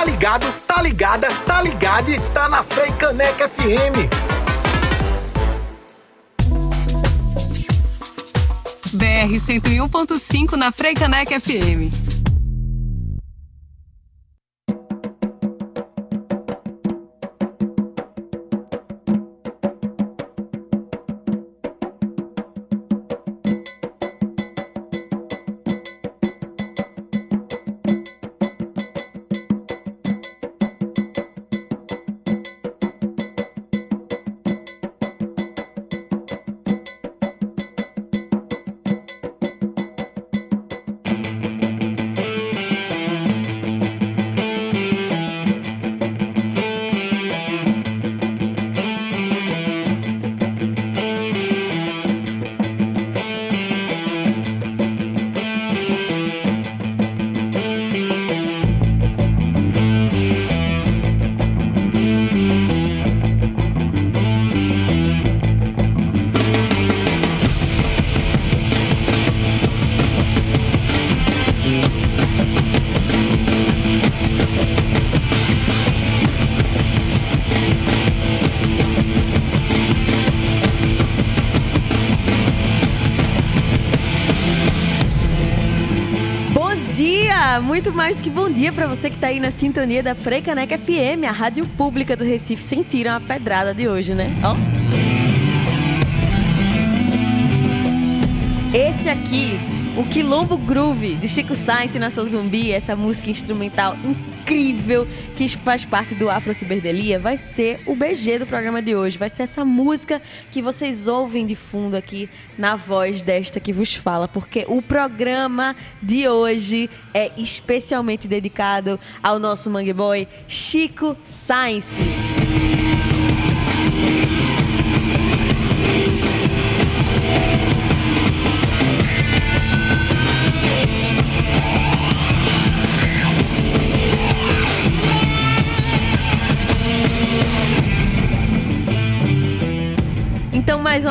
Tá ligado, tá ligada, tá ligado, tá na Frei Caneca FM. BR 101.5 na Frei Caneca FM. Muito mais do que bom dia para você que está aí na sintonia da Freicaneca FM, a rádio pública do Recife. Sentiram a pedrada de hoje, né? Ó. Esse aqui, o Quilombo Groove, de Chico Sainz e Nação Zumbi, essa música instrumental incrível incrível que faz parte do Afro Ciberdelia vai ser o BG do programa de hoje. Vai ser essa música que vocês ouvem de fundo aqui na voz desta que vos fala, porque o programa de hoje é especialmente dedicado ao nosso Mangue Boy Chico Science.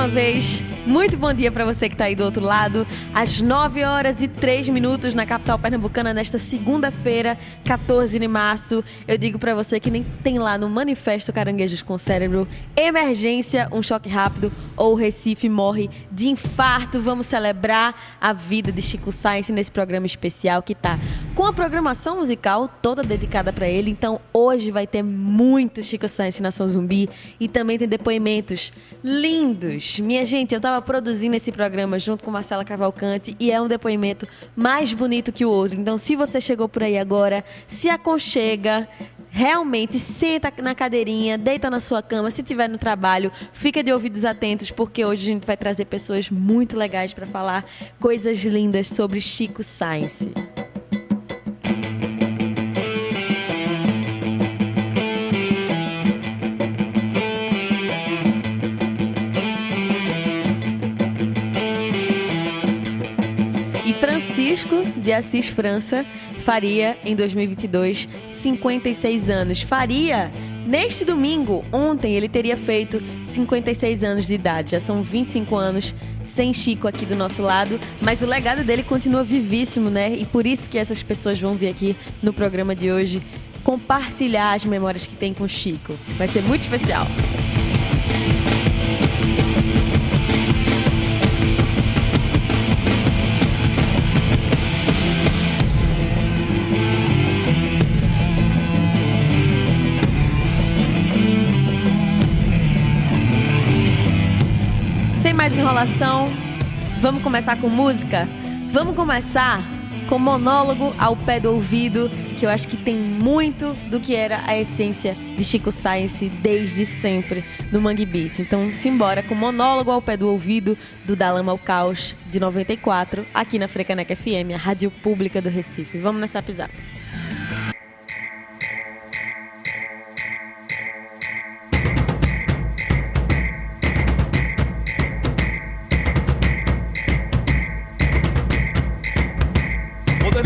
Vez muito bom dia para você que está aí do outro lado. Às 9 horas e 3 minutos na capital pernambucana, nesta segunda-feira, 14 de março. Eu digo para você que nem tem lá no Manifesto Caranguejos com Cérebro emergência, um choque rápido ou o Recife morre de infarto. Vamos celebrar a vida de Chico Science nesse programa especial que tá com a programação musical toda dedicada para ele. Então hoje vai ter muito Chico Science Nação Zumbi e também tem depoimentos lindos. Minha gente, eu tava estava produzindo esse programa junto com Marcela Cavalcante e é um depoimento mais bonito que o outro. Então, se você chegou por aí agora, se aconchega, realmente senta na cadeirinha, deita na sua cama, se estiver no trabalho, fica de ouvidos atentos, porque hoje a gente vai trazer pessoas muito legais para falar coisas lindas sobre Chico Science. Francisco de Assis França faria em 2022 56 anos. Faria neste domingo, ontem, ele teria feito 56 anos de idade. Já são 25 anos sem Chico aqui do nosso lado, mas o legado dele continua vivíssimo, né? E por isso que essas pessoas vão vir aqui no programa de hoje compartilhar as memórias que tem com Chico. Vai ser muito especial. Enrolação, vamos começar com música? Vamos começar com monólogo ao pé do ouvido, que eu acho que tem muito do que era a essência de Chico Science desde sempre no Mangue Beat. Então, simbora com monólogo ao pé do ouvido do Dalama ao Caos de 94, aqui na Frecaneca FM, a rádio pública do Recife. Vamos nessa pisada.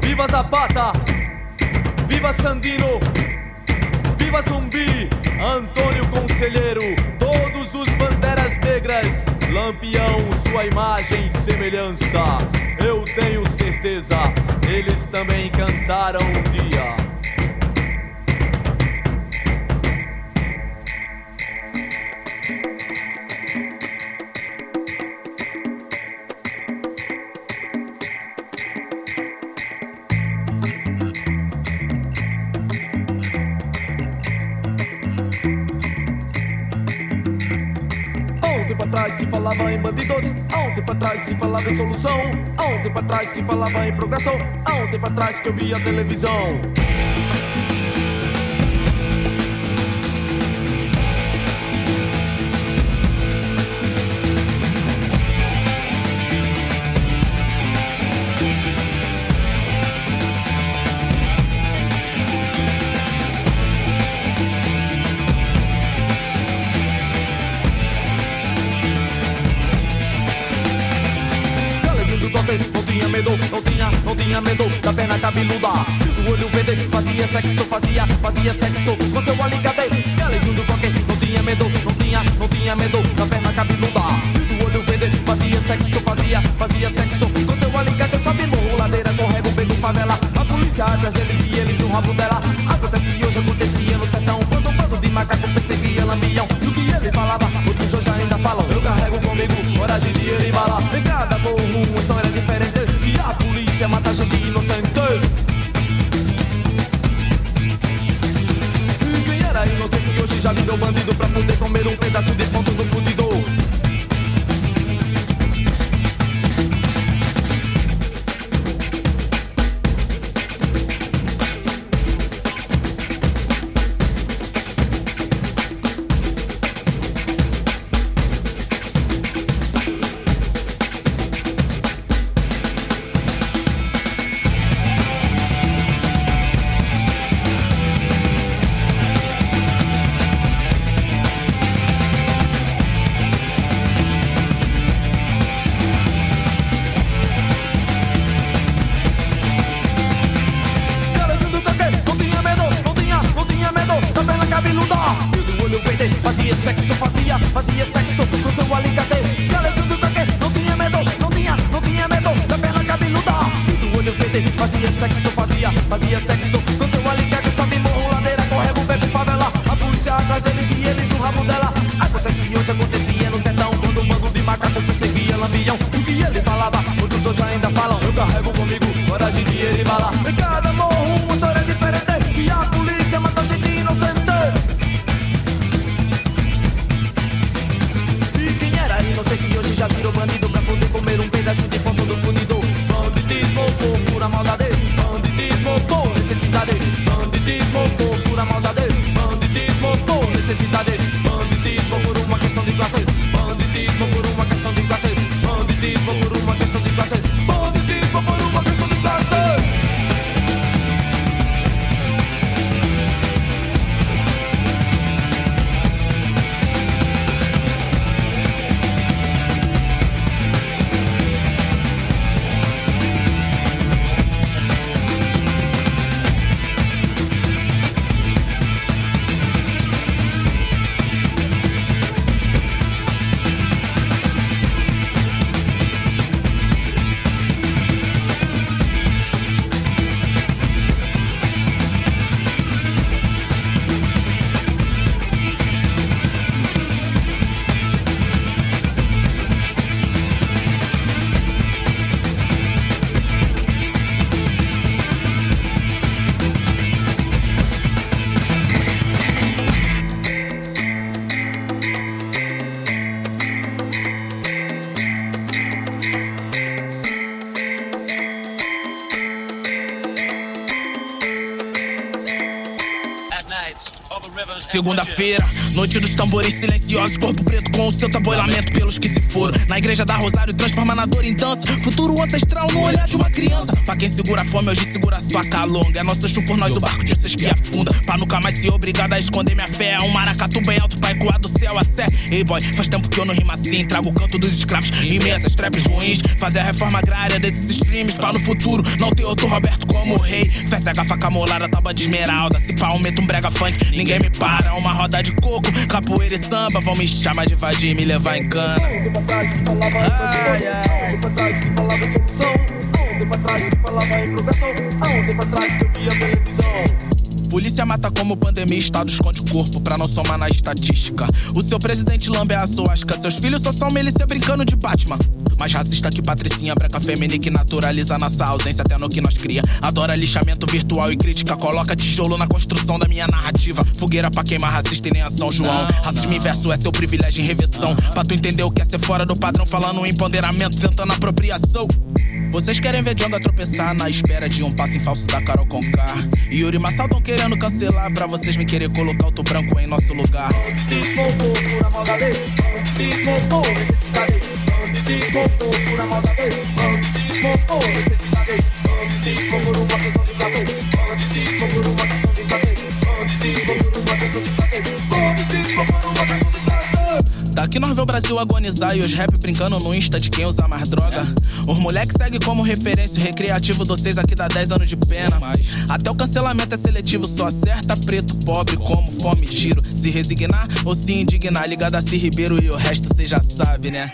Viva Zapata! Viva Sandino! Viva Zumbi! Antônio Conselheiro! Todos os bandeiras Negras! Lampião, sua imagem e semelhança! Eu tenho certeza, eles também cantaram um dia. trás se falava em bandidos, aonde um trás se falava em solução, aonde um trás se falava em progressão, aonde um trás que eu via televisão. sexo, fazia, fazia sexo. Segunda-feira, noite dos tambores silenciosos, corpo preto com o seu taboilamento pelos que se foram. Na igreja da Rosário, transforma na dor em dança. Futuro ancestral no olhar de uma criança. Pra quem segura a fome, hoje segura sua calonga. É nosso por nós, o barco de vocês que afunda. Pra nunca mais ser obrigado a esconder minha fé. É um maracatu bem alto pra ecoar do céu a sé. Ei boy, faz tempo que eu não rimo assim. Trago o canto dos escravos e meias traps ruins. Fazer a reforma agrária desses streams pra no futuro não ter outro Roberto como rei. Festa a faca molada, taba de esmeralda. Se pau, meto um brega funk, ninguém me para. Uma roda de coco, capoeira e samba. Vão me chamar de vadia e me levar em cana. Ai, ai. pra trás que falava solução? Aonde pra trás que falava em progressão? Aonde pra trás que eu via televisão? Polícia mata como pandemia, Estado esconde o corpo pra não somar na estatística. O seu presidente lambe a suasca, seus filhos só são milícia brincando de Batman. Mais racista que patricinha, branca feminina que naturaliza nossa ausência até no que nós cria. Adora lixamento virtual e crítica, coloca tijolo na construção da minha narrativa. Fogueira pra queimar racista e nem a São João. Racismo inverso é seu privilégio em reversão. Pra tu entender o que é ser fora do padrão, falando em empoderamento, tentando apropriação. Vocês querem ver Jonga tropeçar na espera de um passo em falso da Carol Conká. E Yuri Massal tão querendo cancelar pra vocês me querer colocar o branco em nosso lugar. Daqui nós vê o Brasil agonizar e os rap brincando no Insta de quem usa mais droga. Os moleque segue como referência, o recreativo de vocês aqui dá 10 anos de pena. Até o cancelamento é seletivo, só acerta preto, pobre, como fome, tiro. Se resignar ou se indignar, ligado a Si Ribeiro e o resto cê já sabe, né?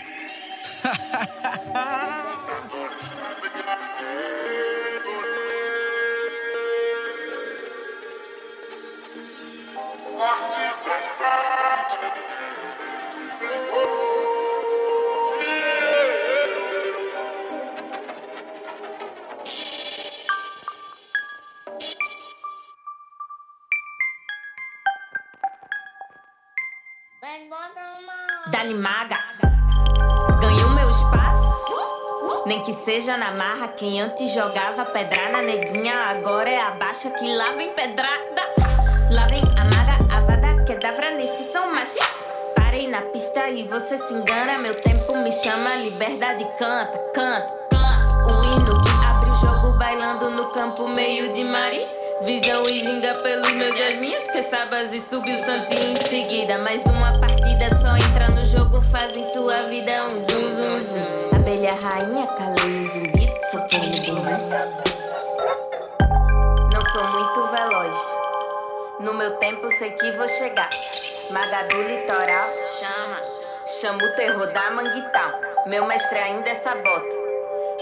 Seja na marra, quem antes jogava pedra na neguinha, agora é a baixa que lá vem pedrada. Lá vem a maga, a vada que dá nesse som machista. Parei na pista e você se engana, meu tempo me chama, liberdade canta, canta, canta. O hino que abre o jogo bailando no campo meio de mari. Visão e ginga pelos meus jasminhos, que sabas e subiu o santinho em seguida. Mais uma partida só entra no jogo, fazem sua vida um zum zum zum. Abelha rainha, calei No meu tempo sei que vou chegar. Magadu litoral, chama. Chama o terror da manguital. Meu mestre ainda é sabota.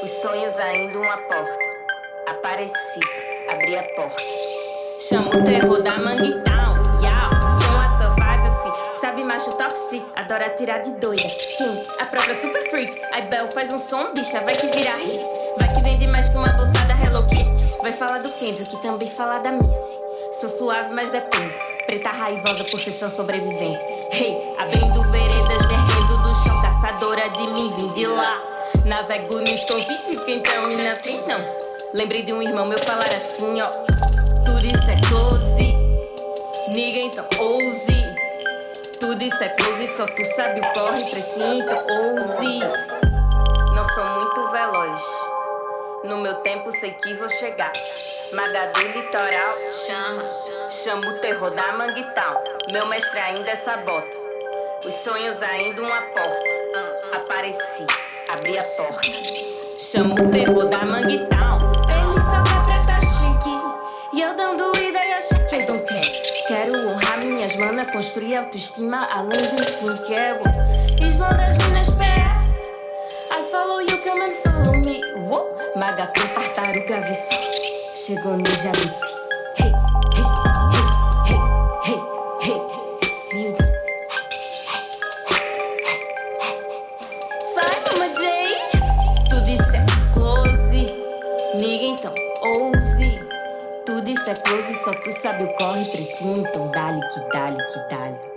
Os sonhos ainda uma porta. Apareci abri a porta. Chamo o terror da Manguitown, yau. Sou a survival fi, sabe macho toxic, adora tirar de doida. Kim, a própria super freak. Aí Bel faz um som, bicha, vai que vira hit. Vai que vende mais que uma bolsada Hello Kitty. Vai falar do Kendrick, que também fala da Missy. Sou suave, mas depende. Preta raivosa ser sobrevivente. Hey, abrindo veredas, verguendo do chão, caçadora de mim, vim de lá. Navego nos convites, quem tá me na frente, não. Lembrei de um irmão meu falar assim, ó. Tudo isso é close. Ninguém então ouse. Tudo isso é close, só tu sabe o corre, pretinho, então ouse. Não sou muito veloz. No meu tempo sei que vou chegar. Magadu litoral, chama. Chama o terror da manguital. Meu mestre ainda é sabota. Os sonhos ainda uma porta. Apareci, abri a porta. Chama o terror da manguital. Ele só quer preta chique. E eu dando ideia I don't care. Quero honrar minhas manas, construir autoestima além do skincare. Isla das minas pé. I follow you, come and follow me. Uou, maga com tartaruga vice. Chegou no Jabuti. Hey, hey, hey, hey, hey, hey. Miúdo. Vai, Mama J. Tudo isso é close. Niga então, ouse. Tudo isso é close, só tu sabe o corre pretinho. Então dale que dale que dale.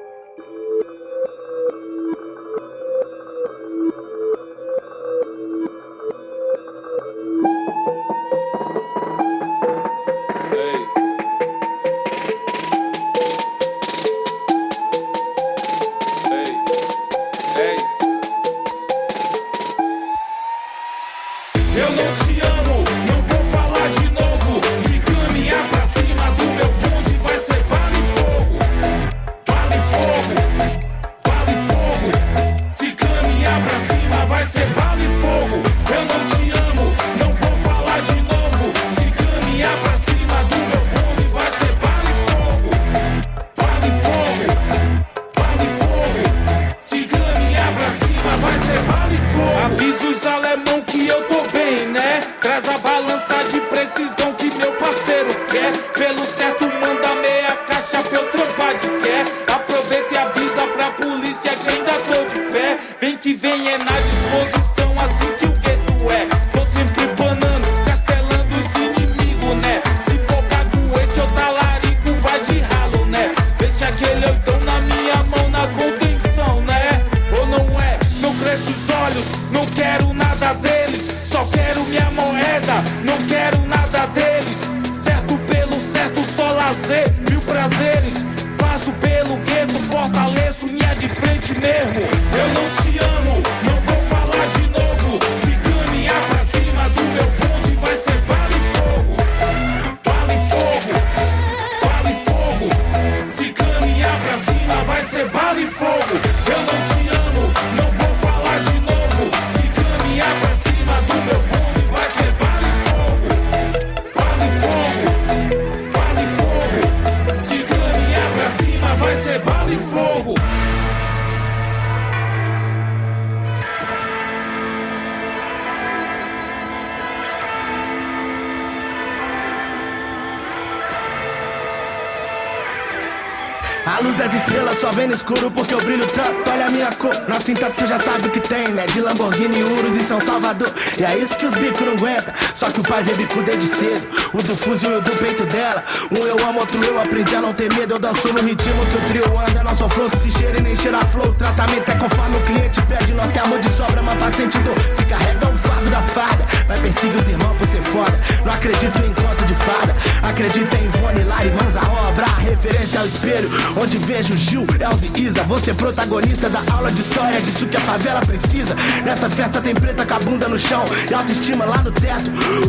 50. Só que o pai vê bico desde cedo. O do fuzil e o do peito dela. Um eu amo, outro eu aprendi a não ter medo. Eu danço no ritmo que o trio anda. Não sou flow que se cheira e nem cheira flow. O tratamento é conforme o cliente pede. Nós tem amor de sobra, mas faz sentido. Se carrega o fardo da fada. Vai perseguir os irmãos por ser foda. Não acredito em conto de fada. Acredito em Ivone, Lari, mãos à obra. A referência é ao espelho. Onde vejo Gil, Elze e Isa. Você é protagonista da aula de história. É disso que a favela precisa. Nessa festa tem preta com a bunda no chão. E autoestima lá no tempo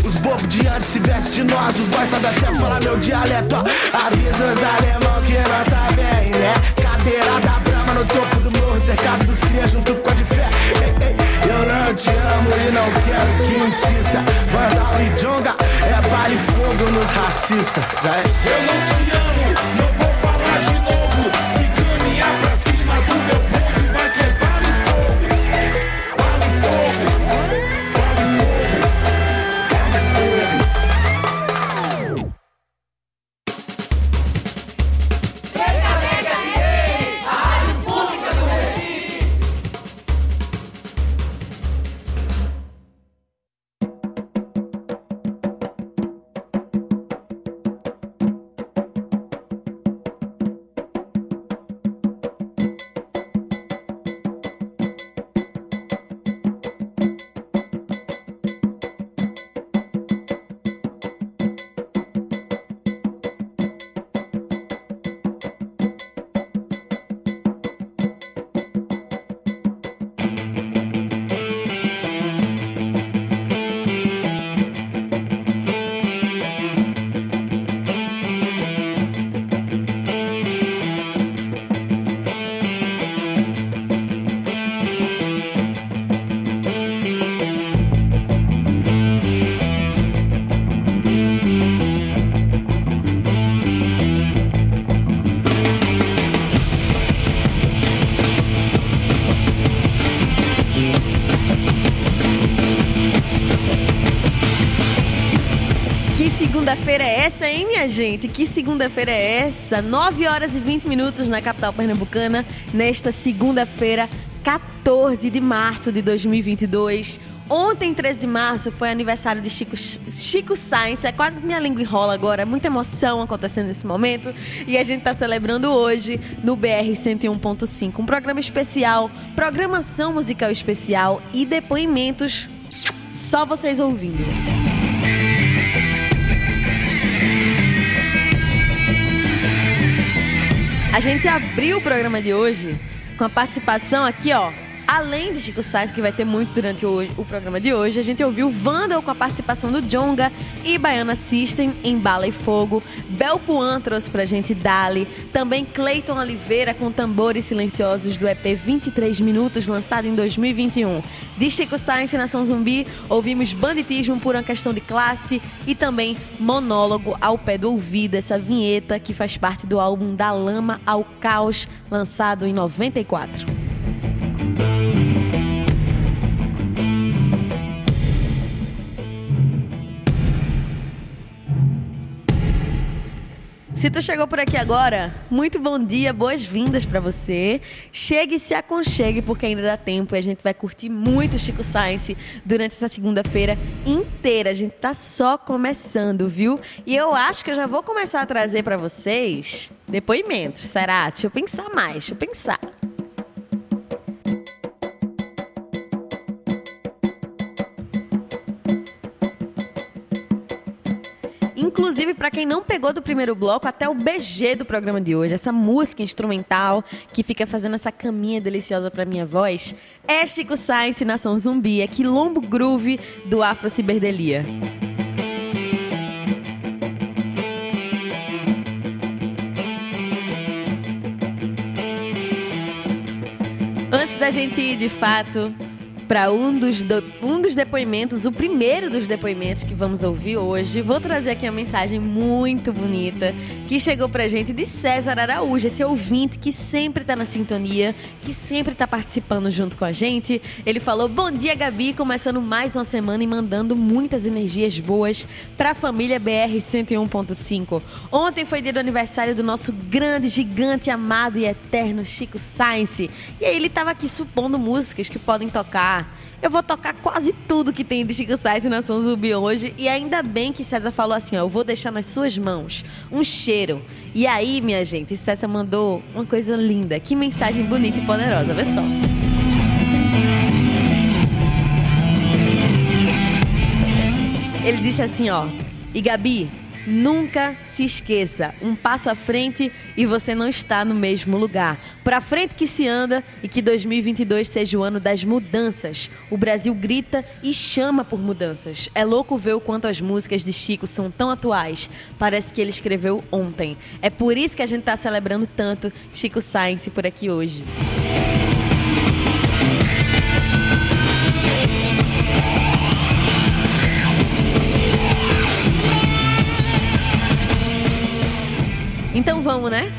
os bobos de antes se vestem de nós. Os boys sabem até falar meu dialeto. ó. Avisa os alemão que nós tá bem, né? Cadeira da brama no topo do morro. Cercado dos crias junto com a de fé. Ei, ei, eu não te amo e não quero que insista. Vandal e Jonga é baile fogo nos racistas. Já é. Eu não te amo, segunda-feira é essa, hein, minha gente? Que segunda-feira é essa? 9 horas e 20 minutos na capital pernambucana, nesta segunda-feira, 14 de março de 2022. Ontem, 13 de março, foi aniversário de Chico, Chico Sainz. É quase que minha língua enrola agora. Muita emoção acontecendo nesse momento. E a gente está celebrando hoje no BR 101.5. Um programa especial, programação musical especial e depoimentos só vocês ouvindo. A gente abriu o programa de hoje com a participação aqui, ó. Além de Chico Sainz, que vai ter muito durante o, o programa de hoje, a gente ouviu Vandal com a participação do Jonga e Baiana System em Bala e Fogo. Belpuan trouxe pra gente Dali. Também Cleiton Oliveira com Tambores Silenciosos do EP 23 Minutos, lançado em 2021. De Chico Sainz e Nação Zumbi, ouvimos Banditismo por uma questão de classe e também Monólogo ao pé do ouvido, essa vinheta que faz parte do álbum Da Lama ao Caos, lançado em 94. Se tu chegou por aqui agora, muito bom dia, boas-vindas pra você. Chegue e se aconchegue, porque ainda dá tempo e a gente vai curtir muito Chico Science durante essa segunda-feira inteira. A gente tá só começando, viu? E eu acho que eu já vou começar a trazer pra vocês depoimentos. Será? Deixa eu pensar mais, deixa eu pensar. Inclusive, para quem não pegou do primeiro bloco, até o BG do programa de hoje, essa música instrumental que fica fazendo essa caminha deliciosa para minha voz, é Chico Science Nação Zumbi, é Quilombo Groove do Afro Ciberdelia. Antes da gente ir de fato para um dos, do, um dos depoimentos, o primeiro dos depoimentos que vamos ouvir hoje. Vou trazer aqui uma mensagem muito bonita que chegou pra gente de César Araújo, esse ouvinte que sempre tá na sintonia, que sempre tá participando junto com a gente. Ele falou: Bom dia, Gabi, começando mais uma semana e mandando muitas energias boas pra família BR 101.5. Ontem foi dia do aniversário do nosso grande, gigante, amado e eterno Chico Science. E aí ele tava aqui supondo músicas que podem tocar eu vou tocar quase tudo que tem de Chico Sainz e Nação Zumbi hoje. E ainda bem que César falou assim: ó, eu vou deixar nas suas mãos um cheiro. E aí, minha gente, César mandou uma coisa linda. Que mensagem bonita e poderosa, vê só. Ele disse assim, ó. E Gabi, Nunca se esqueça, um passo à frente e você não está no mesmo lugar. Para frente que se anda e que 2022 seja o ano das mudanças. O Brasil grita e chama por mudanças. É louco ver o quanto as músicas de Chico são tão atuais. Parece que ele escreveu ontem. É por isso que a gente está celebrando tanto Chico Science por aqui hoje. Então vamos, né?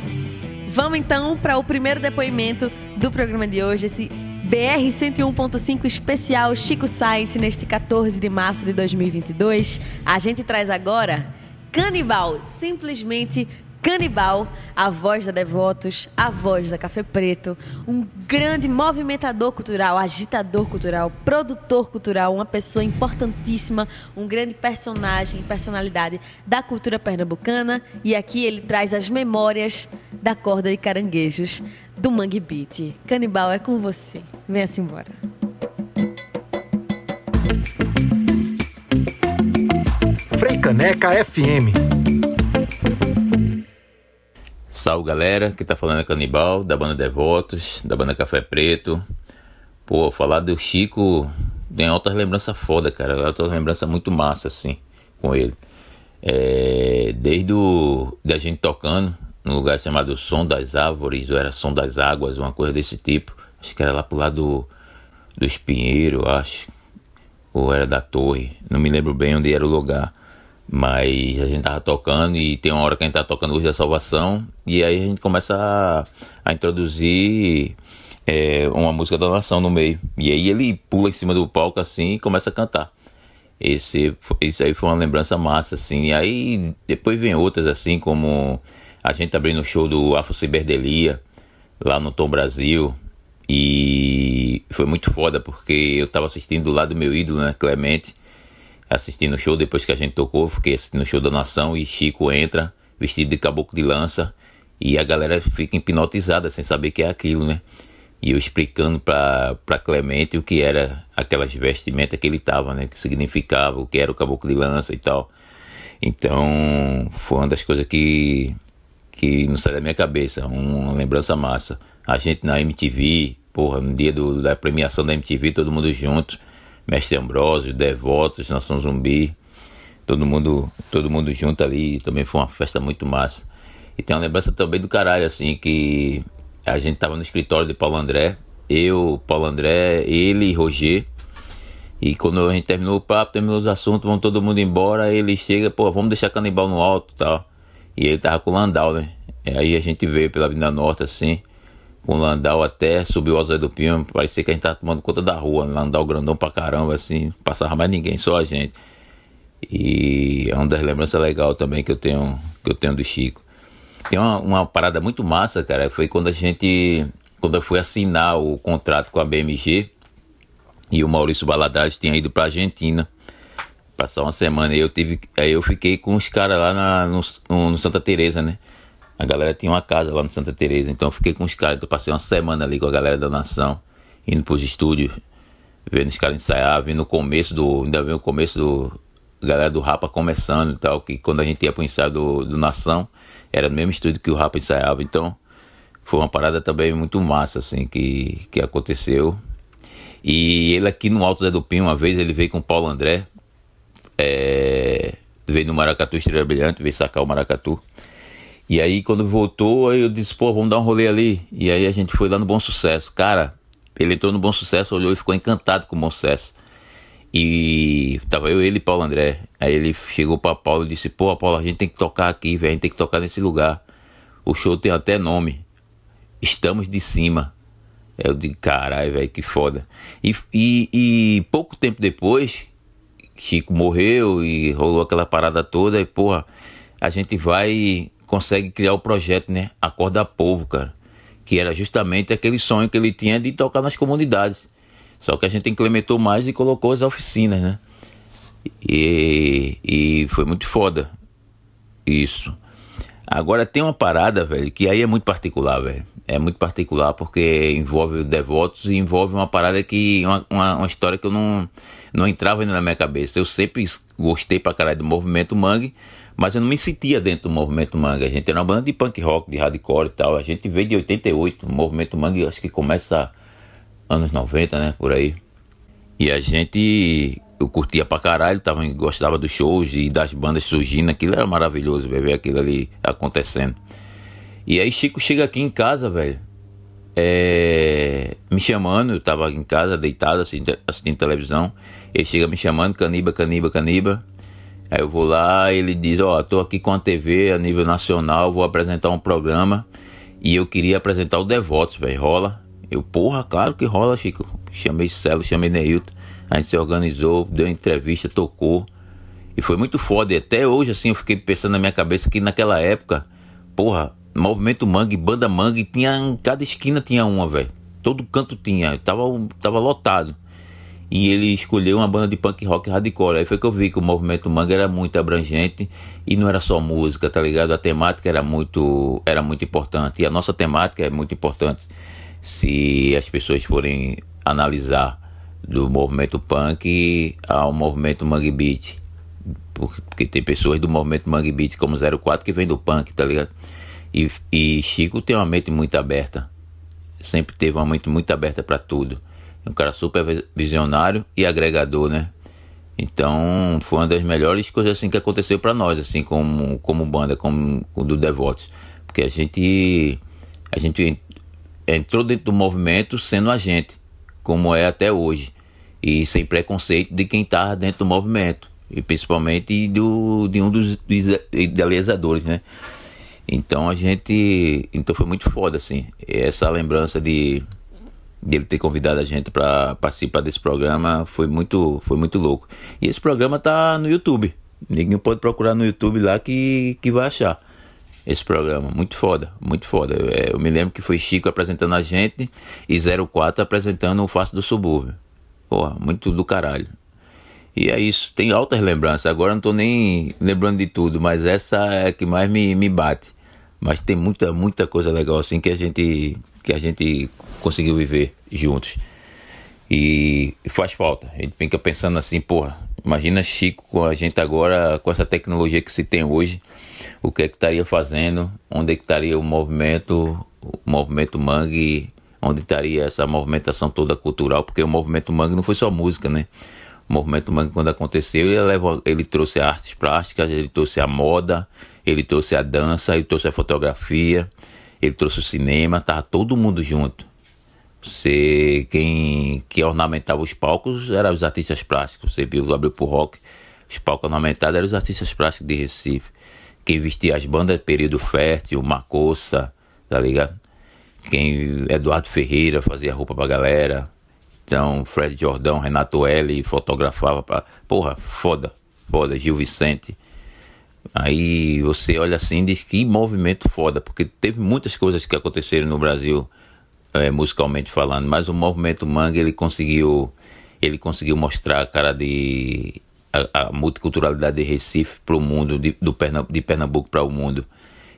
Vamos então para o primeiro depoimento do programa de hoje, esse BR 101.5 especial Chico Science neste 14 de março de 2022. A gente traz agora Canibal, simplesmente Canibal, a voz da Devotos, a voz da Café Preto, um grande movimentador cultural, agitador cultural, produtor cultural, uma pessoa importantíssima, um grande personagem, personalidade da cultura pernambucana. E aqui ele traz as memórias da corda de caranguejos do Mangue Beat. Canibal, é com você. Venha-se embora. Freicaneca FM Salve galera, que tá falando é Canibal, da banda Devotos, da banda Café Preto. Pô, falar do Chico tem outras lembranças foda, cara. Outras lembranças muito massa, assim, com ele. É, desde o, da gente tocando num lugar chamado Som das Árvores, ou era Som das Águas, uma coisa desse tipo. Acho que era lá pro lado do, do Espinheiro, acho. Ou era da Torre, não me lembro bem onde era o lugar. Mas a gente tava tocando e tem uma hora que a gente tá tocando Luz da Salvação e aí a gente começa a, a introduzir é, uma música da nação no meio. E aí ele pula em cima do palco assim e começa a cantar. Esse, esse aí foi uma lembrança massa, assim. E aí depois vem outras, assim, como a gente abrindo o show do Afro Ciberdelia, lá no Tom Brasil. E foi muito foda, porque eu tava assistindo do lado do meu ídolo, né, Clemente assistindo o show, depois que a gente tocou, fiquei assistindo o show da Nação e Chico entra vestido de caboclo de lança e a galera fica hipnotizada sem saber que é aquilo, né? E eu explicando para Clemente o que era aquelas vestimentas que ele tava, né? O que significava, o que era o caboclo de lança e tal. Então, foi uma das coisas que, que não sai da minha cabeça, uma lembrança massa. A gente na MTV, porra, no dia do, da premiação da MTV, todo mundo junto Mestre Ambrósio, Devotos, Nação Zumbi, todo mundo, todo mundo junto ali, também foi uma festa muito massa. E tem uma lembrança também do caralho, assim, que a gente tava no escritório de Paulo André, eu, Paulo André, ele e Roger. E quando a gente terminou o papo, terminou os assuntos, vão todo mundo embora, ele chega, pô, vamos deixar canibal no alto e tal. E ele tava com o Landau, né? E aí a gente veio pela Avenida Norte, assim com Landau até subiu o Zé do Pinho, parecia que a gente tava tomando conta da rua, Landau grandão pra caramba, assim, passava mais ninguém, só a gente. E é uma das lembranças legais também que eu tenho, que eu tenho do Chico. Tem uma, uma parada muito massa, cara, foi quando a gente, quando eu fui assinar o contrato com a BMG, e o Maurício Baladares tinha ido pra Argentina, passar uma semana, e eu tive, aí eu fiquei com os caras lá na, no, no Santa Teresa, né? A galera tinha uma casa lá no Santa Teresa, então eu fiquei com os caras. Então eu passei uma semana ali com a galera da nação, indo pros estúdios, vendo os caras ensaiar, vendo o começo do. Ainda vendo o começo do, a galera do Rapa começando e tal, que quando a gente ia pro ensaio do, do Nação, era no mesmo estúdio que o Rapa ensaiava. Então, foi uma parada também muito massa, assim, que, que aconteceu. E ele aqui no Alto Zé do Pinho, uma vez, ele veio com o Paulo André, é, veio no Maracatu Estrela Brilhante, veio sacar o Maracatu. E aí, quando voltou, aí eu disse, pô, vamos dar um rolê ali. E aí a gente foi lá no Bom Sucesso. Cara, ele entrou no Bom Sucesso, olhou e ficou encantado com o Bom Sucesso. E tava eu, ele e Paulo André. Aí ele chegou pra Paulo e disse: Pô, Paulo, a gente tem que tocar aqui, velho. A gente tem que tocar nesse lugar. O show tem até nome. Estamos de cima. Eu digo: Caralho, velho, que foda. E, e, e, pouco tempo depois, Chico morreu e rolou aquela parada toda. E, porra, a gente vai consegue criar o projeto, né? Acorda Povo, cara. Que era justamente aquele sonho que ele tinha de tocar nas comunidades. Só que a gente implementou mais e colocou as oficinas, né? E, e foi muito foda isso. Agora tem uma parada, velho, que aí é muito particular, velho. É muito particular porque envolve devotos e envolve uma parada que. Uma, uma, uma, história que eu não, não entrava ainda na minha cabeça. Eu sempre gostei pra caralho do movimento mangue, mas eu não me sentia dentro do movimento mangue. A gente era uma banda de punk rock, de hardcore e tal. A gente veio de 88. O movimento mangue acho que começa anos 90, né? Por aí. E a gente. Eu curtia pra caralho, tava, gostava dos shows e das bandas surgindo. Aquilo era maravilhoso, ver aquilo ali acontecendo. E aí Chico chega aqui em casa, velho. É, me chamando, eu tava em casa deitado assistindo, assistindo televisão. Ele chega me chamando, caniba, caniba, caniba. Aí eu vou lá, ele diz: Ó, oh, tô aqui com a TV a nível nacional, vou apresentar um programa. E eu queria apresentar o Devotos, velho. Rola. Eu, porra, claro que rola, Chico. Chamei Celo, chamei Neilton. A gente se organizou, deu entrevista, tocou. E foi muito foda. E até hoje, assim, eu fiquei pensando na minha cabeça que naquela época, porra, Movimento Mangue, Banda Mangue, tinha, em cada esquina tinha uma, velho. Todo canto tinha. Tava, tava lotado. E ele escolheu uma banda de punk rock hardcore. Aí foi que eu vi que o movimento Mangue era muito abrangente e não era só música, tá ligado? A temática era muito, era muito importante. E a nossa temática é muito importante se as pessoas forem analisar do movimento punk ao movimento mangue beat. Porque tem pessoas do movimento mangue beat como 04 que vem do punk, tá ligado? E, e Chico tem uma mente muito aberta. Sempre teve uma mente muito aberta para tudo. Um cara super visionário e agregador, né? Então foi uma das melhores coisas assim que aconteceu para nós, assim como como banda, como, como do Devotos, porque a gente a gente entrou dentro do movimento sendo a gente, como é até hoje, e sem preconceito de quem está dentro do movimento, e principalmente do, de um dos idealizadores, né? Então a gente. Então foi muito foda, assim. Essa lembrança de, de ele ter convidado a gente para participar desse programa foi muito, foi muito louco. E esse programa tá no YouTube. Ninguém pode procurar no YouTube lá que, que vai achar esse programa. Muito foda, muito foda. Eu, é, eu, me lembro que foi Chico apresentando a gente e 04 apresentando o Face do Subúrbio. Porra, muito do caralho. E é isso, tem altas lembranças. Agora não tô nem lembrando de tudo, mas essa é a que mais me, me bate. Mas tem muita, muita coisa legal assim que a gente que a gente conseguiu viver juntos. E faz falta. A gente fica pensando assim, porra, imagina Chico com a gente agora, com essa tecnologia que se tem hoje o que é que estaria fazendo, onde é que estaria o movimento, o movimento mangue, onde estaria essa movimentação toda cultural, porque o movimento mangue não foi só música, né? O movimento mangue quando aconteceu, ele, levou, ele trouxe artes plásticas, ele trouxe a moda, ele trouxe a dança, ele trouxe a fotografia, ele trouxe o cinema, tava todo mundo junto. Você, quem, quem ornamentava os palcos eram os artistas plásticos. Você viu, abriu pro rock, os palcos ornamentados eram os artistas plásticos de Recife. Quem vestia as bandas Período Fértil, Macossa, tá ligado? Quem Eduardo Ferreira fazia roupa pra galera. Então, Fred Jordão, Renato L fotografava pra. Porra, foda, foda, Gil Vicente. Aí você olha assim e diz que movimento foda, porque teve muitas coisas que aconteceram no Brasil, é, musicalmente falando, mas o movimento Manga ele conseguiu, ele conseguiu mostrar a cara de a, a multiculturalidade de Recife para o mundo, de, do Pernambuco, de Pernambuco para o mundo.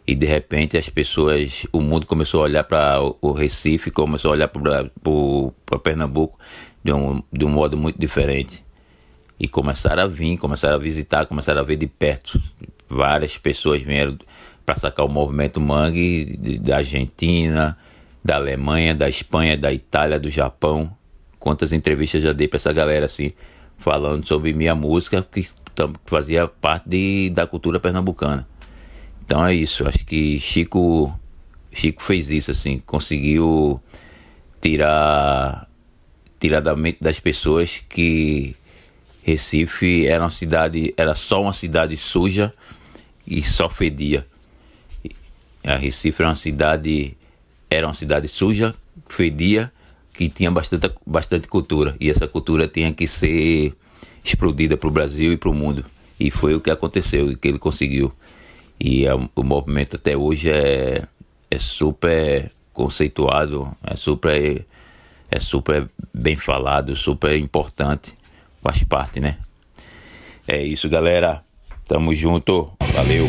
E de repente as pessoas, o mundo começou a olhar para o Recife, começou a olhar para Pernambuco de um, de um modo muito diferente. E começaram a vir, começaram a visitar, começaram a ver de perto. Várias pessoas vieram para sacar o movimento Mangue da Argentina, da Alemanha, da Espanha, da Itália, do Japão. Quantas entrevistas já dei para essa galera assim, falando sobre minha música que fazia parte de, da cultura pernambucana. Então é isso, acho que Chico Chico fez isso assim, conseguiu tirar tirar da mente das pessoas que Recife era uma cidade, era só uma cidade suja e só fedia. A Recife era uma cidade, era uma cidade suja, fedia, que tinha bastante, bastante cultura e essa cultura tinha que ser explodida para o Brasil e para o mundo. E foi o que aconteceu e que ele conseguiu. E é, o movimento até hoje é, é super conceituado, é super, é super bem falado, super importante. Faz parte, né? É isso, galera. Tamo junto. Valeu.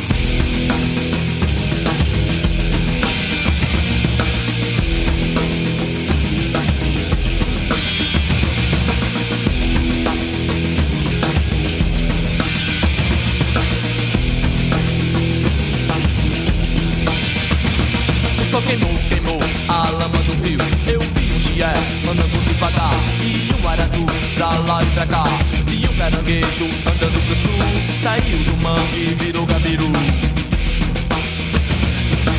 Pra cá. E um caranguejo andando pro sul, saiu do mangue e virou gabiru.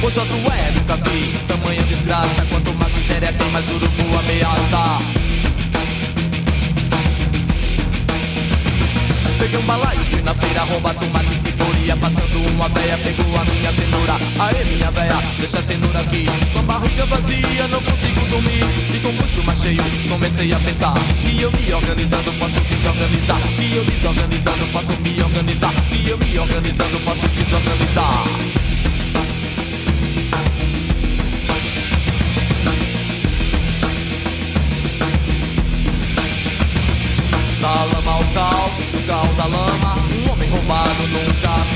O Josué nunca vi tamanha desgraça. Quanto mais miséria tem, mais urubu ameaça. Peguei um balaio, fui na feira roubar tomate cebolinha Passando uma véia, pegou a minha cenoura. Aê minha véia, deixa a cenoura aqui. Com a barriga vazia, não consigo dormir. E com o bucho mais cheio, comecei a pensar Que eu me organizando, posso desorganizar. Que eu desorganizando, posso me organizar. Que eu me organizando, posso desorganizar. Da lama ao caos, do caos à lama Um homem roubado nunca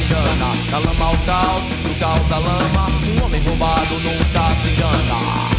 Da lama ao caos, do caos à lama. Um homem roubado nunca se engana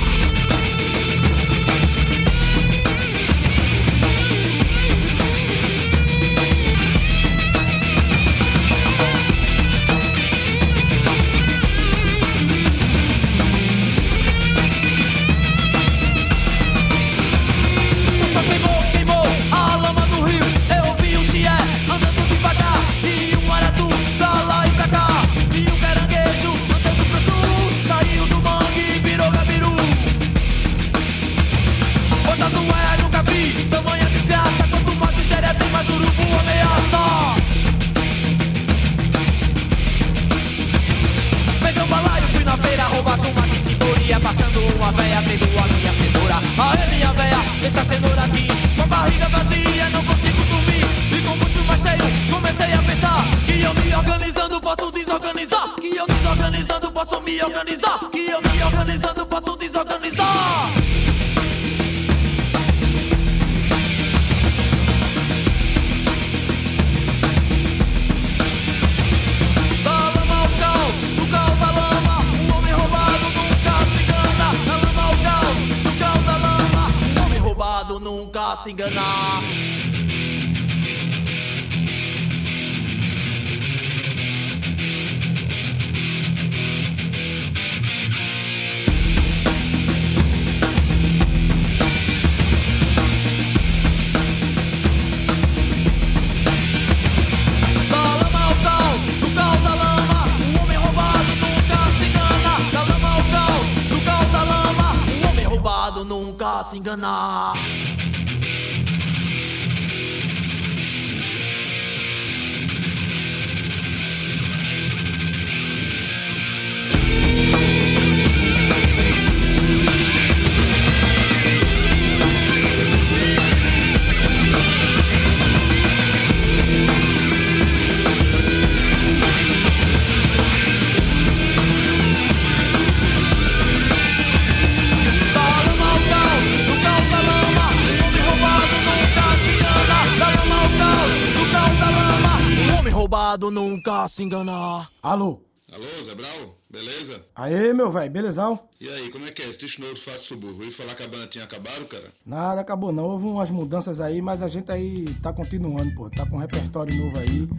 Alô? Alô, Zé Brau? Beleza? Aê, meu velho, belezão? E aí, como é que é? Esse novo do Fácil Subúrbio? Ouvi falar que a banda tinha acabado, cara? Nada, acabou não. Houve umas mudanças aí, mas a gente aí tá continuando, pô. Tá com um repertório novo aí.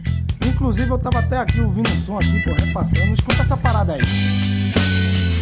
Inclusive, eu tava até aqui ouvindo o som aqui, pô, repassando. Escuta essa parada aí.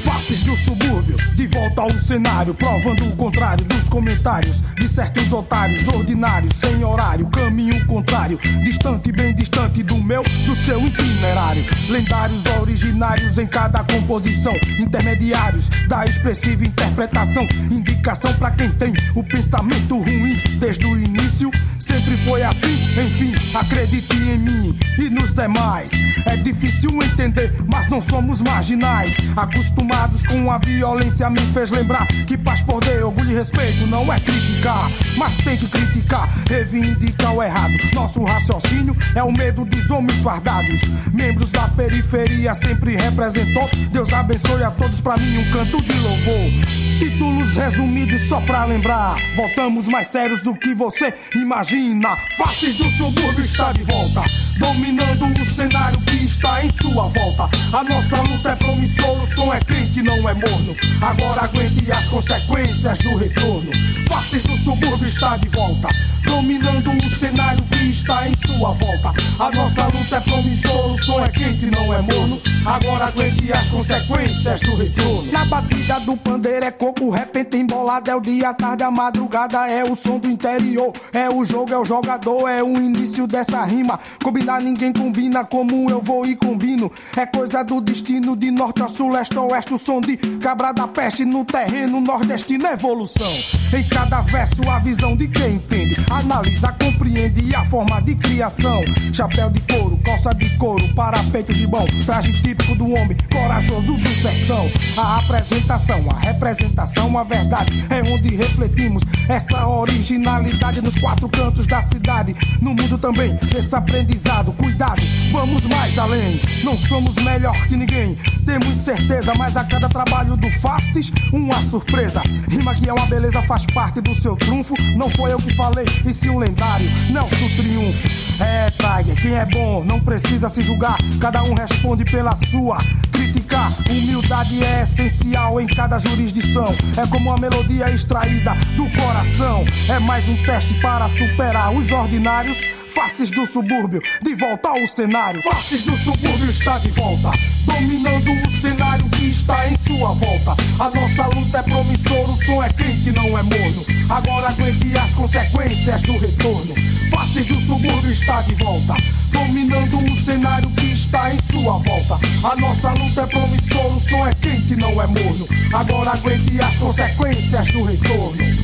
Faces do subúrbio, de volta ao cenário, provando o contrário dos comentários de certos otários ordinários, sem horário, caminho contrário, distante, bem distante do meu, do seu itinerário. Lendários originários em cada composição, intermediários da expressiva interpretação, indicação pra quem tem o pensamento ruim desde o início. Sempre foi assim, enfim, acredite em mim e nos demais. É difícil entender, mas não somos marginais. Acostumados com a violência, me fez lembrar que paz, poder, orgulho e respeito não é criticar, mas tem que criticar, reivindicar o errado. Nosso raciocínio é o medo dos homens fardados. Membros da periferia sempre representou. Deus abençoe a todos, pra mim, um canto de louvor. Títulos resumidos só pra lembrar. Voltamos mais sérios do que você imagina. Faces do subúrbio está de volta. Dominando o cenário que está em sua volta. A nossa luta é promissora, o som é não não é morno. Agora aguente as consequências do retorno. Faces do subúrbio está de volta, dominando o cenário que está em sua volta. A nossa luta é promissora, o som é quente, não é morno. Agora aguente as consequências do retorno. Na batida do pandeiro é coco, repente embolado. É o dia, a tarde, a madrugada, é o som do interior. É o jogo, é o jogador, é o início dessa rima. Combinar ninguém combina como eu vou e combino. É coisa do destino, de norte a sul, leste a oeste. O som de cabra da peste no terreno nordestino, evolução. Em cada verso, a visão de quem entende. Analisa, compreende a forma de criação. Chapéu de couro, calça de couro, parapeito de bom. Traje típico do homem, corajoso do sertão. A apresentação, a representação, a verdade é onde refletimos essa originalidade nos quatro cantos da cidade. No mundo também, esse aprendizado. Cuidado, vamos mais além. Não somos melhor que ninguém, temos certeza, mas a cada trabalho do Faces, uma surpresa. Rima que é uma beleza, faz parte do seu trunfo. Não foi eu que falei, e sim um lendário, Nelson Triunfo. É, Tiger, quem é bom não precisa se julgar, cada um responde pela sua. Criticar, humildade é essencial em cada jurisdição. É como uma melodia extraída do coração. É mais um teste para superar os ordinários. Faces do subúrbio, de volta ao cenário. Faces do subúrbio está de volta, dominando o cenário que está em sua volta. A nossa luta é promissora, o som é quente, não é morno. Agora aguente as consequências do retorno. Faces do subúrbio está de volta, dominando o cenário que está em sua volta. A nossa luta é promissora, o som é quente, não é morno. Agora aguente as consequências do retorno.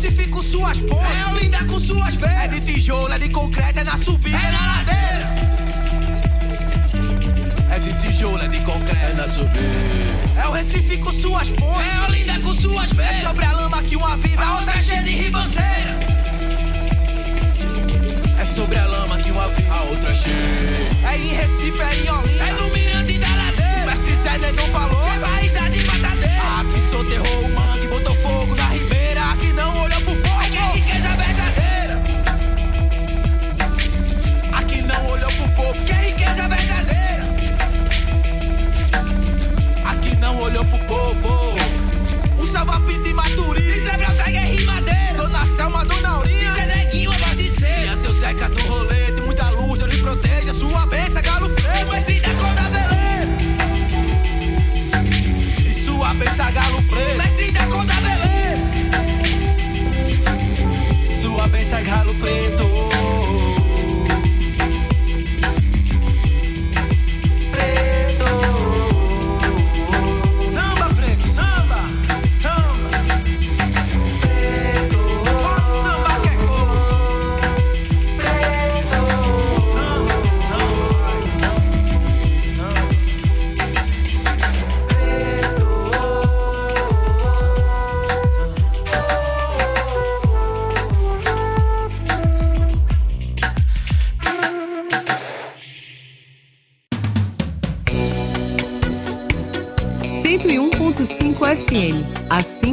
É o Recife com suas pontes. É Olinda com suas beiras. É de tijolo, é de concreto, é na subida. É na ladeira. É de tijolo, é de concreto, é na subida. É o Recife com suas pontes. É Olinda com suas beiras. É sobre a lama que uma vive, a outra é cheia de ribanceira. É sobre a lama que uma vive, a outra é cheia. É em Recife, é em Olinda. É no Mirante da Ladeira. O mestre Zé Negão falou. É vaidade matadeira. Aqui soterrou o mangue, tava pinta e mato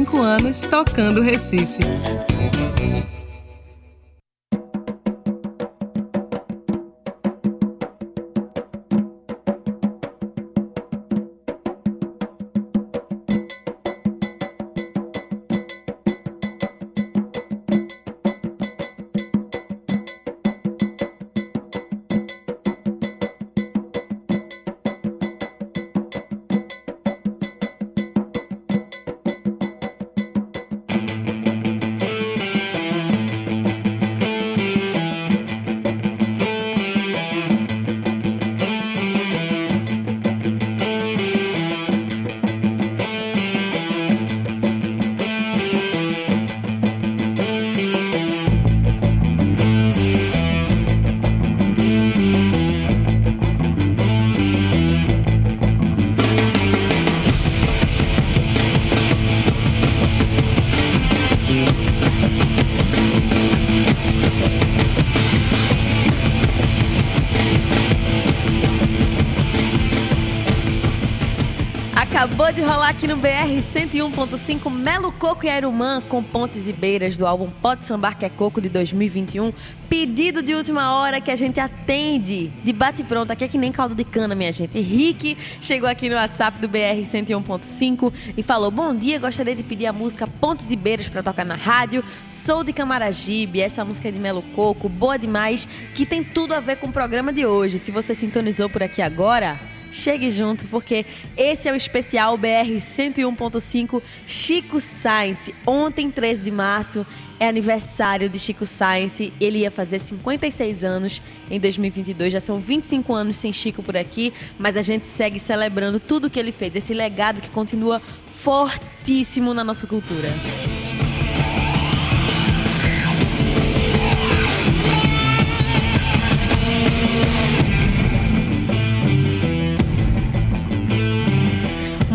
25 anos tocando Recife. Rolar aqui no BR 101.5 Melo Coco e Aerumã com pontes e beiras do álbum Pode Sambar que é Coco de 2021. Pedido de última hora que a gente atende de bate pronto. Aqui é que nem caldo de cana, minha gente. Rick chegou aqui no WhatsApp do BR 101.5 e falou: Bom dia, gostaria de pedir a música Pontes e Beiras para tocar na rádio. Sou de Camaragibe, essa música é de Melo Coco, boa demais, que tem tudo a ver com o programa de hoje. Se você sintonizou por aqui agora. Chegue junto, porque esse é o especial BR 101.5 Chico Science. Ontem, 13 de março, é aniversário de Chico Science. Ele ia fazer 56 anos em 2022. Já são 25 anos sem Chico por aqui, mas a gente segue celebrando tudo que ele fez, esse legado que continua fortíssimo na nossa cultura.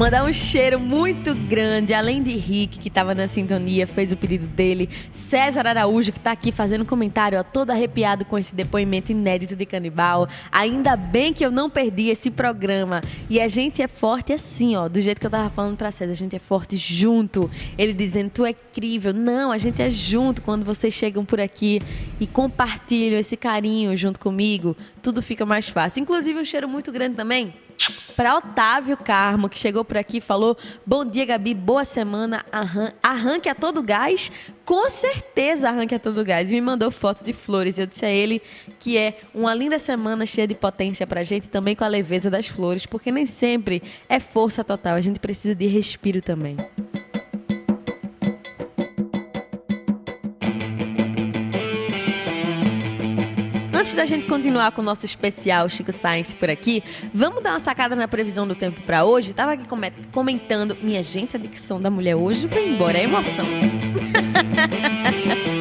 Mandar um cheiro muito grande, além de Rick, que estava na sintonia, fez o pedido dele. César Araújo, que está aqui fazendo comentário, ó, todo arrepiado com esse depoimento inédito de canibal. Ainda bem que eu não perdi esse programa. E a gente é forte assim, ó, do jeito que eu tava falando pra César, a gente é forte junto. Ele dizendo, tu é incrível. Não, a gente é junto quando vocês chegam por aqui e compartilham esse carinho junto comigo. Tudo fica mais fácil. Inclusive, um cheiro muito grande também para Otávio Carmo, que chegou por aqui e falou: Bom dia, Gabi, boa semana, arran arranque a todo gás. Com certeza arranque a todo gás. E me mandou foto de flores. Eu disse a ele que é uma linda semana cheia de potência pra gente, também com a leveza das flores, porque nem sempre é força total, a gente precisa de respiro também. Antes da gente continuar com o nosso especial Chico Science por aqui, vamos dar uma sacada na previsão do tempo para hoje. Tava aqui comentando, minha gente, a dicção da mulher hoje foi embora, é emoção.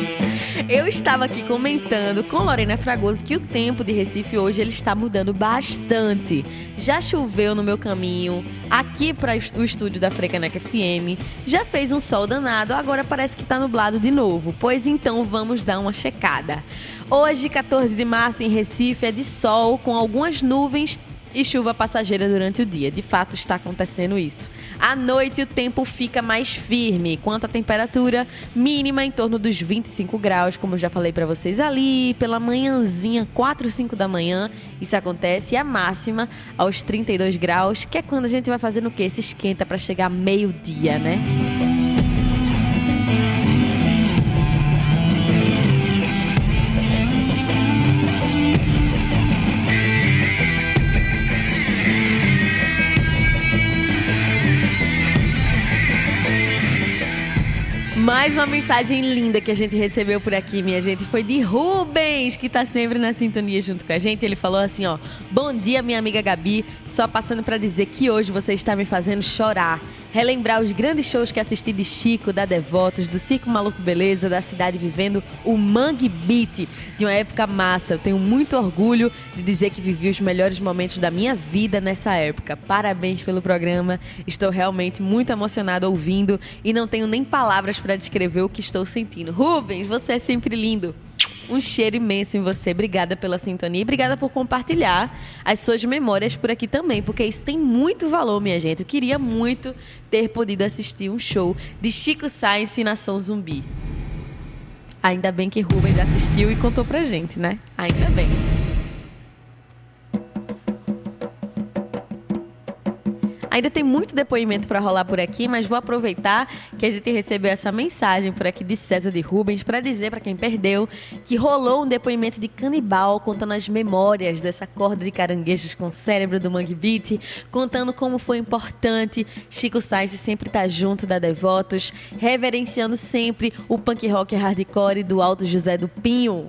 Eu estava aqui comentando com Lorena Fragoso que o tempo de Recife hoje ele está mudando bastante. Já choveu no meu caminho aqui para o estúdio da Frecaneca FM, já fez um sol danado, agora parece que está nublado de novo. Pois então vamos dar uma checada. Hoje, 14 de março, em Recife, é de sol com algumas nuvens e chuva passageira durante o dia. De fato, está acontecendo isso. À noite, o tempo fica mais firme. Quanto à temperatura, mínima em torno dos 25 graus, como eu já falei para vocês ali, pela manhãzinha, 4, 5 da manhã. Isso acontece. E a máxima aos 32 graus, que é quando a gente vai fazendo o quê? Se esquenta para chegar meio-dia, né? Mais uma mensagem linda que a gente recebeu por aqui, minha gente, foi de Rubens, que tá sempre na sintonia junto com a gente. Ele falou assim, ó: "Bom dia, minha amiga Gabi, só passando para dizer que hoje você está me fazendo chorar. Relembrar os grandes shows que assisti de Chico, da Devotos, do Circo Maluco Beleza, da cidade vivendo o Mangue Beat, de uma época massa. Eu tenho muito orgulho de dizer que vivi os melhores momentos da minha vida nessa época. Parabéns pelo programa. Estou realmente muito emocionado ouvindo e não tenho nem palavras para descrever o que estou sentindo. Rubens, você é sempre lindo. Um cheiro imenso em você. Obrigada pela sintonia e obrigada por compartilhar as suas memórias por aqui também, porque isso tem muito valor, minha gente. Eu queria muito ter podido assistir um show de Chico Sainz e Nação Zumbi. Ainda bem que Rubens assistiu e contou pra gente, né? Ainda bem. Ainda tem muito depoimento para rolar por aqui, mas vou aproveitar que a gente recebeu essa mensagem por aqui de César de Rubens para dizer para quem perdeu que rolou um depoimento de canibal contando as memórias dessa corda de caranguejos com o cérebro do Mangue Beat, contando como foi importante Chico Sainz sempre estar tá junto da Devotos, reverenciando sempre o punk rock hardcore do Alto José do Pinho.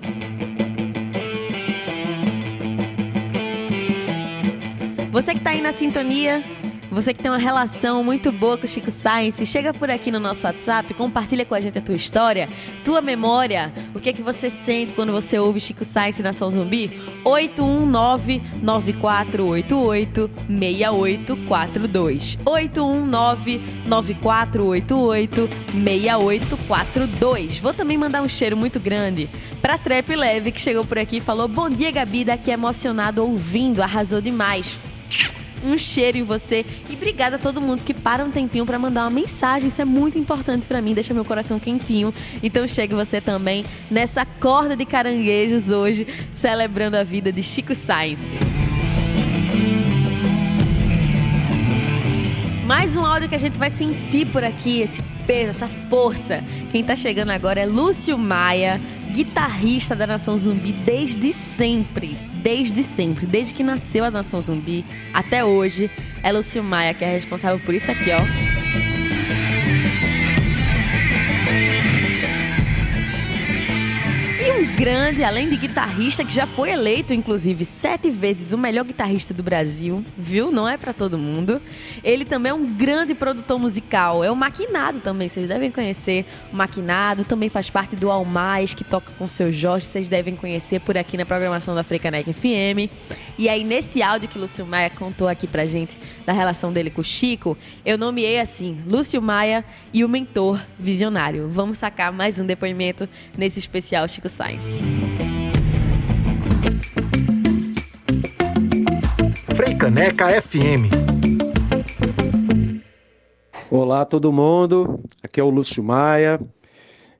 Você que está aí na sintonia, você que tem uma relação muito boa com o Chico Science, chega por aqui no nosso WhatsApp, compartilha com a gente a tua história, tua memória, o que é que você sente quando você ouve Chico Science Nação Zumbi? 819-9488-6842. 819-9488-6842. Vou também mandar um cheiro muito grande pra Trap Leve, que chegou por aqui e falou: Bom dia, Gabi, daqui emocionado ouvindo, arrasou demais um cheiro em você. E obrigada a todo mundo que para um tempinho para mandar uma mensagem. Isso é muito importante para mim, deixa meu coração quentinho. Então chegue você também nessa corda de caranguejos hoje, celebrando a vida de Chico Sainz. Mais um áudio que a gente vai sentir por aqui, esse peso, essa força. Quem tá chegando agora é Lúcio Maia, guitarrista da Nação Zumbi desde sempre desde sempre, desde que nasceu a Nação Zumbi até hoje, é Lúcio Maia que é responsável por isso aqui, ó. Grande, além de guitarrista, que já foi eleito, inclusive, sete vezes o melhor guitarrista do Brasil, viu? Não é para todo mundo. Ele também é um grande produtor musical. É o Maquinado também, vocês devem conhecer o Maquinado. Também faz parte do Almais, que toca com o seu Jorge, vocês devem conhecer por aqui na programação da Frecanec FM. E aí, nesse áudio que Lúcio Maia contou aqui pra gente da relação dele com o Chico, eu nomeei assim: Lúcio Maia e o mentor visionário. Vamos sacar mais um depoimento nesse especial Chico Sainz. Freicaneca FM. Olá todo mundo, aqui é o Lúcio Maia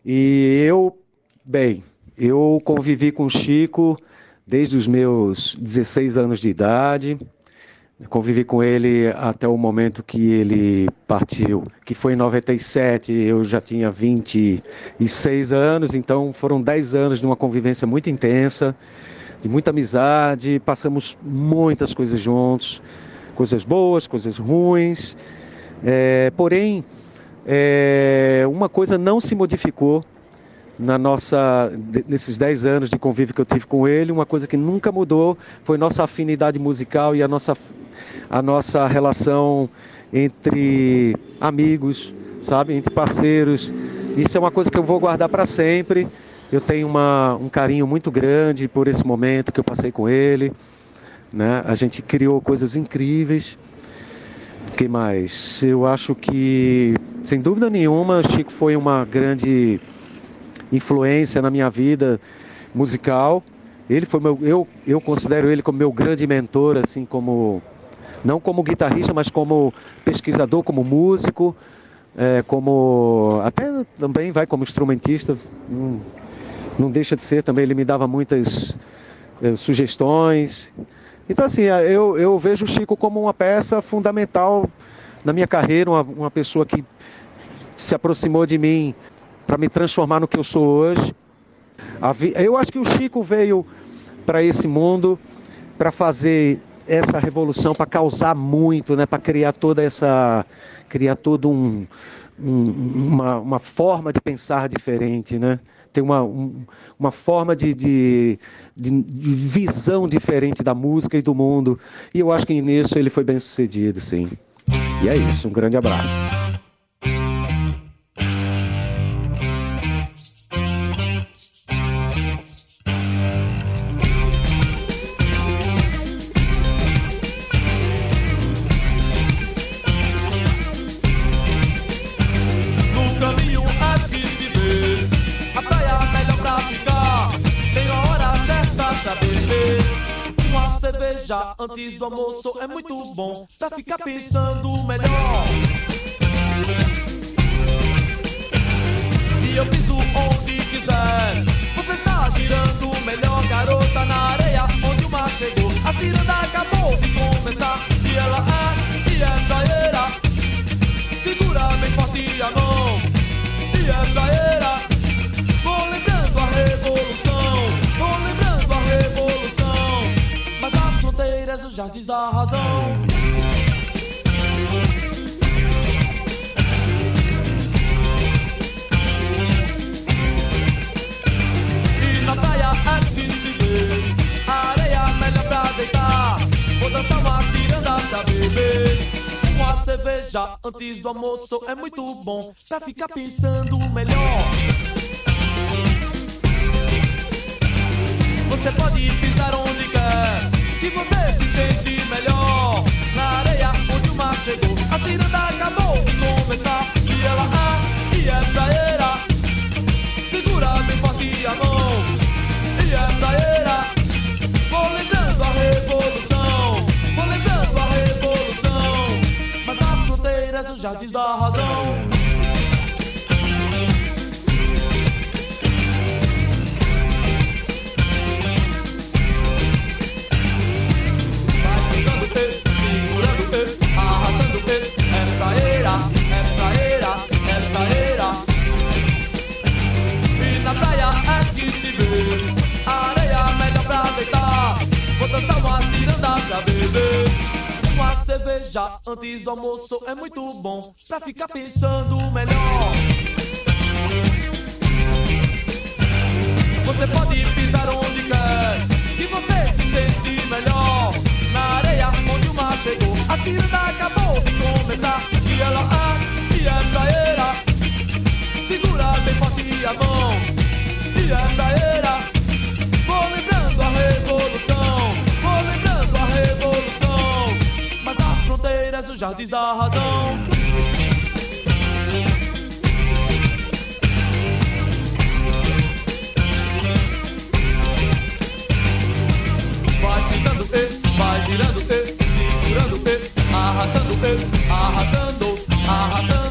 e eu, bem, eu convivi com o Chico desde os meus 16 anos de idade. Convivi com ele até o momento que ele partiu, que foi em 97, eu já tinha 26 anos, então foram 10 anos de uma convivência muito intensa, de muita amizade, passamos muitas coisas juntos, coisas boas, coisas ruins. É, porém, é, uma coisa não se modificou na nossa nesses 10 anos de convívio que eu tive com ele, uma coisa que nunca mudou foi nossa afinidade musical e a nossa a nossa relação entre amigos, sabe, entre parceiros. Isso é uma coisa que eu vou guardar para sempre. Eu tenho uma, um carinho muito grande por esse momento que eu passei com ele. Né? A gente criou coisas incríveis. Que mais? Eu acho que, sem dúvida nenhuma, Chico foi uma grande influência na minha vida musical. Ele foi meu, eu, eu considero ele como meu grande mentor, assim como não como guitarrista, mas como pesquisador, como músico, é, como até também vai como instrumentista, não, não, deixa de ser também. Ele me dava muitas é, sugestões. Então assim, eu, eu vejo o Chico como uma peça fundamental na minha carreira, uma, uma pessoa que se aproximou de mim para me transformar no que eu sou hoje. Eu acho que o Chico veio para esse mundo para fazer essa revolução, para causar muito, né? para criar toda essa. criar todo um. um uma, uma forma de pensar diferente, né? Tem uma, um, uma forma de, de, de, de visão diferente da música e do mundo. E eu acho que nisso ele foi bem sucedido, sim. E é isso, um grande abraço. Almoço é muito bom pra ficar pensando melhor. Jardins da razão. E na praia é que se vê a areia melhor pra deitar. Vou dançar uma pra beber. Uma cerveja antes do almoço é muito bom pra ficar pensando melhor. Você pode pisar onde quer, que você se sente melhor. Na areia onde o mar chegou, a ciranda acabou de começar. E ela é, e é praieira. Segura bem forte a mão, e é praieira. Vou lembrando a revolução, vou lembrando a revolução. Mas há fronteiras nos jardins da razão. Areia melhor pra deitar. Vou dançar uma ciranda pra beber. Uma cerveja antes do almoço é muito bom pra ficar pensando melhor. Você pode pisar onde quer, que você se sente melhor. Na areia onde o mar chegou, a ciranda acabou de começar. E ela é, e é. Segura bem forte a mão, jardins da razão. Vai pisando e, vai girando e, segurando e, arrastando e, arrastando, arrastando.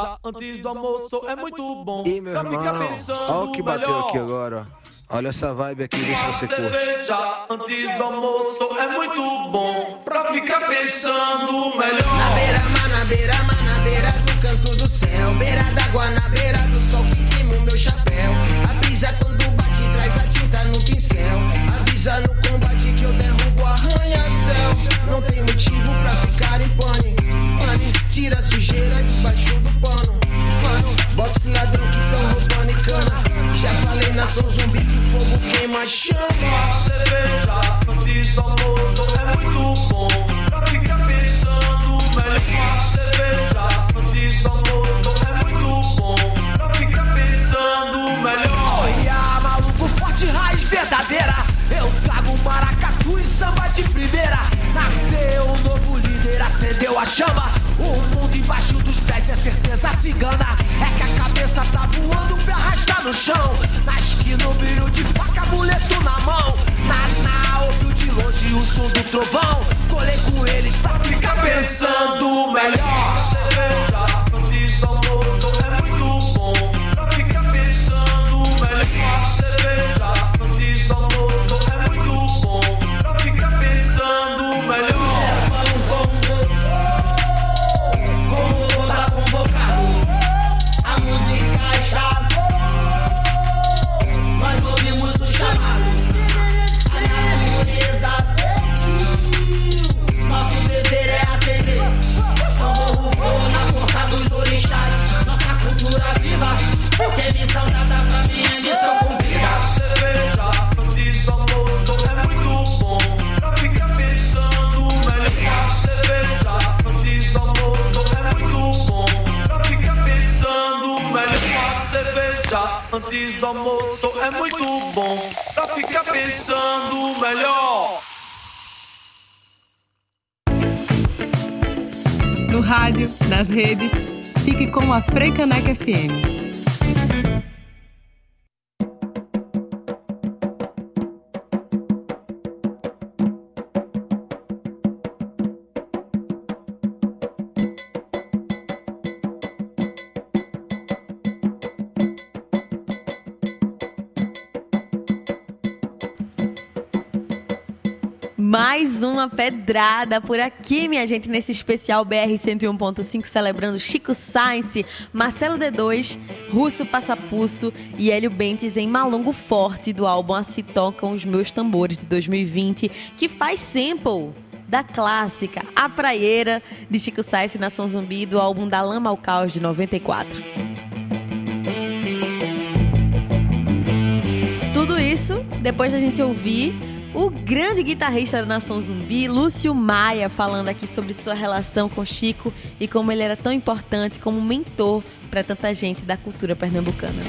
Cerveja antes do almoço é muito bom Ih, meu Pra ficar irmão, pensando olha o que bateu melhor. aqui agora. Olha essa vibe aqui, deixa Uma você curte. cerveja antes do almoço é muito bom Pra ficar pensando melhor Na beira-mar, na beira-mar, na beira do canto do céu. Beira d'água, na beira do sol que queima o meu chapéu. A brisa quando bate traz a tinta no pincel. Avisa no combate que eu derrubo arranha-céu. Não tem motivo pra ficar em pane. Pane, tira a sujeira debaixo do pano. Mano, bota esse ladrão que tão roubando e cana. Já falei nação zumbi que fogo queima chama. Cerveja antes do almoço é muito bom Pra ficar pensando melhor cerveja antes do almoço é muito bom Pra ficar pensando melhor Olha, maluco, forte raiz verdadeira. De primeira. Nasceu um novo líder, acendeu a chama. O mundo embaixo dos pés é certeza cigana. É que a cabeça tá voando pra arrastar no chão. Na esquina, o brilho de faca, amuleto na mão. Na, na, ouviu de longe o som do trovão. Colei com eles pra ficar Pensando melhor Cerveja do almoço é muito Porque missão nada pra mim é missão cumprida. Cerveja, do almoço é muito bom. Pra ficar pensando melhor. Cerveja, do almoço é muito bom. Pra ficar pensando melhor. Cerveja, antes do almoço, é muito bom. Pra ficar pensando melhor. No rádio, nas redes, fique com a Freicaneca FM. Uma pedrada por aqui, minha gente, nesse especial BR 101.5 celebrando Chico Science, Marcelo D2, Russo Passapulso e Hélio Bentes em Malongo Forte do álbum Assim Tocam os Meus Tambores de 2020, que faz sample da clássica A Praieira de Chico Science Nação Zumbi do álbum Da Lama ao Caos de 94. Tudo isso depois da gente ouvir o grande guitarrista da Nação Zumbi, Lúcio Maia, falando aqui sobre sua relação com Chico e como ele era tão importante como mentor para tanta gente da cultura pernambucana.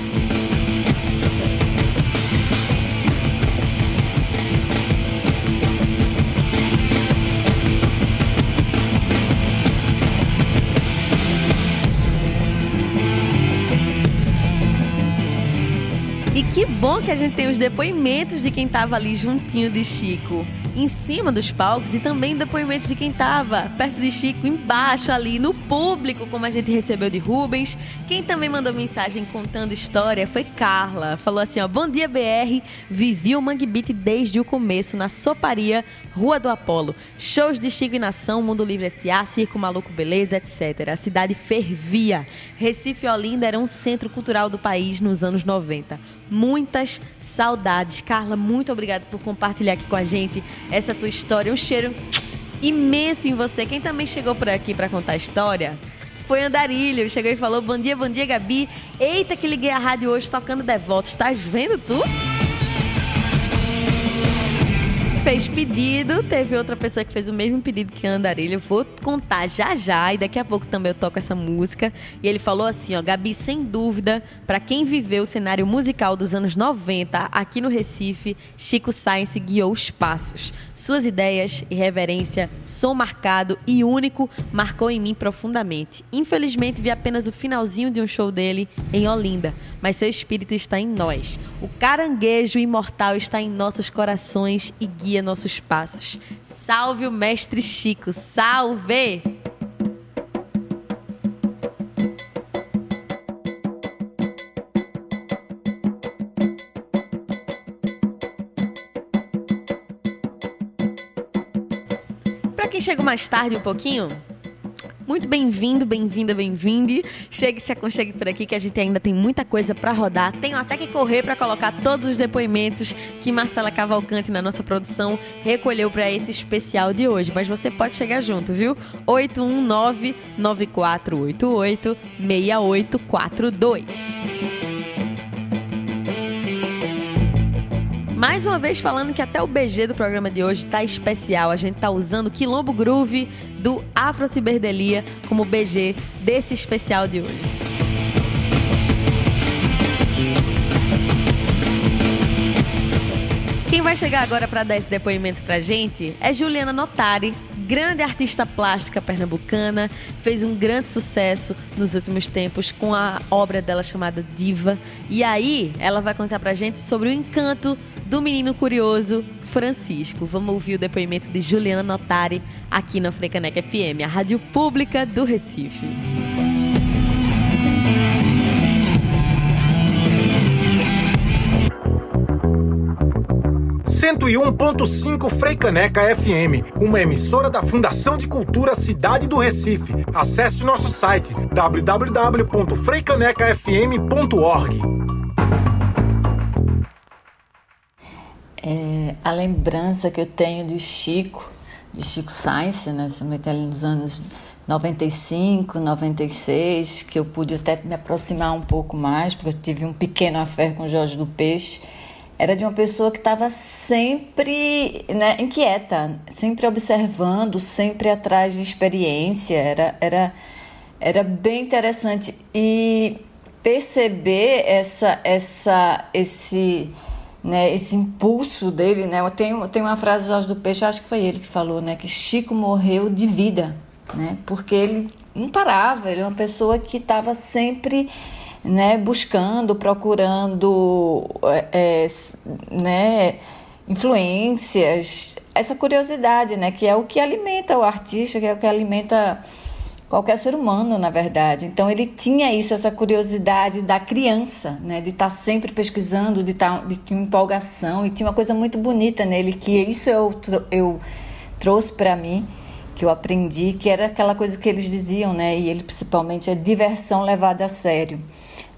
Bom que a gente tem os depoimentos de quem estava ali juntinho de Chico, em cima dos palcos, e também depoimentos de quem estava perto de Chico, embaixo ali, no público, como a gente recebeu de Rubens. Quem também mandou mensagem contando história foi Carla. Falou assim: ó, bom dia BR, vivi o Mangue Beat desde o começo, na Soparia, Rua do Apolo. Shows de Chico e Nação, Mundo Livre S.A., Circo Maluco Beleza, etc. A cidade fervia. Recife e Olinda era um centro cultural do país nos anos 90 muitas saudades. Carla, muito obrigada por compartilhar aqui com a gente essa tua história. Um cheiro imenso em você. Quem também chegou por aqui para contar a história foi Andarilho. Chegou e falou: Bom dia, bom dia, Gabi. Eita, que liguei a rádio hoje tocando Devotos. Estás vendo tu? Fez pedido, teve outra pessoa que fez o mesmo pedido que a Andarilho. Eu vou contar já já e daqui a pouco também eu toco essa música. E ele falou assim, ó, Gabi, sem dúvida, para quem viveu o cenário musical dos anos 90 aqui no Recife, Chico Science guiou os passos. Suas ideias, irreverência, som marcado e único marcou em mim profundamente. Infelizmente vi apenas o finalzinho de um show dele em Olinda, mas seu espírito está em nós. O caranguejo imortal está em nossos corações e guia nossos passos. Salve o mestre Chico, salve! Para quem chegou mais tarde um pouquinho, muito bem-vindo, bem-vinda, bem-vinde. Chegue, se aconchegue por aqui que a gente ainda tem muita coisa para rodar. Tenho até que correr para colocar todos os depoimentos que Marcela Cavalcante na nossa produção recolheu para esse especial de hoje. Mas você pode chegar junto, viu? 819 9488 6842. Mais uma vez falando que até o BG do programa de hoje tá especial. A gente tá usando Quilombo Groove do Afro Ciberdelia como BG desse especial de hoje. Quem vai chegar agora para dar esse depoimento pra gente é Juliana Notari, grande artista plástica pernambucana, fez um grande sucesso nos últimos tempos com a obra dela chamada Diva. E aí, ela vai contar pra gente sobre o encanto do menino curioso Francisco. Vamos ouvir o depoimento de Juliana Notari aqui na Frecaneca FM, a rádio pública do Recife. 101.5 Freicaneca FM, uma emissora da Fundação de Cultura Cidade do Recife. Acesse nosso site www.freicanecafm.org. É, a lembrança que eu tenho de Chico, de Chico Science, né, nos anos 95, 96, que eu pude até me aproximar um pouco mais, porque eu tive um pequeno affair com Jorge do Peixe era de uma pessoa que estava sempre né, inquieta, sempre observando, sempre atrás de experiência. Era, era, era bem interessante. E perceber essa, essa, esse, né, esse impulso dele, né? Tem, tem uma frase do Jorge do Peixe, acho que foi ele que falou, né? Que Chico morreu de vida, né? Porque ele não parava, ele é uma pessoa que estava sempre né, buscando, procurando é, é, né, influências, essa curiosidade, né, que é o que alimenta o artista, que é o que alimenta qualquer ser humano, na verdade. Então ele tinha isso, essa curiosidade da criança, né, de estar tá sempre pesquisando, de, estar, tá, de ter empolgação, e tinha uma coisa muito bonita nele, que isso eu, eu trouxe para mim, que eu aprendi, que era aquela coisa que eles diziam, né, e ele principalmente é diversão levada a sério.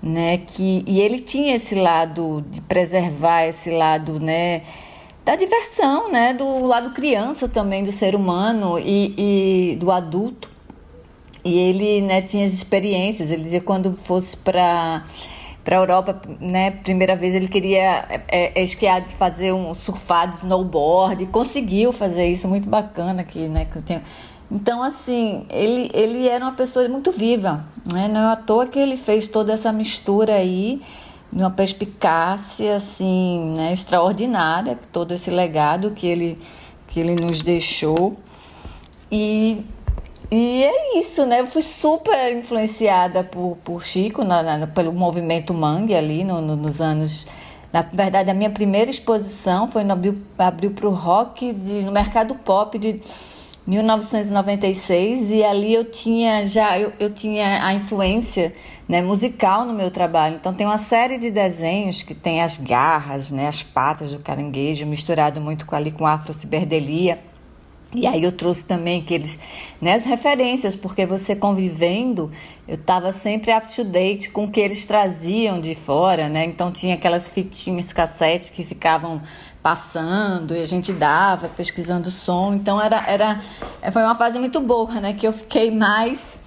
Né, que, e ele tinha esse lado de preservar esse lado, né, da diversão, né, do lado criança também do ser humano e, e do adulto. E ele né, tinha as experiências, ele dizia quando fosse para para a Europa, né, primeira vez ele queria é, é, esquiar, fazer um surfado, snowboard, conseguiu fazer isso, muito bacana aqui, né, que eu tenho. Então, assim, ele, ele era uma pessoa muito viva, né, não é à toa que ele fez toda essa mistura aí, de uma perspicácia, assim, né, extraordinária, todo esse legado que ele, que ele nos deixou. E e é isso, né? Eu fui super influenciada por, por Chico, na, na, pelo movimento Mangue ali no, no, nos anos. Na verdade, a minha primeira exposição foi no abril, para o rock de, no mercado pop de 1996 e ali eu tinha já eu, eu tinha a influência né, musical no meu trabalho. Então tem uma série de desenhos que tem as garras, né, as patas do caranguejo misturado muito com ali com afro-ciberdelia e aí eu trouxe também aqueles, né, as referências, porque você convivendo, eu estava sempre up to date com o que eles traziam de fora, né? Então tinha aquelas fitinhas cassete que ficavam passando e a gente dava, pesquisando som. Então era, era foi uma fase muito boa, né? Que eu fiquei mais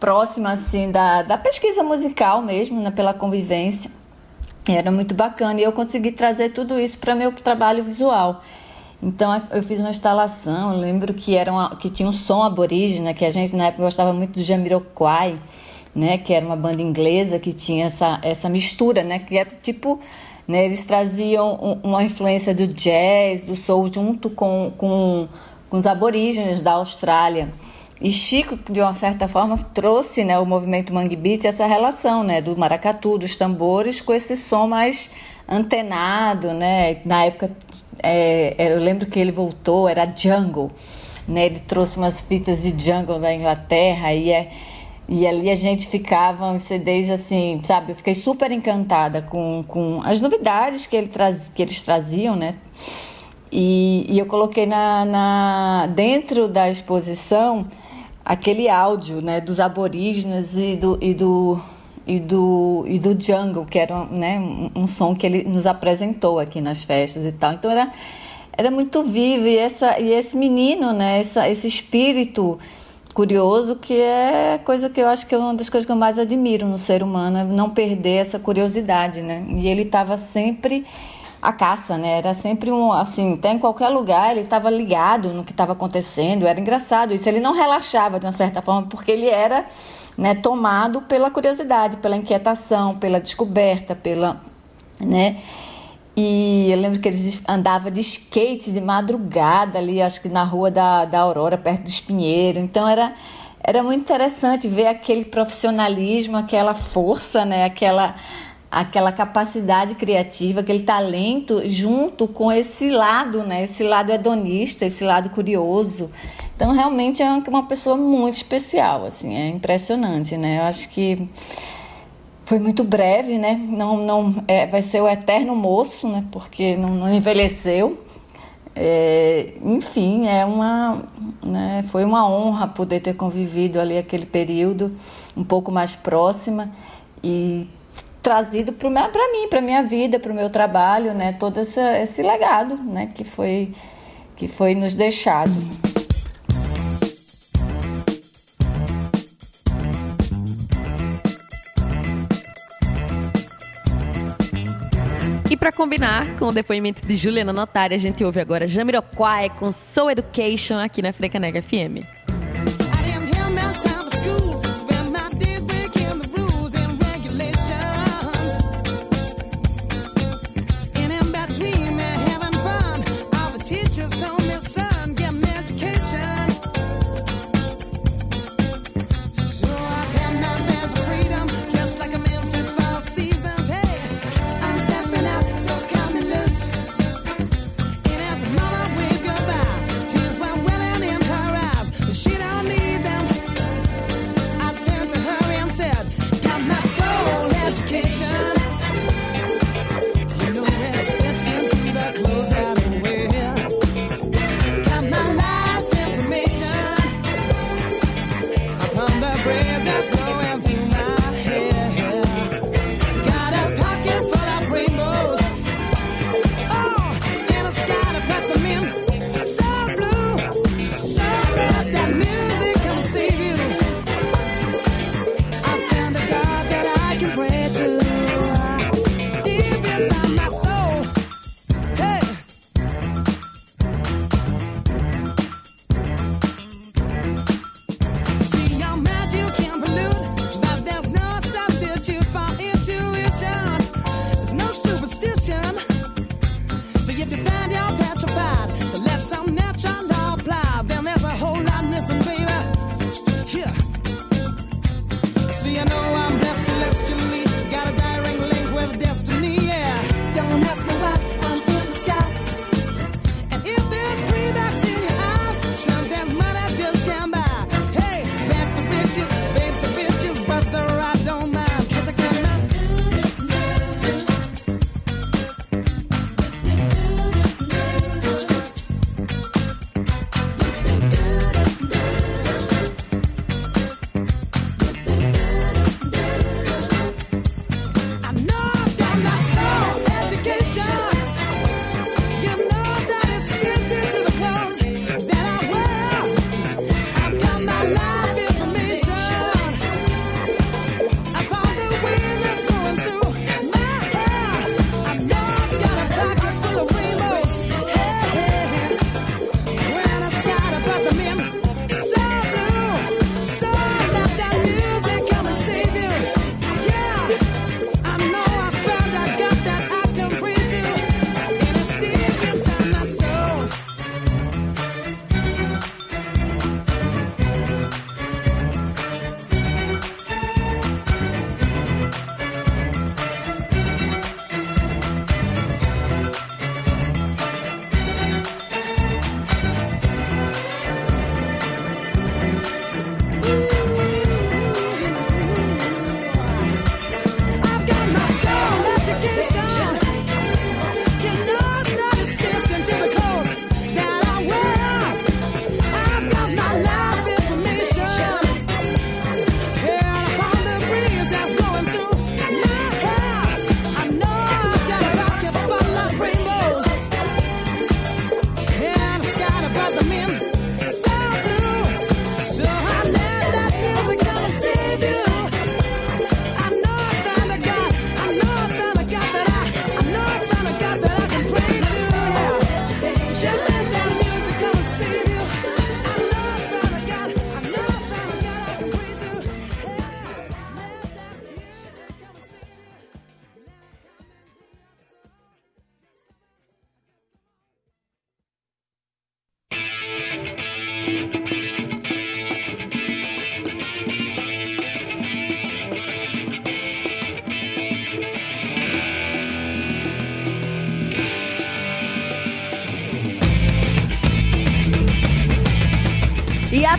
próxima assim da, da pesquisa musical mesmo, né? pela convivência. Era muito bacana e eu consegui trazer tudo isso para meu trabalho visual. Então eu fiz uma instalação, lembro que era uma, que tinha um som aborígena, que a gente na época gostava muito do Jamiroquai, né, que era uma banda inglesa que tinha essa, essa mistura, né, que era tipo, né, eles traziam uma influência do jazz, do soul junto com, com, com os aborígenes da Austrália. E Chico, de uma certa forma, trouxe né, o movimento Mangue Beat essa relação né, do maracatu, dos tambores, com esse som mais antenado, né? Na época, é, eu lembro que ele voltou, era jungle, né? Ele trouxe umas fitas de jungle da Inglaterra e é e ali a gente ficava em CDs assim, sabe? Eu fiquei super encantada com, com as novidades que, ele traz, que eles traziam, né? E, e eu coloquei na, na, dentro da exposição aquele áudio né, dos aborígenes e do, e do, e do, e do jungle, que era né, um, som que ele nos apresentou aqui nas festas e tal. Então era, era muito vivo e, essa, e esse menino, né, essa, esse espírito curioso que é coisa que eu acho que é uma das coisas que eu mais admiro no ser humano, é não perder essa curiosidade, né? E ele estava sempre a caça, né? Era sempre um, assim, até em qualquer lugar ele estava ligado no que estava acontecendo. Era engraçado isso. Ele não relaxava de uma certa forma porque ele era né, tomado pela curiosidade, pela inquietação, pela descoberta, pela, né? E eu lembro que eles andavam de skate de madrugada ali, acho que na rua da, da Aurora, perto do Espinheiro. Então era era muito interessante ver aquele profissionalismo, aquela força, né, aquela aquela capacidade criativa, aquele talento junto com esse lado, né, esse lado hedonista, esse lado curioso. Então, realmente é uma pessoa muito especial, assim, é impressionante, né? Eu acho que foi muito breve, né? Não, não, é, vai ser o eterno moço, né? Porque não, não envelheceu. É, enfim, é uma, né? foi uma honra poder ter convivido ali aquele período um pouco mais próxima e trazido para mim, para minha vida, para o meu trabalho, né? Todo esse, esse legado, né? Que foi que foi nos deixado. Para combinar com o depoimento de Juliana Notari, a gente ouve agora Jamiroquai com Soul Education aqui na Frecanega FM.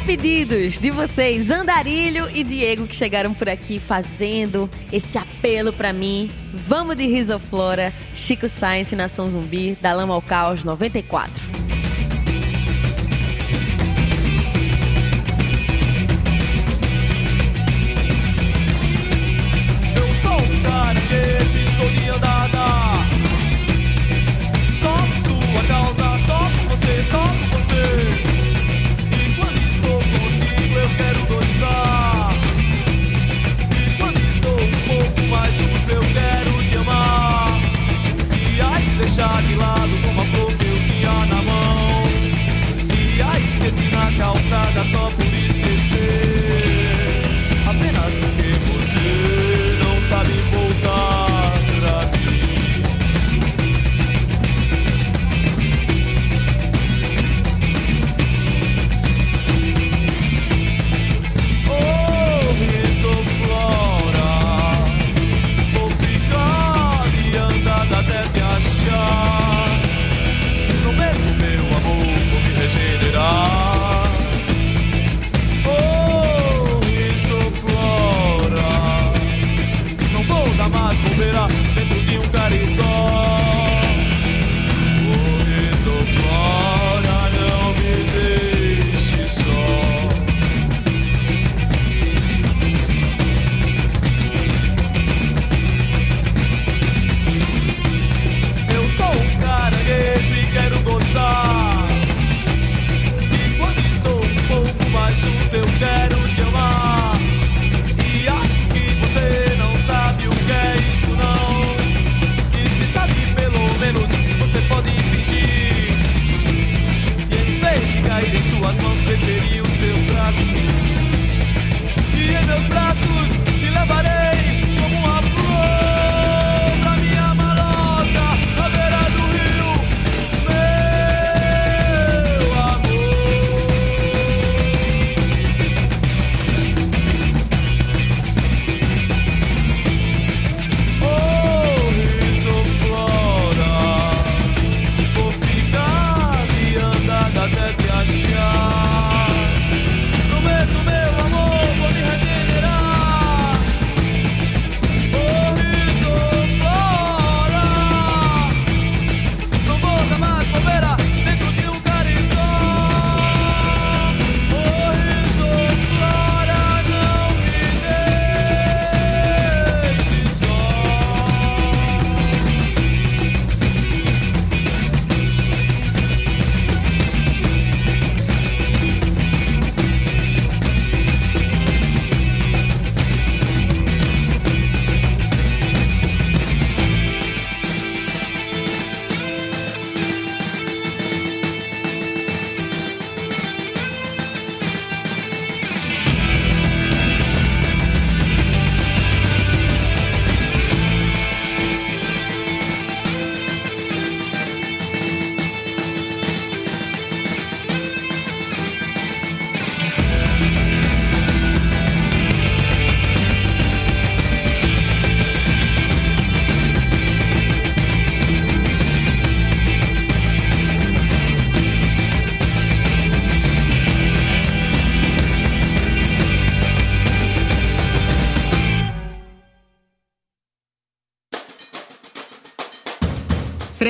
Pedidos de vocês, Andarilho e Diego, que chegaram por aqui fazendo esse apelo pra mim. Vamos de Risoflora, Chico Science, Nação Zumbi, da Lama ao Caos 94.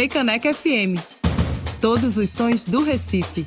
Caneca FM. Todos os sons do Recife.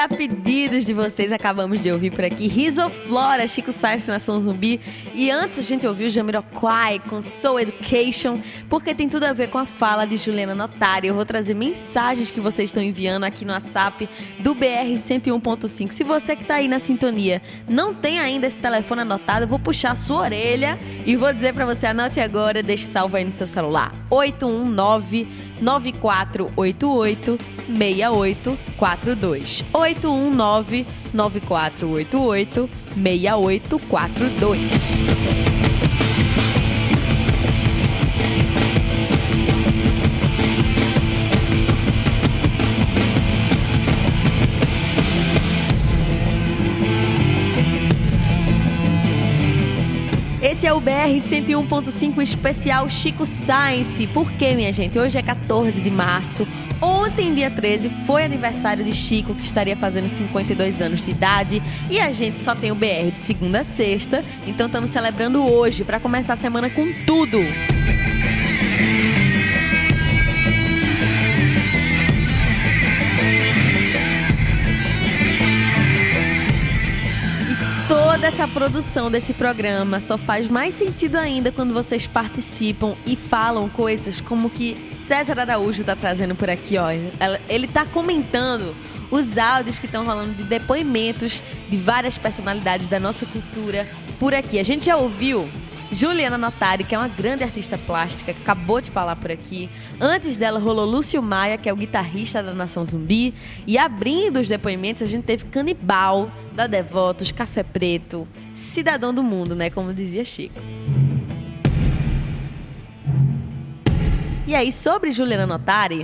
A pedidos de vocês, acabamos de ouvir por aqui Risoflora, Chico Sainz, Nação Zumbi. E antes a gente ouviu Jamiroquai com Soul Education, porque tem tudo a ver com a fala de Juliana Notari. Eu vou trazer mensagens que vocês estão enviando aqui no WhatsApp do BR 101.5. Se você que tá aí na sintonia não tem ainda esse telefone anotado, eu vou puxar a sua orelha e vou dizer para você, anote agora, deixe salvo aí no seu celular. 819 9488 6842. 819 9488 6842. Esse é o BR 101.5 especial Chico Science. Por quê, minha gente? Hoje é 14 de março. Ontem, dia 13, foi aniversário de Chico, que estaria fazendo 52 anos de idade. E a gente só tem o BR de segunda a sexta. Então estamos celebrando hoje para começar a semana com tudo. Toda essa produção desse programa só faz mais sentido ainda quando vocês participam e falam coisas como que César Araújo tá trazendo por aqui, ó. Ele tá comentando os áudios que estão rolando de depoimentos de várias personalidades da nossa cultura por aqui. A gente já ouviu Juliana Notari, que é uma grande artista plástica, que acabou de falar por aqui. Antes dela rolou Lúcio Maia, que é o guitarrista da Nação Zumbi. E abrindo os depoimentos, a gente teve Canibal, da Devotos, Café Preto, cidadão do mundo, né? Como dizia Chico. E aí, sobre Juliana Notari,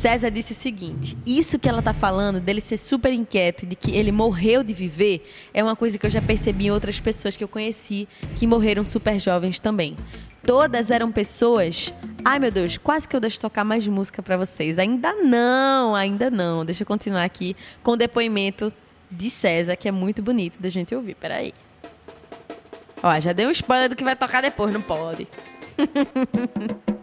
César disse o seguinte: isso que ela tá falando dele ser super inquieto, de que ele morreu de viver, é uma coisa que eu já percebi em outras pessoas que eu conheci que morreram super jovens também. Todas eram pessoas. Ai meu Deus, quase que eu deixo tocar mais música para vocês. Ainda não, ainda não. Deixa eu continuar aqui com o depoimento de César, que é muito bonito da gente ouvir. Peraí. Ó, já dei um spoiler do que vai tocar depois, não pode.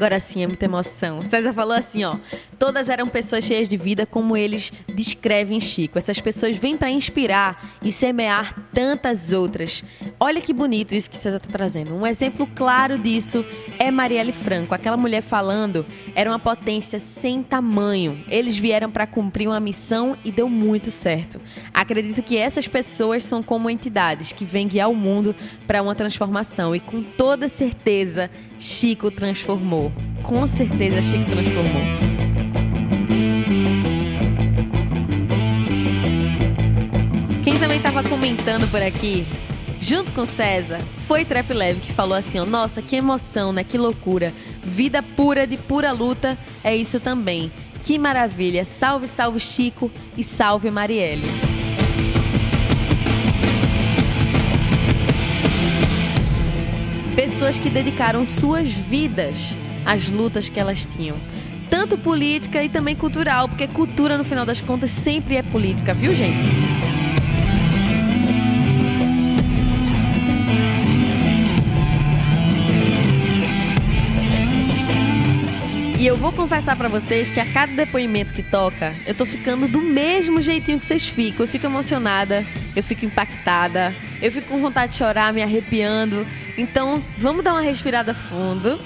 Agora sim é muita emoção. César falou assim, ó. Todas eram pessoas cheias de vida, como eles descrevem Chico. Essas pessoas vêm para inspirar e semear tantas outras. Olha que bonito isso que César está trazendo. Um exemplo claro disso é Marielle Franco. Aquela mulher falando era uma potência sem tamanho. Eles vieram para cumprir uma missão e deu muito certo. Acredito que essas pessoas são como entidades que vêm guiar o mundo para uma transformação e com toda certeza Chico transformou. Com certeza Chico transformou. Também estava comentando por aqui, junto com César, foi Trap Leve que falou assim: ó, Nossa, que emoção, né? Que loucura. Vida pura de pura luta é isso também. Que maravilha. Salve, salve Chico e salve Marielle. Pessoas que dedicaram suas vidas às lutas que elas tinham. Tanto política e também cultural, porque cultura, no final das contas, sempre é política, viu, gente? E eu vou confessar para vocês que a cada depoimento que toca, eu tô ficando do mesmo jeitinho que vocês ficam. Eu fico emocionada, eu fico impactada, eu fico com vontade de chorar, me arrepiando. Então, vamos dar uma respirada fundo.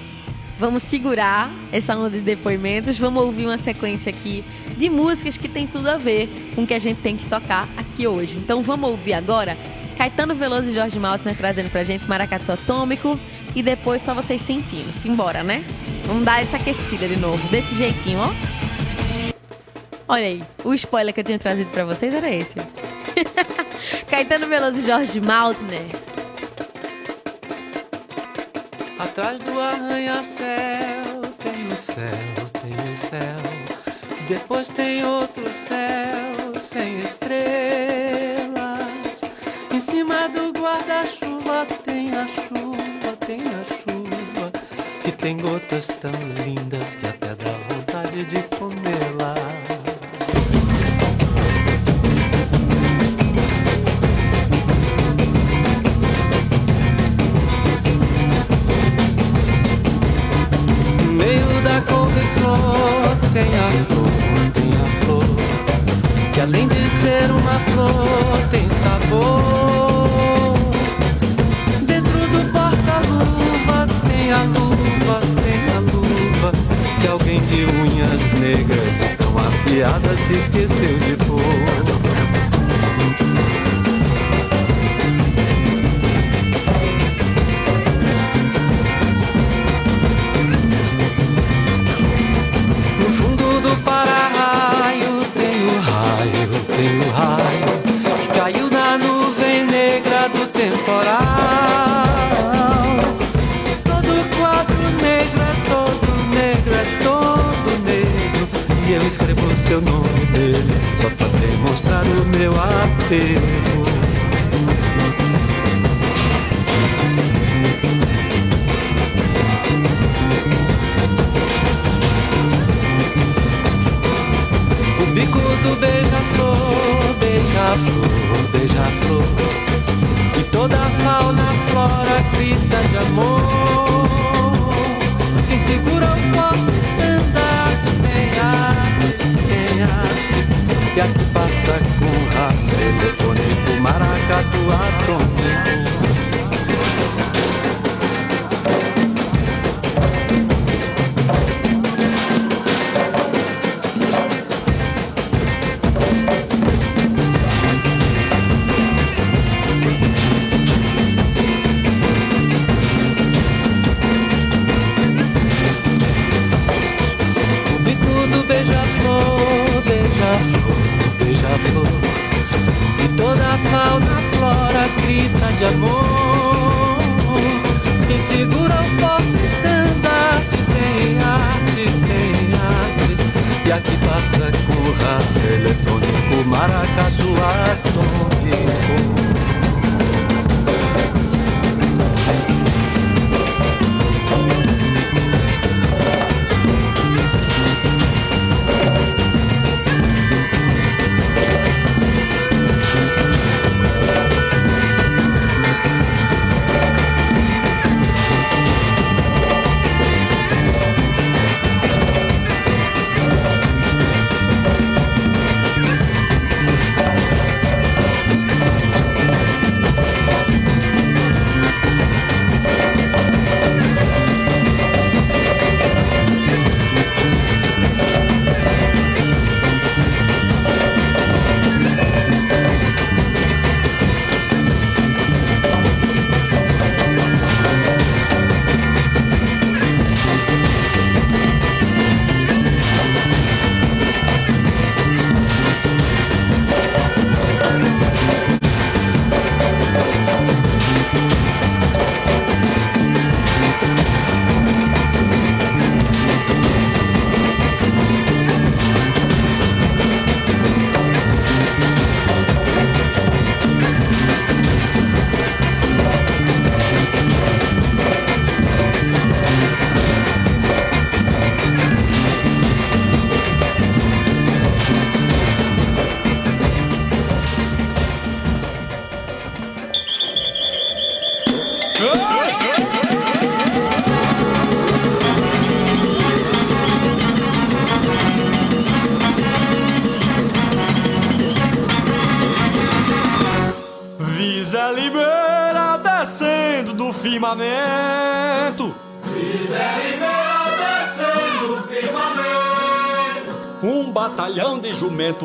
Vamos segurar essa onda de depoimentos, vamos ouvir uma sequência aqui de músicas que tem tudo a ver com o que a gente tem que tocar aqui hoje. Então vamos ouvir agora Caetano Veloso e Jorge Maltner trazendo pra gente Maracatu Atômico e depois só vocês sentindo. Simbora, né? Vamos dar essa aquecida de novo, desse jeitinho, ó. Olha aí, o spoiler que eu tinha trazido para vocês era esse. Caetano Veloso e Jorge Maltner. Atrás do arranha-céu tem o céu, tem o céu. Depois tem outro céu sem estrelas. Cima do guarda-chuva tem a chuva, tem a chuva. Que tem gotas tão lindas que até dá vontade de comê-la. Meio da couve-flor tem a flor, tem a flor. Que além de ser uma flor, tem Dentro do porta-luva tem a luva, tem a luva. Que alguém de unhas negras tão afiadas se esqueceu de pôr. Seu nome, só pra demonstrar o meu apego. O bico do beija-flor, beija-flor, beija-flor. E toda a fauna, flora grita de amor. Quem segura o copo E aqui passa com raça eletrônico, maracatu atômico. arasta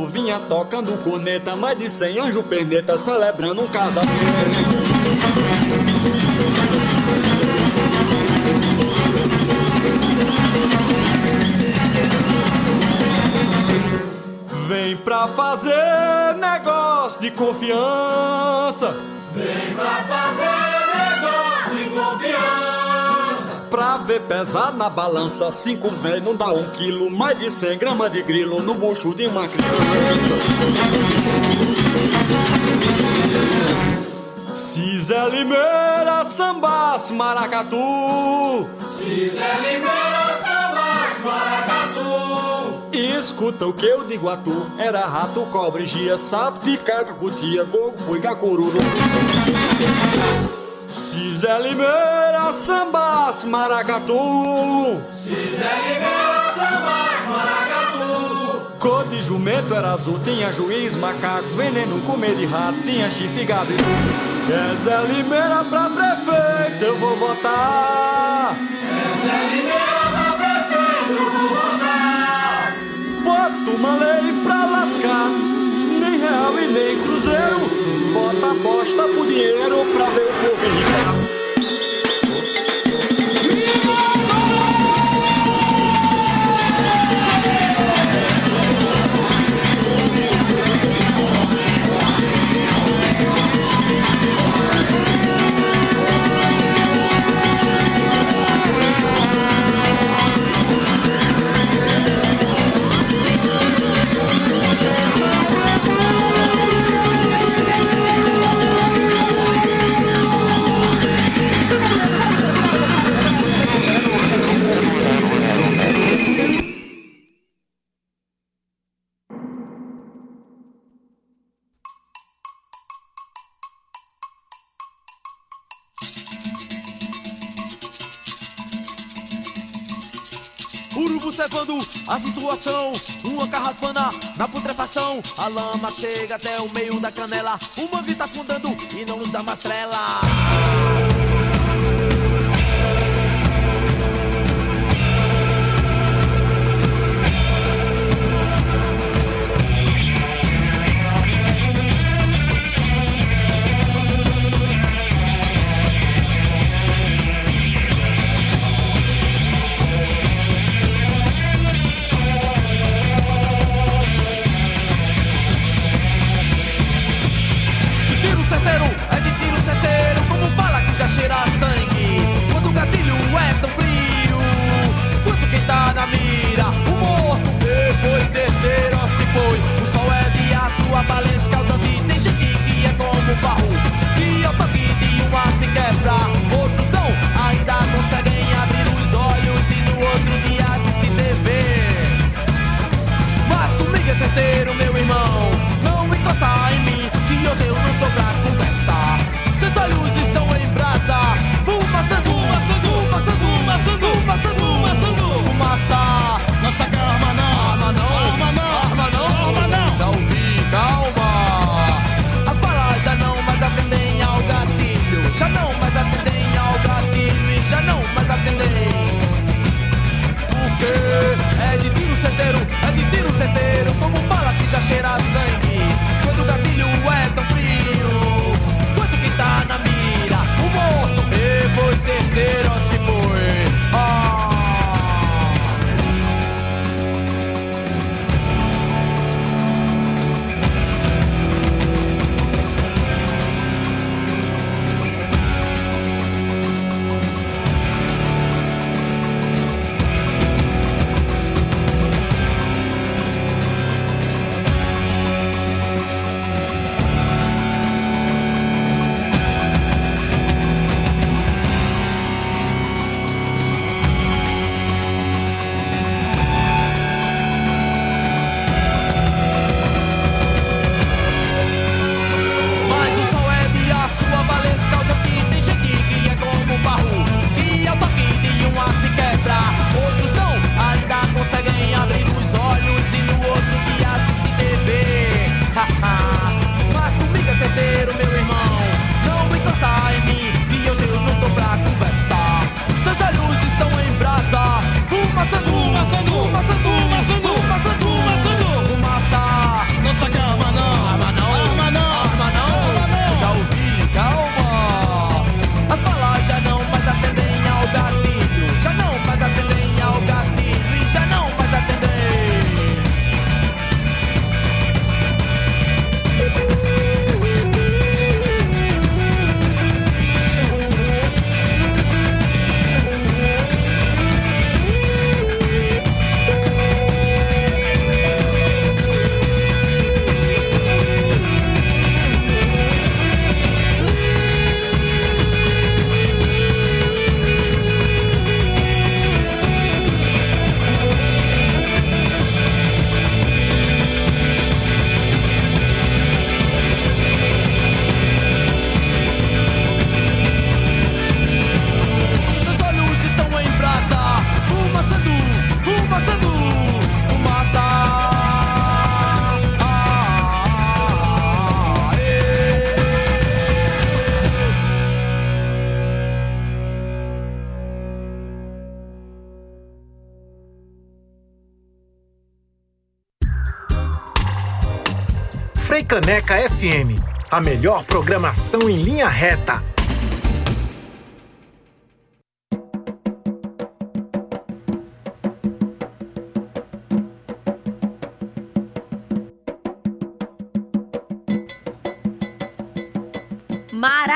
vinha tocando corneta, mais de cem anjo perneta celebrando um casamento. Vem pra fazer negócio de confiança. Vem pra fazer Ver pesar na balança, cinco véi não dá um quilo, mais de cem gramas de grilo no bucho de uma criança. Zé Limeira sambasse maracatu, Zé Limeira sambasse maracatu. escuta o que eu digo a tu: era rato, cobre, gia, sapo, ticaca, cutia, gogo, cururu. Se Zé Limeira sambasse maracatu, Se Zé Limeira sambasse maracatu. Cor de jumento era azul, tinha juiz, macaco, veneno, comer de rato, tinha chifre, gado. É Zé Limeira pra prefeito, eu vou votar. É Zé Limeira pra prefeito, eu vou votar. Bota uma lei pra lascar, nem real e nem. Bota aposta pro dinheiro pra ver o povo enricar. coração. Uma carraspana na putrefação. A lama chega até o meio da canela. Uma tá afundando e não nos dá mais trela. Caneca FM, a melhor programação em linha reta.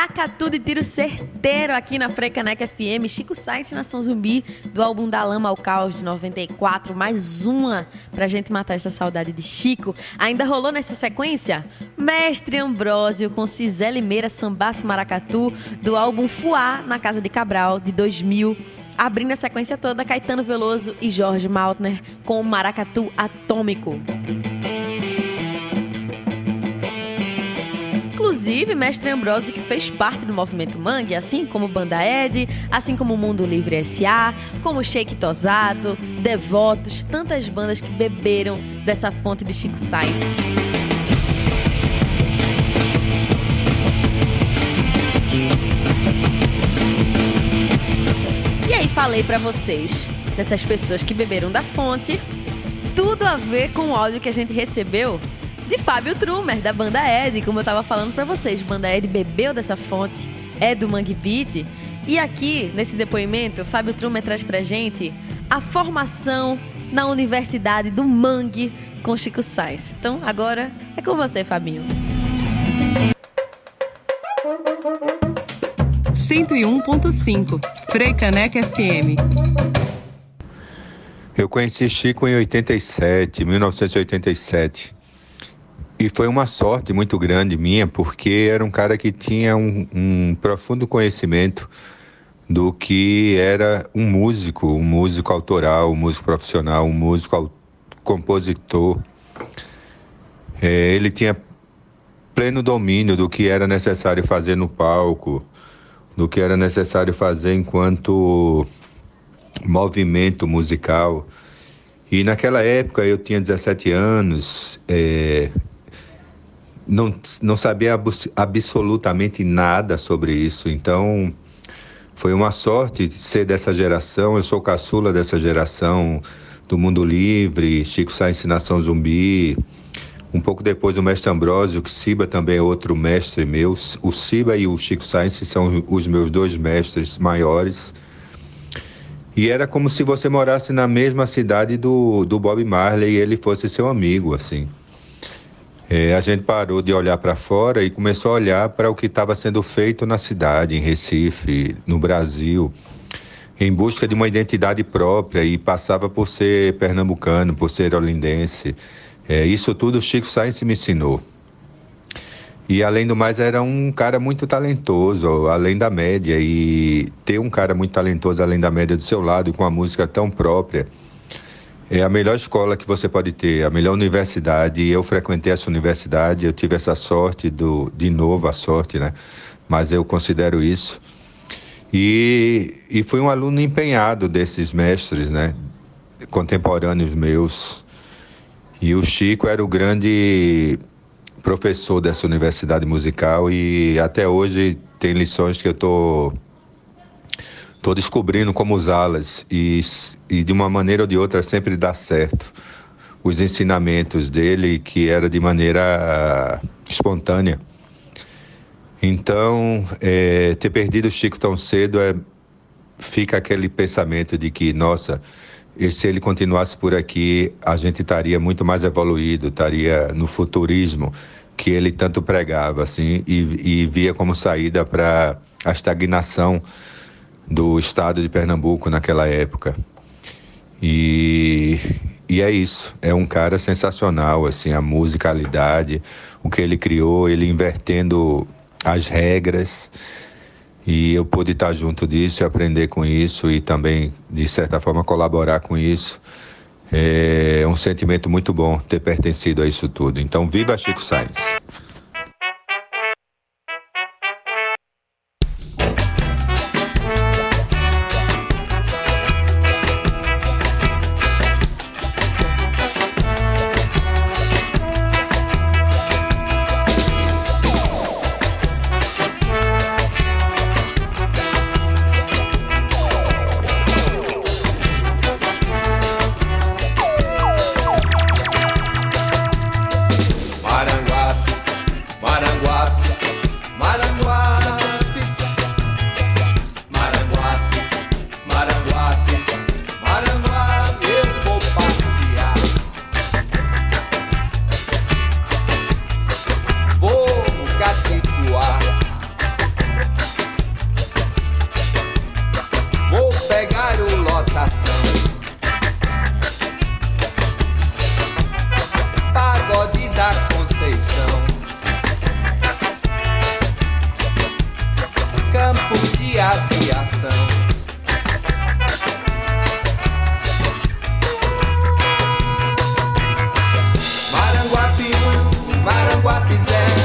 Taca tudo e tiro certeiro aqui na Frecanec FM. Chico Sainz Nação Zumbi, do álbum Da Lama ao Caos de 94. Mais uma pra gente matar essa saudade de Chico. Ainda rolou nessa sequência? Mestre Ambrósio com Cisele Meira Sambaço Maracatu, do álbum Fuá na Casa de Cabral, de 2000. Abrindo a sequência toda, Caetano Veloso e Jorge Maltner com Maracatu Atômico. Música Inclusive, Mestre Ambrosio, que fez parte do movimento Mangue, assim como Banda Ed, assim como Mundo Livre S.A., como Shake Tosado, Devotos, tantas bandas que beberam dessa fonte de Chico Sainz. falei para vocês dessas pessoas que beberam da fonte, tudo a ver com o áudio que a gente recebeu de Fábio Trumer, da banda Ed, como eu tava falando pra vocês. Banda Ed bebeu dessa fonte, é do Mangue Beat. E aqui, nesse depoimento, Fábio Trumer traz pra gente a formação na Universidade do Mangue com Chico Sainz. Então, agora é com você, Fabinho. 101.5 Frei Caneca FM. Eu conheci Chico em 87, 1987. E foi uma sorte muito grande minha, porque era um cara que tinha um, um profundo conhecimento do que era um músico, um músico autoral, um músico profissional, um músico compositor. É, ele tinha pleno domínio do que era necessário fazer no palco, do que era necessário fazer enquanto movimento musical. E naquela época eu tinha 17 anos, é, não, não sabia absolutamente nada sobre isso, então foi uma sorte ser dessa geração. Eu sou caçula dessa geração do Mundo Livre, Chico Sainz Nação Zumbi. Um pouco depois o mestre Ambrósio, que Siba também é outro mestre meu. O Siba e o Chico Sainz são os meus dois mestres maiores. E era como se você morasse na mesma cidade do, do Bob Marley e ele fosse seu amigo, assim. É, a gente parou de olhar para fora e começou a olhar para o que estava sendo feito na cidade, em Recife, no Brasil, em busca de uma identidade própria e passava por ser pernambucano, por ser olindense. É, isso tudo o Chico Sainz me ensinou. E além do mais, era um cara muito talentoso, além da média. E ter um cara muito talentoso, além da média, do seu lado, com uma música tão própria, é a melhor escola que você pode ter, a melhor universidade. Eu frequentei essa universidade, eu tive essa sorte, do, de novo a sorte, né? Mas eu considero isso. E, e fui um aluno empenhado desses mestres, né? Contemporâneos meus e o Chico era o grande professor dessa universidade musical e até hoje tem lições que eu tô tô descobrindo como usá-las e, e de uma maneira ou de outra sempre dá certo. Os ensinamentos dele que era de maneira espontânea. Então, é, ter perdido o Chico tão cedo é fica aquele pensamento de que, nossa, se ele continuasse por aqui, a gente estaria muito mais evoluído, estaria no futurismo que ele tanto pregava, assim, e, e via como saída para a estagnação do estado de Pernambuco naquela época. E, e é isso, é um cara sensacional, assim, a musicalidade, o que ele criou, ele invertendo as regras, e eu pude estar junto disso aprender com isso e também, de certa forma, colaborar com isso. É um sentimento muito bom ter pertencido a isso tudo. Então, viva Chico Sainz! Maranguape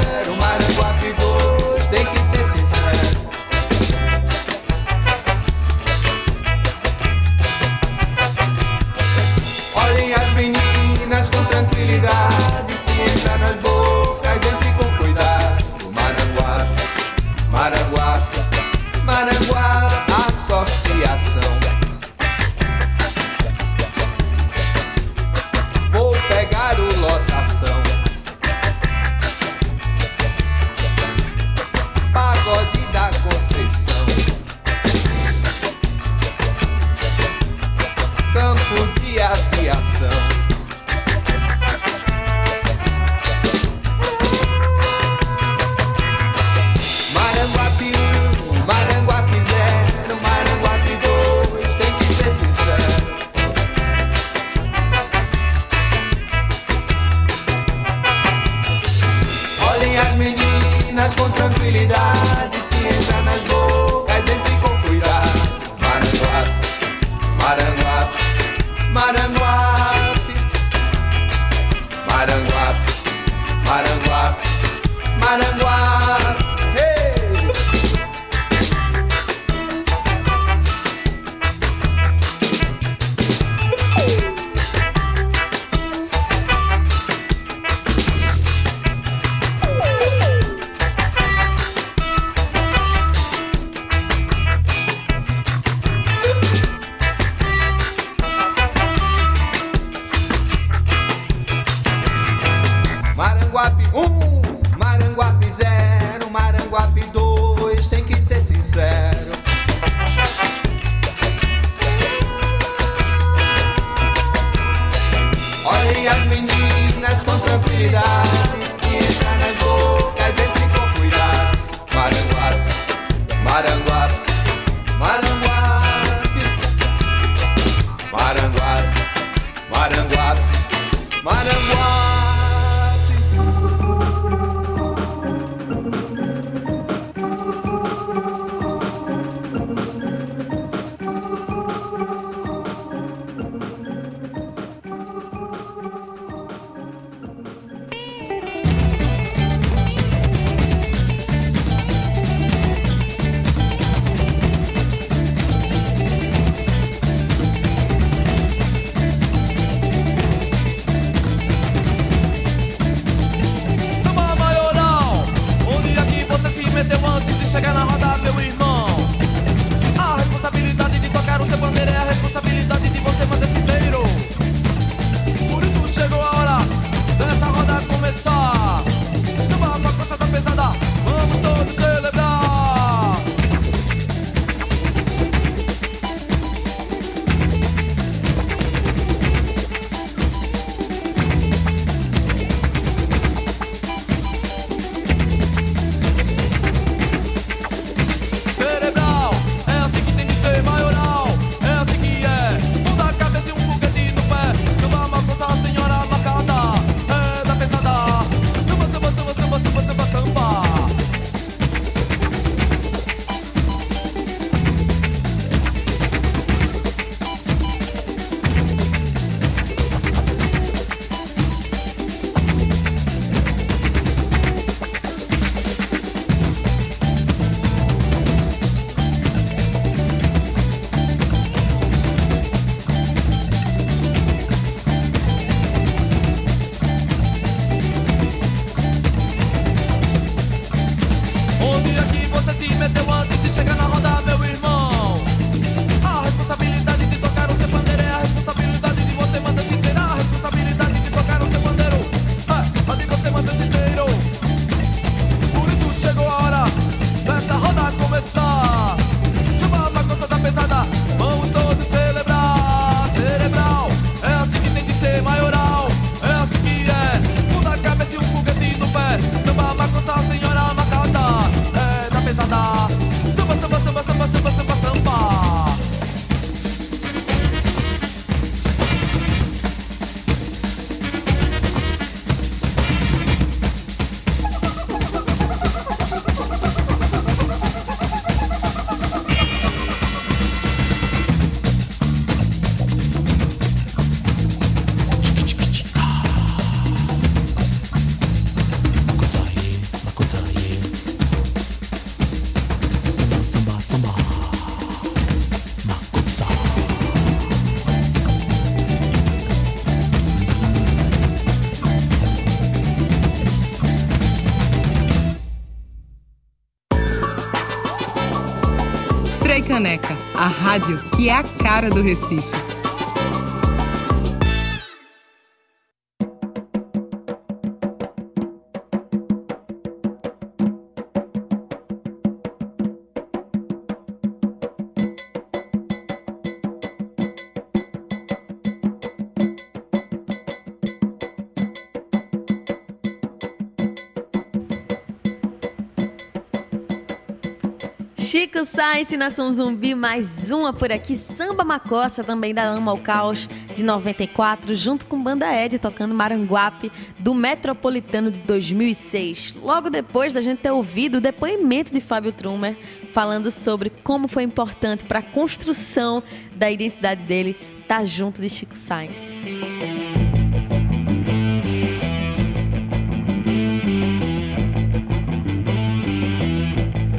rádio que é a cara do Recife. Chico Sainz, Nação Zumbi, mais uma por aqui. Samba Macossa, também da Ama ao Caos, de 94, junto com Banda Ed, tocando Maranguape, do Metropolitano de 2006. Logo depois da gente ter ouvido o depoimento de Fábio Trumer, falando sobre como foi importante para a construção da identidade dele estar tá junto de Chico Sainz.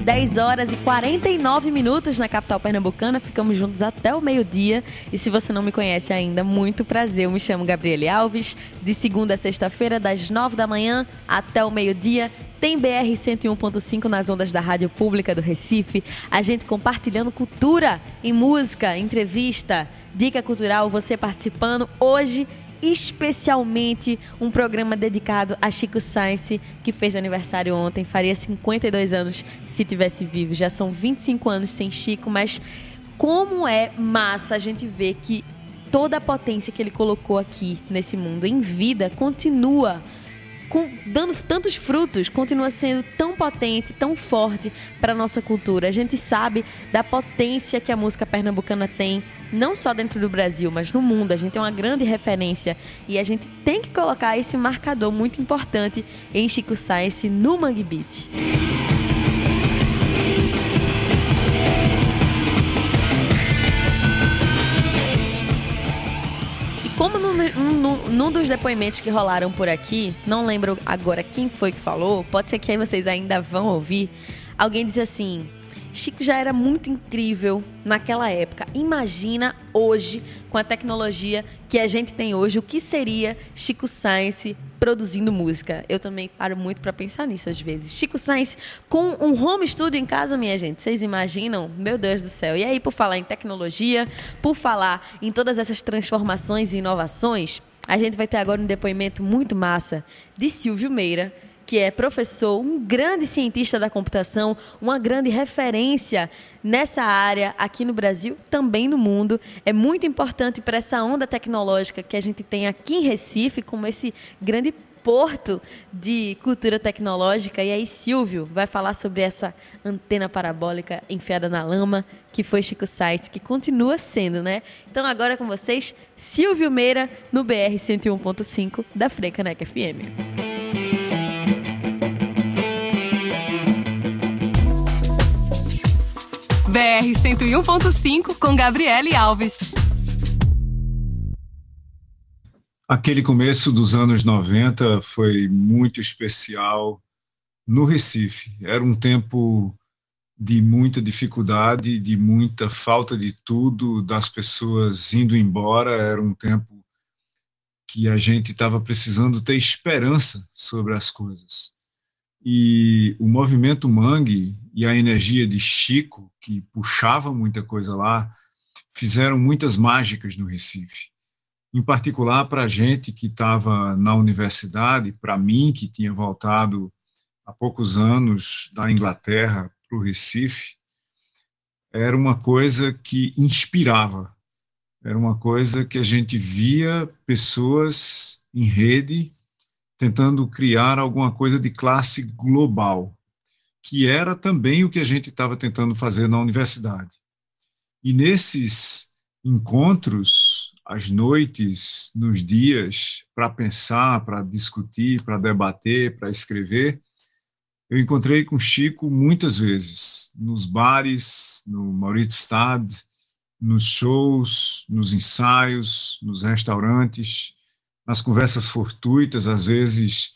10 horas e 49 minutos na capital pernambucana. Ficamos juntos até o meio-dia. E se você não me conhece ainda, muito prazer. Eu me chamo Gabriele Alves. De segunda a sexta-feira, das 9 da manhã até o meio-dia, tem BR 101.5 nas ondas da Rádio Pública do Recife. A gente compartilhando cultura em música, entrevista, dica cultural, você participando hoje especialmente um programa dedicado a Chico Sainz, que fez aniversário ontem, faria 52 anos se tivesse vivo. Já são 25 anos sem Chico, mas como é massa a gente ver que toda a potência que ele colocou aqui nesse mundo em vida continua com, dando tantos frutos, continua sendo tão potente, tão forte para a nossa cultura. A gente sabe da potência que a música pernambucana tem, não só dentro do Brasil, mas no mundo. A gente tem uma grande referência e a gente tem que colocar esse marcador muito importante em Chico Science no Mangue Beat. Num, num, dos depoimentos que rolaram por aqui, não lembro agora quem foi que falou, pode ser que aí vocês ainda vão ouvir. Alguém disse assim: Chico já era muito incrível naquela época. Imagina hoje, com a tecnologia que a gente tem hoje, o que seria Chico Science produzindo música. Eu também paro muito para pensar nisso às vezes. Chico Sainz com um home studio em casa, minha gente. Vocês imaginam? Meu Deus do céu. E aí, por falar em tecnologia, por falar em todas essas transformações e inovações, a gente vai ter agora um depoimento muito massa de Silvio Meira que é professor, um grande cientista da computação, uma grande referência nessa área aqui no Brasil, também no mundo. É muito importante para essa onda tecnológica que a gente tem aqui em Recife, como esse grande porto de cultura tecnológica. E aí, Silvio vai falar sobre essa antena parabólica enfiada na lama, que foi Chico Sainz, que continua sendo, né? Então, agora com vocês, Silvio Meira, no BR 101.5 da Frecanec FM. BR 101.5 com Gabriele Alves. Aquele começo dos anos 90 foi muito especial no Recife. Era um tempo de muita dificuldade, de muita falta de tudo, das pessoas indo embora. Era um tempo que a gente estava precisando ter esperança sobre as coisas. E o movimento Mangue e a energia de Chico, que puxava muita coisa lá, fizeram muitas mágicas no Recife. Em particular para a gente que estava na universidade, para mim que tinha voltado há poucos anos da Inglaterra para o Recife, era uma coisa que inspirava, era uma coisa que a gente via pessoas em rede tentando criar alguma coisa de classe global, que era também o que a gente estava tentando fazer na universidade. E nesses encontros, às noites, nos dias, para pensar, para discutir, para debater, para escrever, eu encontrei com Chico muitas vezes, nos bares, no Mauritsstad, nos shows, nos ensaios, nos restaurantes, nas conversas fortuitas, às vezes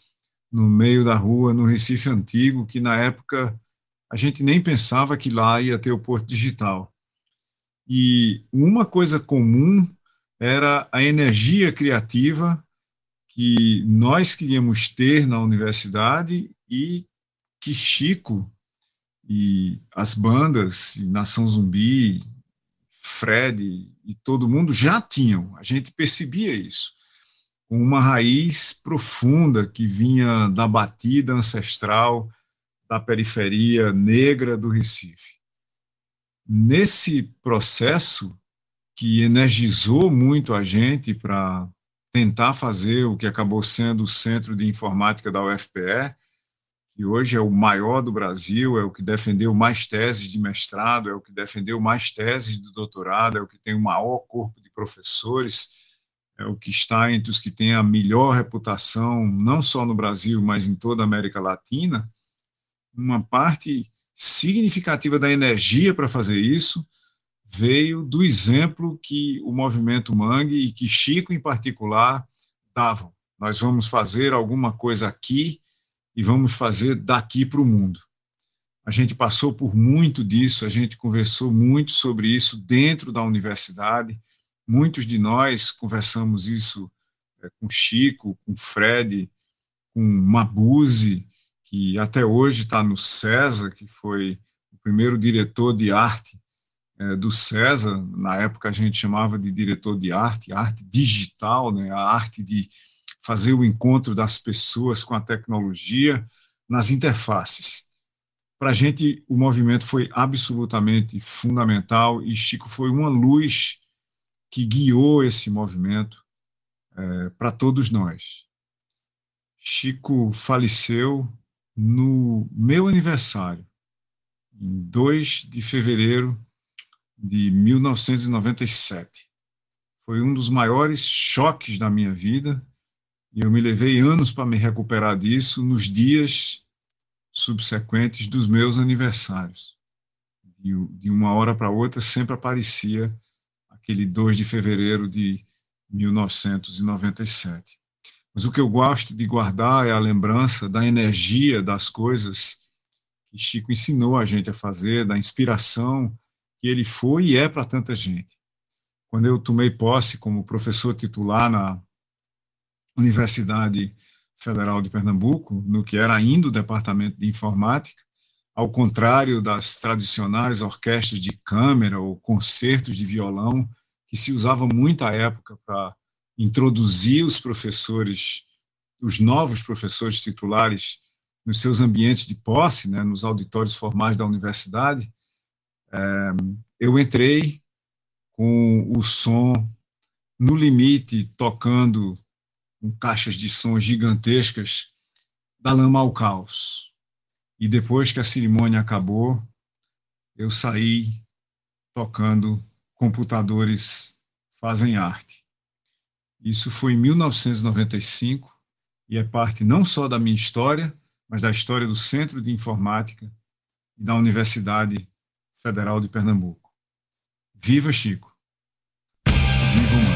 no meio da rua, no Recife Antigo, que na época a gente nem pensava que lá ia ter o Porto Digital. E uma coisa comum era a energia criativa que nós queríamos ter na universidade e que Chico e as bandas, e Nação Zumbi, Fred e todo mundo já tinham. A gente percebia isso com uma raiz profunda que vinha da batida ancestral da periferia negra do Recife. Nesse processo que energizou muito a gente para tentar fazer o que acabou sendo o Centro de Informática da UFPE, que hoje é o maior do Brasil, é o que defendeu mais teses de mestrado, é o que defendeu mais teses de doutorado, é o que tem o maior corpo de professores, é o que está entre os que têm a melhor reputação, não só no Brasil, mas em toda a América Latina, uma parte significativa da energia para fazer isso veio do exemplo que o movimento Mangue e que Chico em particular davam. Nós vamos fazer alguma coisa aqui e vamos fazer daqui para o mundo. A gente passou por muito disso, a gente conversou muito sobre isso dentro da universidade. Muitos de nós conversamos isso é, com Chico, com Fred, com Mabuse, que até hoje está no César, que foi o primeiro diretor de arte é, do César. Na época a gente chamava de diretor de arte, arte digital, né, a arte de fazer o encontro das pessoas com a tecnologia nas interfaces. Para a gente, o movimento foi absolutamente fundamental e Chico foi uma luz que guiou esse movimento é, para todos nós. Chico faleceu no meu aniversário, em 2 de fevereiro de 1997. Foi um dos maiores choques da minha vida e eu me levei anos para me recuperar disso nos dias subsequentes dos meus aniversários. De, de uma hora para outra sempre aparecia aquele 2 de fevereiro de 1997. Mas o que eu gosto de guardar é a lembrança da energia das coisas que Chico ensinou a gente a fazer, da inspiração que ele foi e é para tanta gente. Quando eu tomei posse como professor titular na Universidade Federal de Pernambuco, no que era ainda o Departamento de Informática, ao contrário das tradicionais orquestras de câmara ou concertos de violão, que se usavam muito à época para introduzir os professores, os novos professores titulares, nos seus ambientes de posse, né, nos auditórios formais da universidade, é, eu entrei com o som no limite, tocando com caixas de som gigantescas, da lama ao caos. E depois que a cerimônia acabou, eu saí tocando Computadores Fazem Arte. Isso foi em 1995 e é parte não só da minha história, mas da história do Centro de Informática e da Universidade Federal de Pernambuco. Viva Chico! alta,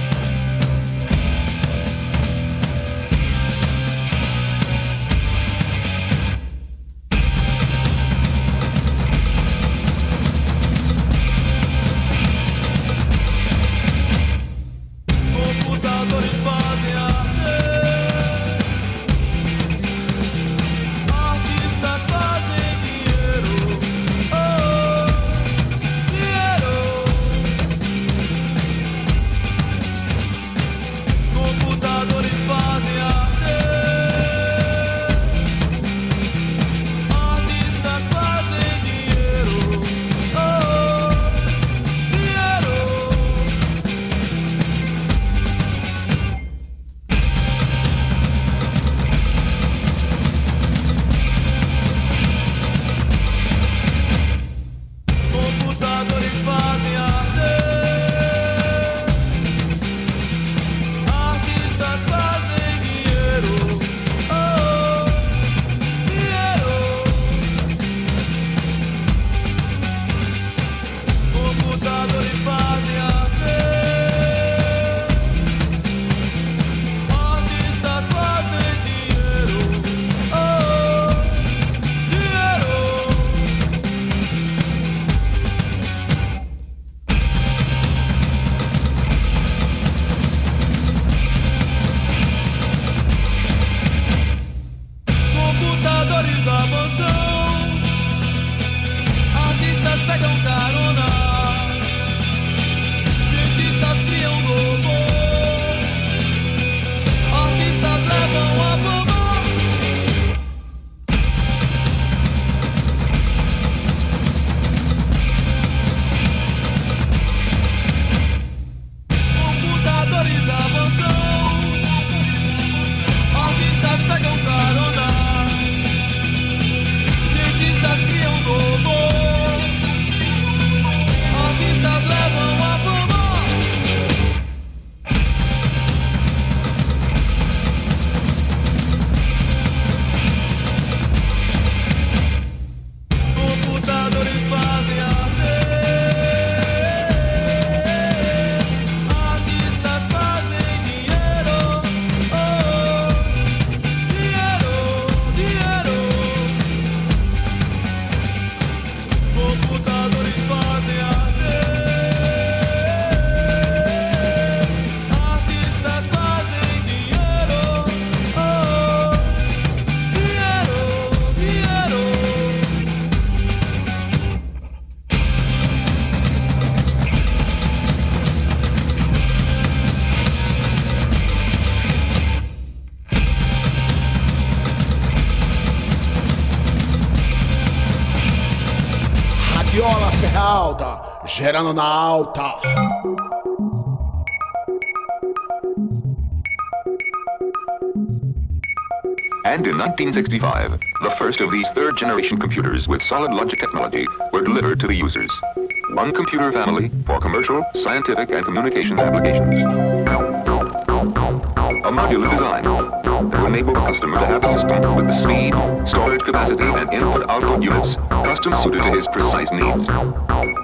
na alta. And in 1965, the first of these third generation computers with solid logic technology were delivered to the users. One computer family for commercial, scientific, and communications applications. A modular design to enable the customer to have a system with the speed, storage capacity, and input-output units custom suited to his precise needs.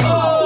Oh,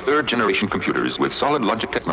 third generation computers with solid logic technology.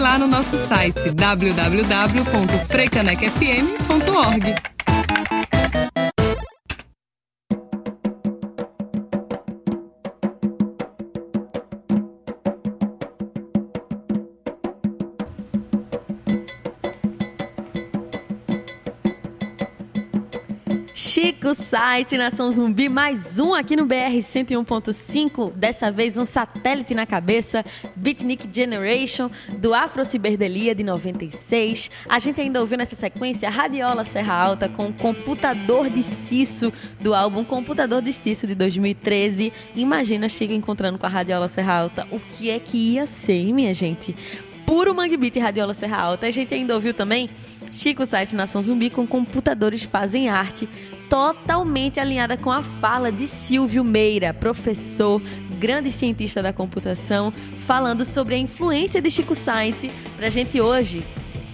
Vai lá no nosso site www.freicanecfm.org. Sainz, Nação Zumbi, mais um aqui no BR 101.5. Dessa vez um satélite na cabeça, Beatnik Generation, do Afro Ciberdelia de 96. A gente ainda ouviu nessa sequência Radiola Serra Alta com Computador de Cisso, do álbum Computador de Cisso de 2013. Imagina Chico encontrando com a Radiola Serra Alta. O que é que ia ser, minha gente? Puro Mangue Beat e Radiola Serra Alta. A gente ainda ouviu também Chico Sainz Nação Zumbi com Computadores Fazem Arte, totalmente alinhada com a fala de Silvio Meira, professor, grande cientista da computação, falando sobre a influência de Chico Sainz para a gente hoje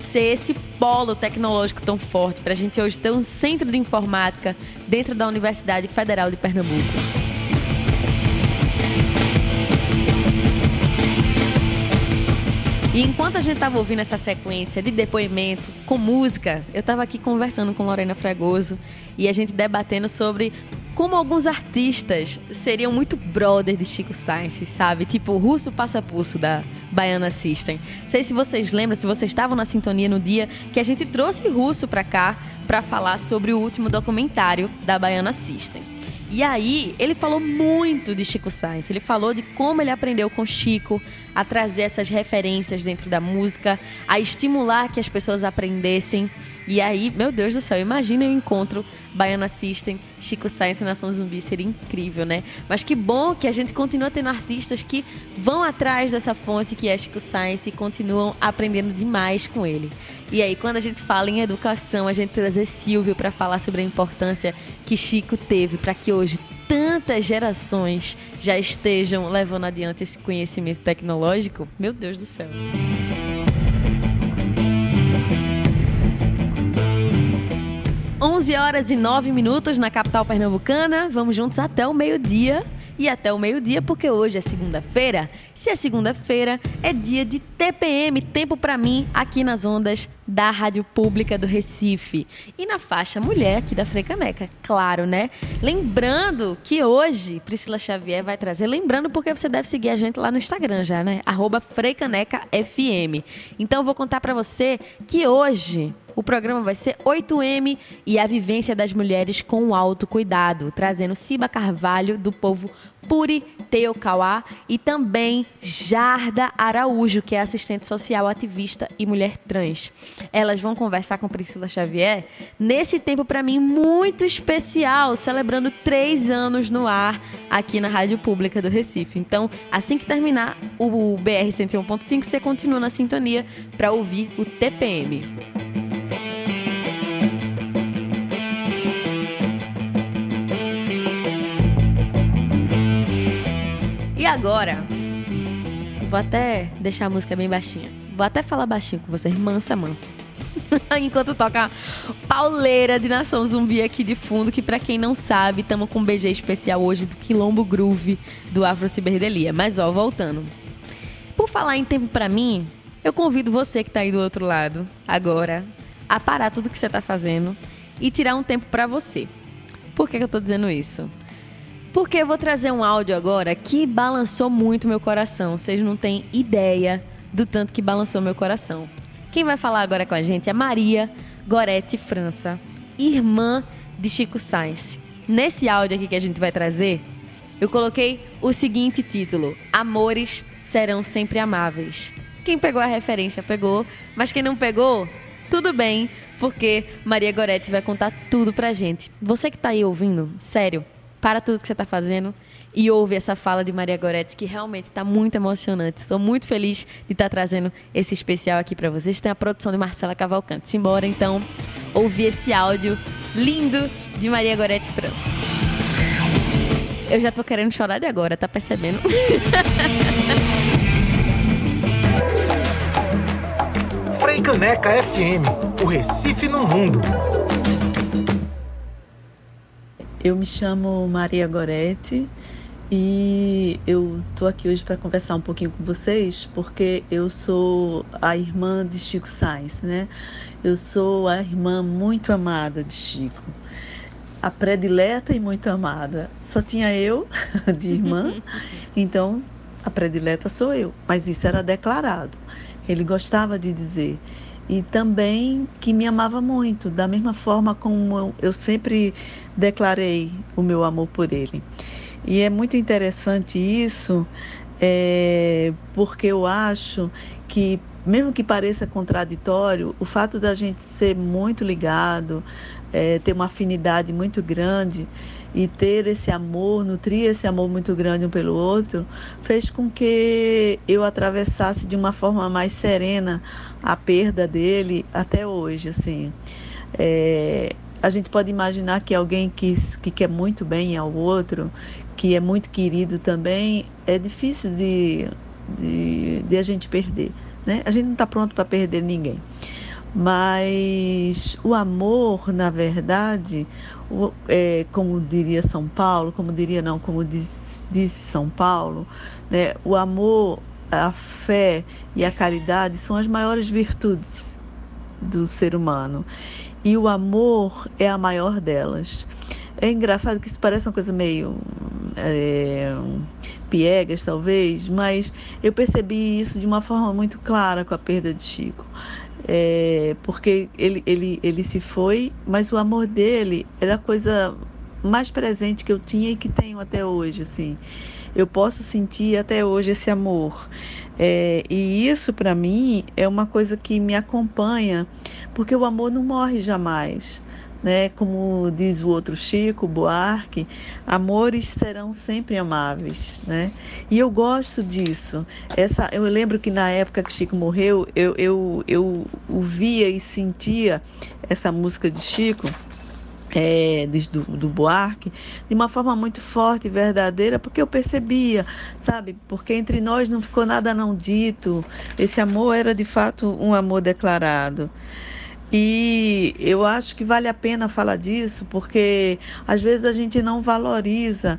ser esse polo tecnológico tão forte, para a gente hoje ter um centro de informática dentro da Universidade Federal de Pernambuco. E enquanto a gente tava ouvindo essa sequência de depoimento com música, eu tava aqui conversando com Lorena Fragoso e a gente debatendo sobre como alguns artistas seriam muito brother de Chico Sainz, sabe? Tipo o Russo Passa Pulso da Baiana System. Sei se vocês lembram, se vocês estavam na sintonia no dia que a gente trouxe Russo pra cá pra falar sobre o último documentário da Baiana System. E aí, ele falou muito de Chico Sainz. Ele falou de como ele aprendeu com Chico a trazer essas referências dentro da música, a estimular que as pessoas aprendessem. E aí, meu Deus do céu, imagina o encontro Baiana System, Chico Sainz e Nação Zumbi, seria incrível, né? Mas que bom que a gente continua tendo artistas que vão atrás dessa fonte que é Chico Sainz e continuam aprendendo demais com ele. E aí, quando a gente fala em educação, a gente trazer Silvio para falar sobre a importância que Chico teve para que hoje tantas gerações já estejam levando adiante esse conhecimento tecnológico, meu Deus do céu. 11 horas e 9 minutos na capital pernambucana. Vamos juntos até o meio-dia. E até o meio-dia, porque hoje é segunda-feira. Se é segunda-feira, é dia de TPM, tempo para mim, aqui nas ondas da Rádio Pública do Recife. E na faixa mulher aqui da Freicaneca, claro, né? Lembrando que hoje Priscila Xavier vai trazer, lembrando porque você deve seguir a gente lá no Instagram já, né? Arroba FreicanecaFM. Então eu vou contar para você que hoje o programa vai ser 8M e a vivência das mulheres com o autocuidado, trazendo Ciba Carvalho, do povo Puri Teocauá, e também Jarda Araújo, que é assistente social, ativista e mulher trans. Elas vão conversar com Priscila Xavier nesse tempo, para mim, muito especial, celebrando três anos no ar aqui na Rádio Pública do Recife. Então, assim que terminar o BR 101.5, você continua na sintonia para ouvir o TPM. E agora, vou até deixar a música bem baixinha. Vou até falar baixinho com vocês, mansa, mansa. Enquanto toca pauleira de Nação Zumbi aqui de fundo, que pra quem não sabe, estamos com um BG especial hoje do Quilombo Groove do Afro Ciberdelia. Mas ó, voltando. Por falar em tempo pra mim, eu convido você que tá aí do outro lado, agora, a parar tudo que você tá fazendo e tirar um tempo pra você. Por que, que eu tô dizendo isso? Porque eu vou trazer um áudio agora que balançou muito meu coração. Vocês não têm ideia do tanto que balançou meu coração. Quem vai falar agora com a gente é Maria Gorete França, irmã de Chico Sainz. Nesse áudio aqui que a gente vai trazer, eu coloquei o seguinte título: Amores serão sempre amáveis. Quem pegou a referência pegou, mas quem não pegou, tudo bem, porque Maria Gorete vai contar tudo pra gente. Você que tá aí ouvindo, sério, para tudo que você tá fazendo e ouve essa fala de Maria Goretti, que realmente está muito emocionante. Estou muito feliz de estar trazendo esse especial aqui para vocês. Tem a produção de Marcela Cavalcante. Simbora, então, ouvir esse áudio lindo de Maria Goretti França. Eu já tô querendo chorar de agora, tá percebendo? Frei Caneca FM, o Recife no mundo. Eu me chamo Maria Goretti e eu estou aqui hoje para conversar um pouquinho com vocês porque eu sou a irmã de Chico Sainz, né? Eu sou a irmã muito amada de Chico, a predileta e muito amada. Só tinha eu de irmã, então a predileta sou eu, mas isso era declarado. Ele gostava de dizer e também que me amava muito, da mesma forma como eu sempre declarei o meu amor por ele. E é muito interessante isso, é, porque eu acho que, mesmo que pareça contraditório, o fato da gente ser muito ligado, é, ter uma afinidade muito grande e ter esse amor, nutrir esse amor muito grande um pelo outro, fez com que eu atravessasse de uma forma mais serena a perda dele até hoje, assim. É, a gente pode imaginar que alguém que, que quer muito bem ao outro, que é muito querido também, é difícil de, de, de a gente perder. Né? A gente não está pronto para perder ninguém. Mas o amor, na verdade, o, é, como diria São Paulo, como diria não, como diz, disse São Paulo, né? o amor, a fé e a caridade são as maiores virtudes do ser humano. E o amor é a maior delas. É engraçado que isso parece uma coisa meio é, piegas, talvez, mas eu percebi isso de uma forma muito clara com a perda de Chico. É, porque ele, ele, ele se foi, mas o amor dele era a coisa mais presente que eu tinha e que tenho até hoje, assim. Eu posso sentir até hoje esse amor. É, e isso, para mim, é uma coisa que me acompanha, porque o amor não morre jamais né? Como diz o outro Chico Buarque, amores serão sempre amáveis, né? E eu gosto disso. Essa, eu lembro que na época que Chico morreu, eu, eu, eu ouvia e sentia essa música de Chico. É, do, do Buarque, de uma forma muito forte e verdadeira, porque eu percebia, sabe? Porque entre nós não ficou nada não dito, esse amor era de fato um amor declarado. E eu acho que vale a pena falar disso, porque às vezes a gente não valoriza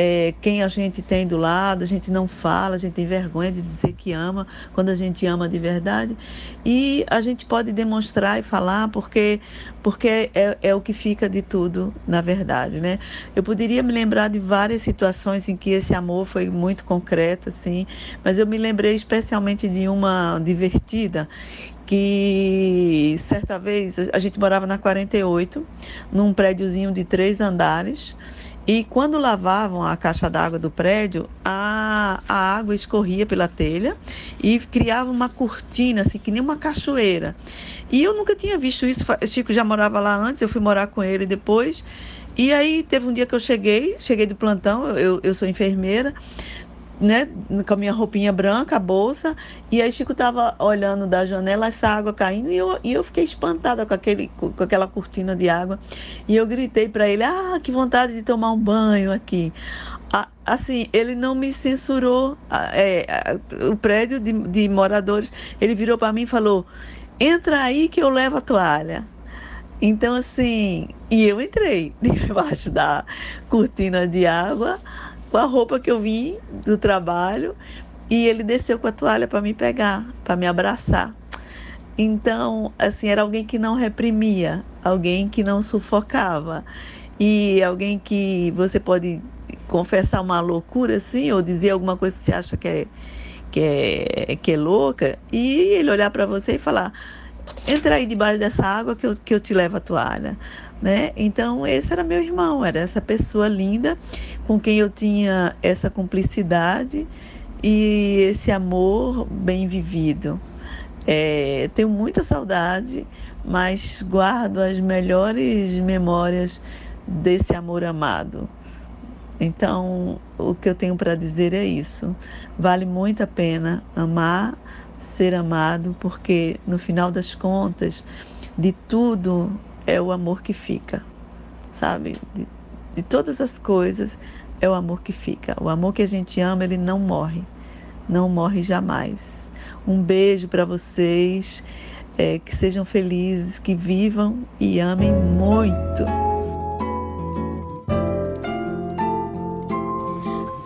é, quem a gente tem do lado, a gente não fala, a gente tem vergonha de dizer que ama quando a gente ama de verdade. E a gente pode demonstrar e falar porque, porque é, é o que fica de tudo, na verdade. Né? Eu poderia me lembrar de várias situações em que esse amor foi muito concreto, assim, mas eu me lembrei especialmente de uma divertida que certa vez a gente morava na 48, num prédiozinho de três andares. E quando lavavam a caixa d'água do prédio, a, a água escorria pela telha e criava uma cortina, assim, que nem uma cachoeira. E eu nunca tinha visto isso. Chico já morava lá antes, eu fui morar com ele depois. E aí teve um dia que eu cheguei, cheguei do plantão, eu, eu sou enfermeira, né, com a minha roupinha branca, a bolsa, e aí Chico tava olhando da janela essa água caindo e eu, e eu fiquei espantada com, aquele, com aquela cortina de água. E eu gritei para ele: Ah, que vontade de tomar um banho aqui. a- assim, ele não me censurou. é, o prédio de, de moradores, ele virou para mim e falou: entra aí que eu levo a toalha. Então, assim, e eu entrei debaixo da cortina de água com a roupa que eu vim do trabalho e ele desceu com a toalha para me pegar, para me abraçar. Então, assim, era alguém que não reprimia, alguém que não sufocava e alguém que você pode confessar uma loucura assim ou dizer alguma coisa que você acha que é que é, que é louca e ele olhar para você e falar entra aí debaixo dessa água que eu, que eu te levo a toalha, né? Então esse era meu irmão, era essa pessoa linda com quem eu tinha essa cumplicidade e esse amor bem vivido. É, tenho muita saudade, mas guardo as melhores memórias desse amor amado. Então, o que eu tenho para dizer é isso. Vale muito a pena amar, ser amado, porque no final das contas, de tudo é o amor que fica, sabe? De, de todas as coisas é o amor que fica. O amor que a gente ama, ele não morre, não morre jamais. Um beijo para vocês, é, que sejam felizes, que vivam e amem muito.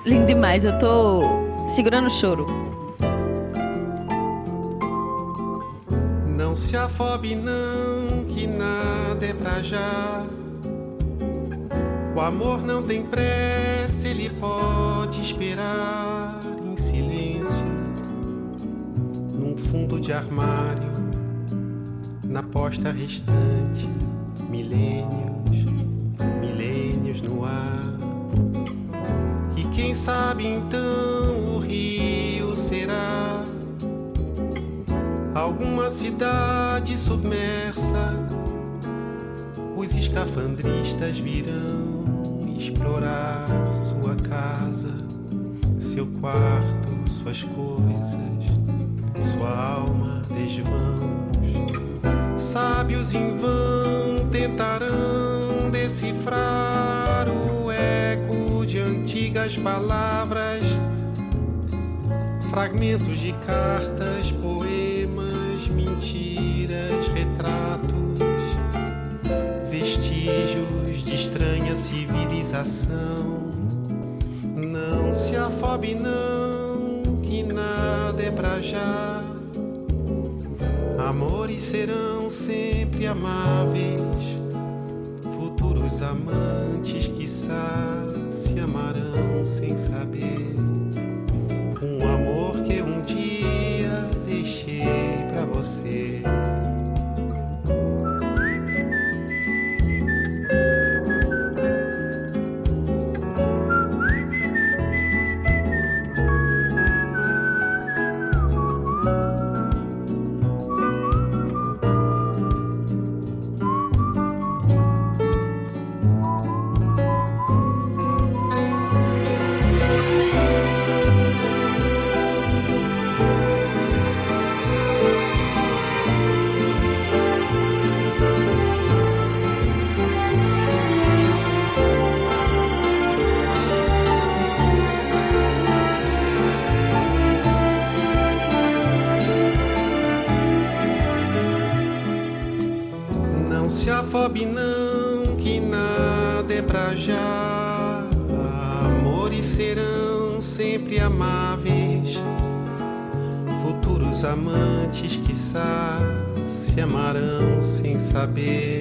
Lindo demais, eu tô segurando o choro. Não se afobe não, que nada é pra já. O amor não tem pressa, ele pode esperar em silêncio. Num fundo de armário, na posta restante, milênios, milênios no ar. E quem sabe então o rio será alguma cidade submersa. Escafandristas virão explorar sua casa, seu quarto, suas coisas, sua alma desvãos. Sábios em vão tentarão decifrar o eco de antigas palavras, fragmentos de cartas, civilização. Não se afobe, não, que nada é pra já. Amores serão sempre amáveis, futuros amantes, quiçá, se amarão sem saber. Se amarão sem saber.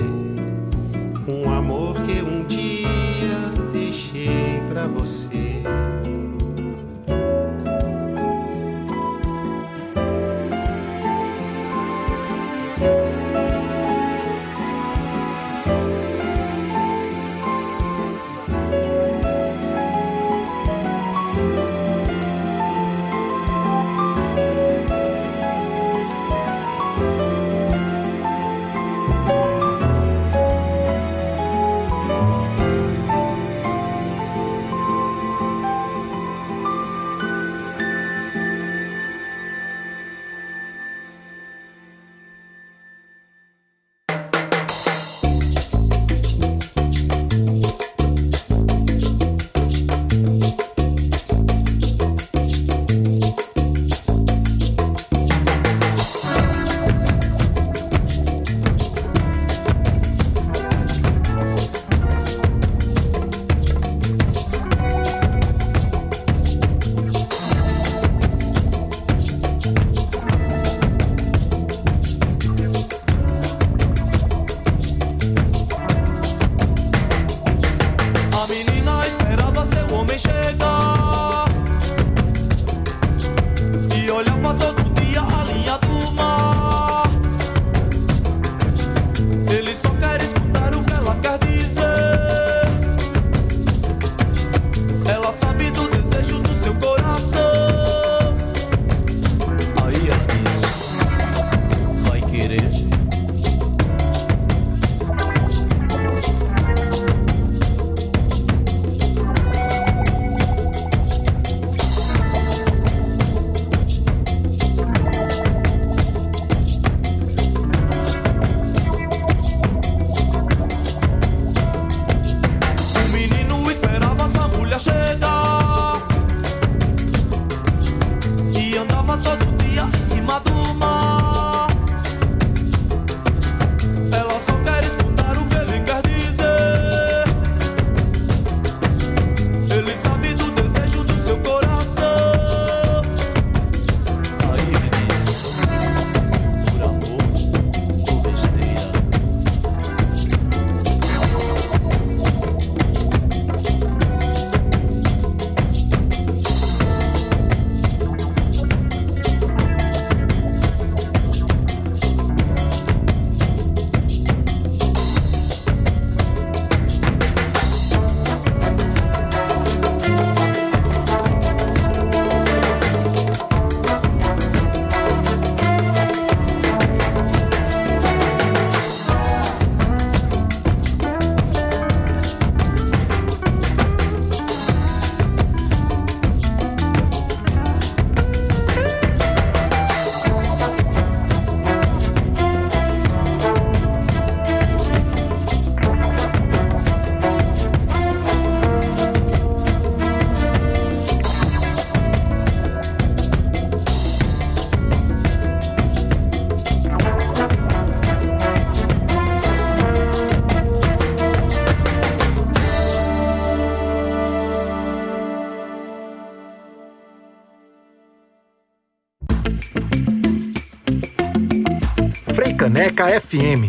Freicaneca FM.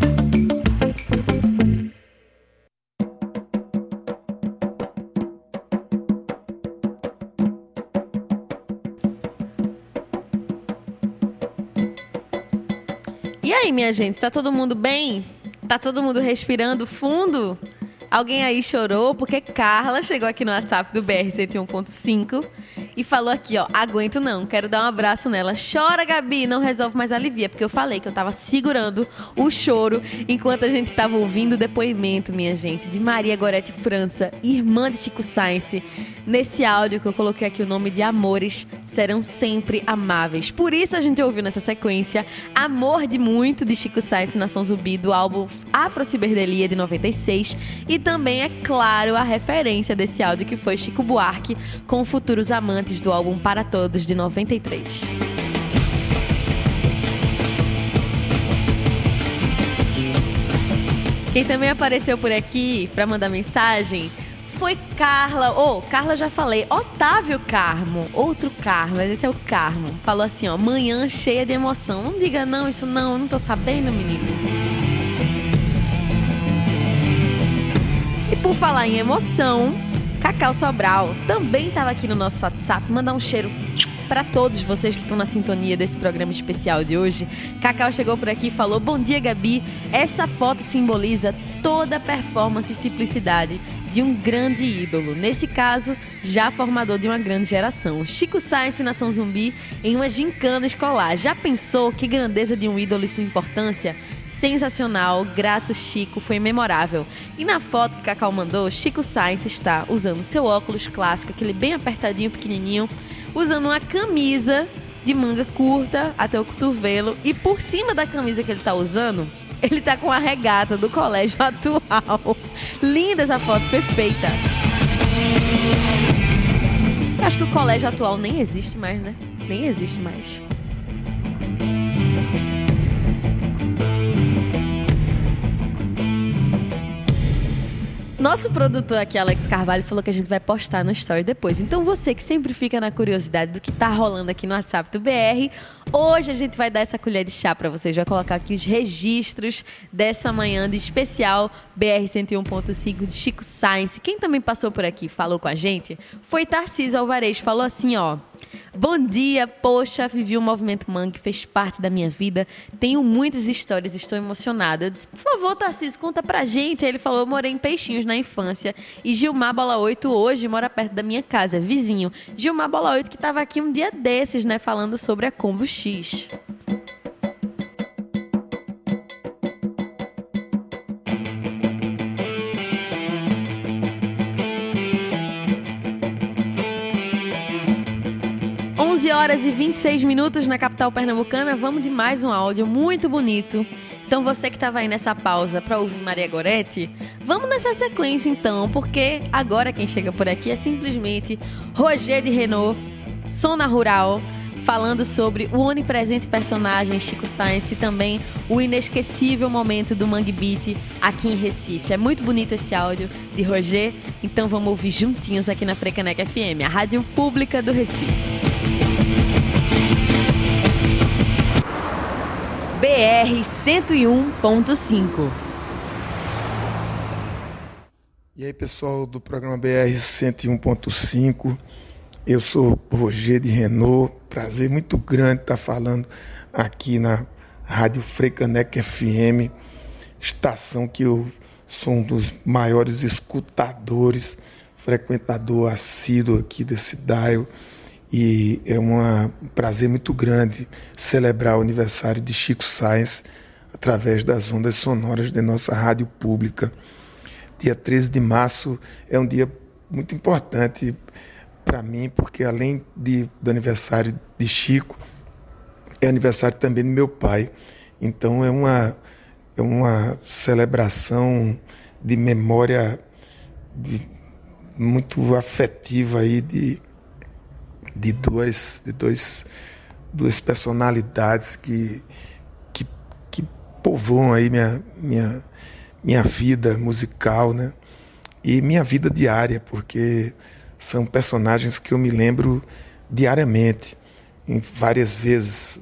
E aí, minha gente, tá todo mundo bem? Tá todo mundo respirando fundo? Alguém aí chorou porque Carla chegou aqui no WhatsApp do BR 101.5 e falou aqui, ó, aguento não, quero dar um abraço nela. Chora, Gabi, não resolve mais alivia, porque eu falei que eu tava segurando o choro enquanto a gente tava ouvindo o depoimento, minha gente, de Maria Gorete França, irmã de Chico Science, nesse áudio que eu coloquei aqui o nome de Amores serão sempre amáveis. Por isso a gente ouviu nessa sequência Amor de Muito de Chico Science Nação Zumbi do álbum Afro Ciberdelia de 96 e também é claro a referência desse áudio que foi Chico Buarque com Futuros Amantes do álbum Para Todos de 93. Quem também apareceu por aqui para mandar mensagem foi Carla. Ô, oh, Carla já falei. Otávio Carmo. Outro Carmo, mas esse é o Carmo. Falou assim, ó. Manhã cheia de emoção. Não diga não, isso não. Eu não tô sabendo, menino. E por falar em emoção, Cacau Sobral também estava aqui no nosso WhatsApp. Mandar um cheiro para todos vocês que estão na sintonia desse programa especial de hoje. Cacau chegou por aqui e falou: Bom dia, Gabi. Essa foto simboliza toda a performance e simplicidade de um grande ídolo. Nesse caso, já formador de uma grande geração. Chico Science Nação Zumbi em uma gincana escolar. Já pensou que grandeza de um ídolo e sua importância? Sensacional, grato Chico, foi memorável. E na foto que Cacau mandou, Chico Science está usando seu óculos clássico, aquele bem apertadinho, pequenininho, usando uma camisa de manga curta até o cotovelo e por cima da camisa que ele tá usando, ele tá com a regata do colégio atual. Linda essa foto, perfeita. Acho que o colégio atual nem existe mais, né? Nem existe mais. Nosso produtor aqui, Alex Carvalho, falou que a gente vai postar no story depois. Então você que sempre fica na curiosidade do que tá rolando aqui no WhatsApp do BR, hoje a gente vai dar essa colher de chá para vocês. Vai colocar aqui os registros dessa manhã de especial BR 101.5 de Chico Science. Quem também passou por aqui, falou com a gente, foi Tarcísio Alvarez. Falou assim, ó. Bom dia, poxa, vivi o movimento Mangue, fez parte da minha vida. Tenho muitas histórias, estou emocionada. Eu disse, por favor, Tarcísio, conta pra gente. Ele falou, eu morei em Peixinhos na infância e Gilmar Bola 8 hoje mora perto da minha casa, vizinho. Gilmar Bola 8 que estava aqui um dia desses, né, falando sobre a Combo X. horas e 26 minutos na capital pernambucana. Vamos de mais um áudio muito bonito. Então você que estava aí nessa pausa para ouvir Maria Goretti, vamos nessa sequência então, porque agora quem chega por aqui é simplesmente Roger de Renault, Sona Rural, falando sobre o onipresente personagem Chico Science e também o inesquecível momento do Mangue Beat aqui em Recife. É muito bonito esse áudio de Roger, então vamos ouvir juntinhos aqui na Frecaneca FM, a rádio pública do Recife. BR 101.5. E aí, pessoal do programa BR 101.5. Eu sou Roger de Renault. Prazer muito grande estar falando aqui na Rádio Frecanec FM, estação que eu sou um dos maiores escutadores, frequentador assíduo aqui desse dial e é um prazer muito grande celebrar o aniversário de Chico Sainz através das ondas sonoras de nossa rádio pública. Dia 13 de março é um dia muito importante para mim, porque além de, do aniversário de Chico, é aniversário também do meu pai. Então é uma, é uma celebração de memória de, muito afetiva aí de de duas, de dois, duas personalidades que, que, que povoam aí minha, minha, minha vida musical, né? E minha vida diária, porque são personagens que eu me lembro diariamente. em várias vezes,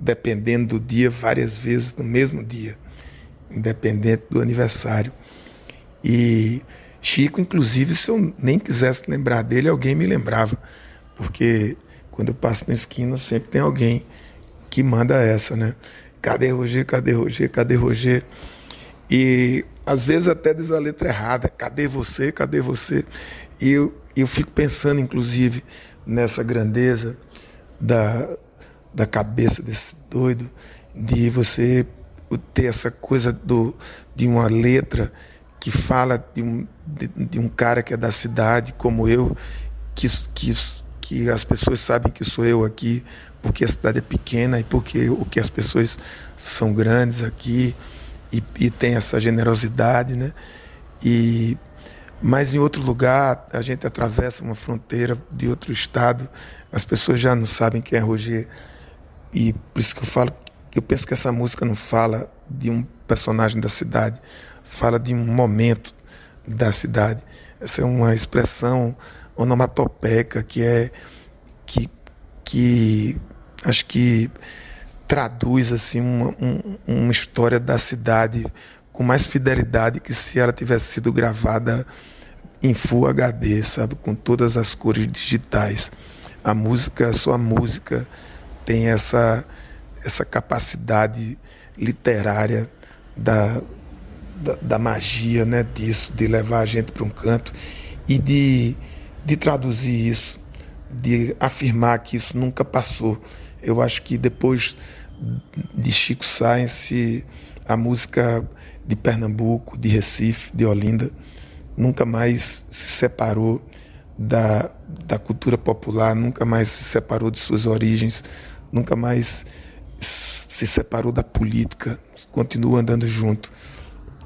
dependendo do dia, várias vezes no mesmo dia, independente do aniversário. E Chico, inclusive, se eu nem quisesse lembrar dele, alguém me lembrava, porque quando eu passo na esquina sempre tem alguém que manda essa, né? Cadê Roger? Cadê Roger? Cadê Roger? E às vezes até diz a letra errada. Cadê você? Cadê você? E eu, eu fico pensando, inclusive, nessa grandeza da, da cabeça desse doido, de você ter essa coisa do, de uma letra que fala de um, de, de um cara que é da cidade, como eu, que, que, que as pessoas sabem que sou eu aqui, porque a cidade é pequena e porque o que as pessoas são grandes aqui e, e tem essa generosidade, né? E mas em outro lugar a gente atravessa uma fronteira de outro estado, as pessoas já não sabem quem é Roger e por isso que eu falo, eu penso que essa música não fala de um personagem da cidade, fala de um momento da cidade. Essa é uma expressão onomatopeca que é que, que acho que traduz assim uma, um, uma história da cidade com mais fidelidade que se ela tivesse sido gravada em Full HD, sabe, com todas as cores digitais. A música, a música tem essa essa capacidade literária da, da, da magia, né, disso, de levar a gente para um canto e de, de traduzir isso, de afirmar que isso nunca passou. Eu acho que depois de Chico Science, a música de Pernambuco, de Recife, de Olinda, nunca mais se separou da, da cultura popular, nunca mais se separou de suas origens, nunca mais se separou da política, continua andando junto.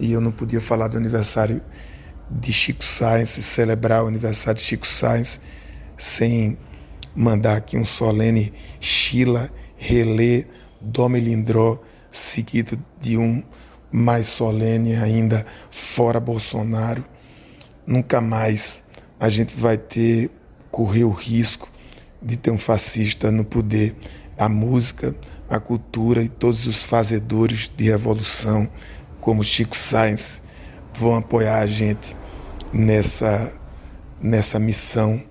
E eu não podia falar do aniversário de Chico Sainz, celebrar o aniversário de Chico Sainz, sem mandar aqui um solene Sheila Relê Dó Melindró, seguido de um mais solene ainda, fora Bolsonaro. Nunca mais a gente vai ter, correr o risco de ter um fascista no poder. A música, a cultura e todos os fazedores de revolução, como Chico Sainz, vão apoiar a gente nessa, nessa missão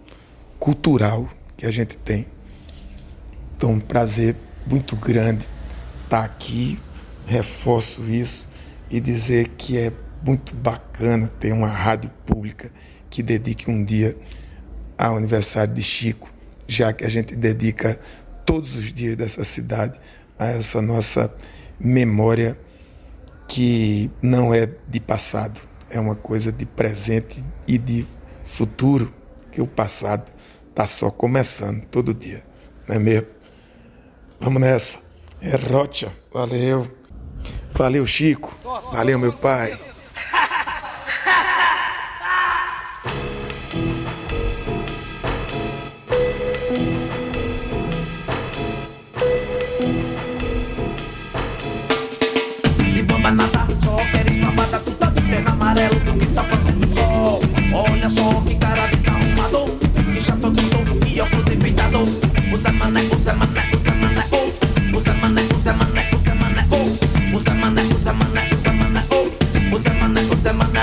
cultural que a gente tem. Então, um prazer muito grande estar aqui, reforço isso e dizer que é muito bacana ter uma rádio pública que dedique um dia ao aniversário de Chico, já que a gente dedica todos os dias dessa cidade a essa nossa memória que não é de passado, é uma coisa de presente e de futuro, que o passado está só começando todo dia, não é mesmo? Vamos nessa. É Rocha, valeu. Valeu, Chico. Valeu, meu pai. Porque tá fazendo sol. Olha só que cara desarrumado, que chato tonto e óculos enfeitado. Zé Mané, Zé Mané, Zé Mané, oh. Zé Mané, Zé Mané, Zé Mané, oh. Zé Mané, Zé Mané, Zé Mané, oh. Zé Mané, Zé Mané.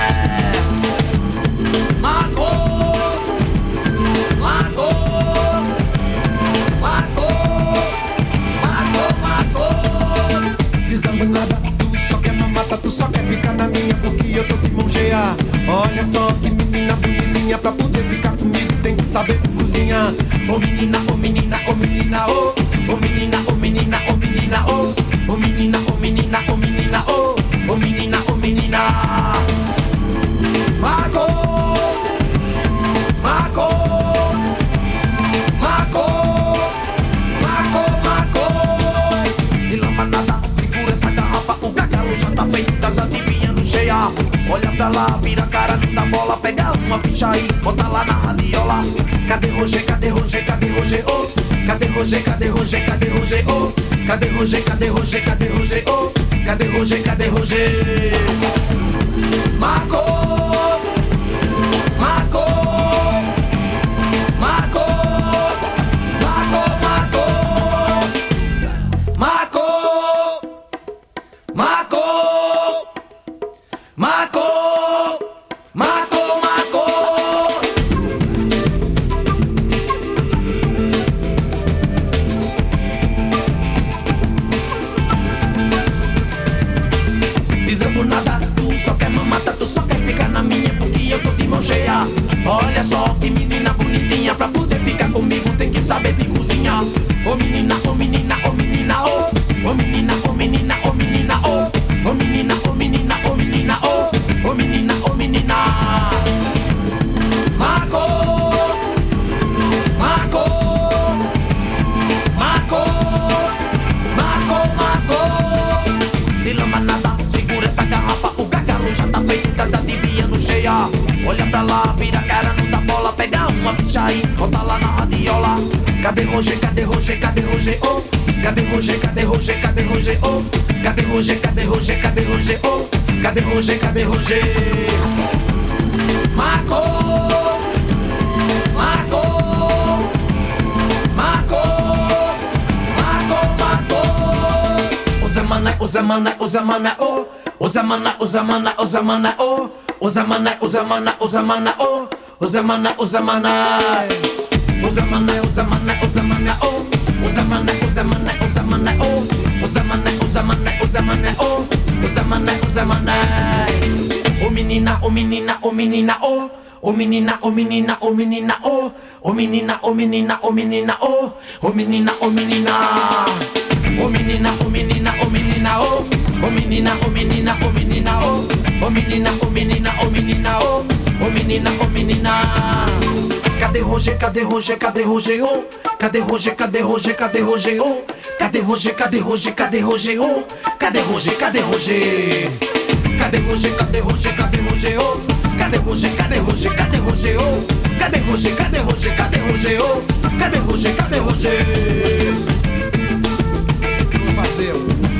Desambanada, tu só quer mamata, tu só quer ficar na minha porque eu tô Olha só que menina bonitinha pra poder ficar comigo tem que saber cozinhar. Ô menina, ô menina, ô menina, ô. Ô menina, ô menina, ô menina, ô. Ô menina, ô menina, ô menina, Lá, vira a cara, dá bola, pega uma ficha aí, bota lá na radiola. Cadê Roger, cadê Roger, cadê Roger, oh? Cadê Roger, cadê Roger, cadê Roger, oh? Cadê Roger, cadê Roger, cadê Roger, oh? Cadê Roger, cadê Roger? Marcou, Cadê Roger, cadê Roger, cadê Roger, oh? Cadê Roger, cadê Roger, cadê Roger, oh? Cadê Roger, cadê Roger, cadê Roger, oh? Cadê Roger, cadê Roger? Marco! Marco! Marco, Marco! O Zé Mané, o Zé Mané, o Zé Mané, oh! O Zé Mané, o Zé Mané, o Zé Mané, oh! O Zé Mané, o Zé Mané, o Zé Mané, oh! O Zé Mané, o Zé Mané, o Zé Mané, oh! O Zé Mané, o Zé Mané, o Zé Mané, oh! O Zé Mané, o Zé Mané, o Zé Mané, oh! O Zé Mané, o Zé Mané! Ô menina, ô menina, ô menina, oh! Ô menina, ô menina, ô menina, oh! Ô menina, ô menina, ô menina, oh! Ô menina, ô menina! Ô menina, ô menina, ô menina, oh! Ô menina, ô menina, ô menina, oh! Ô menina, ô menina, ô menina, oh! Ô menina, ô menina! Cadê Roger, cadê Roger, cadê Roger, oh? Cadê Roger, cadê Roger, cadê Roger, oh? Cadê Roger, cadê Roger, cadê Roger, oh? Cadê Roger, cadê Roger? Cadê Roger, cadê Roger, cadê Roger, oh? Cadê Roger, cadê Roger, cadê Roger, oh? Cadê Roger, cadê Roger, cadê Roger, oh? Cadê Roger, cadê Roger? Fazer.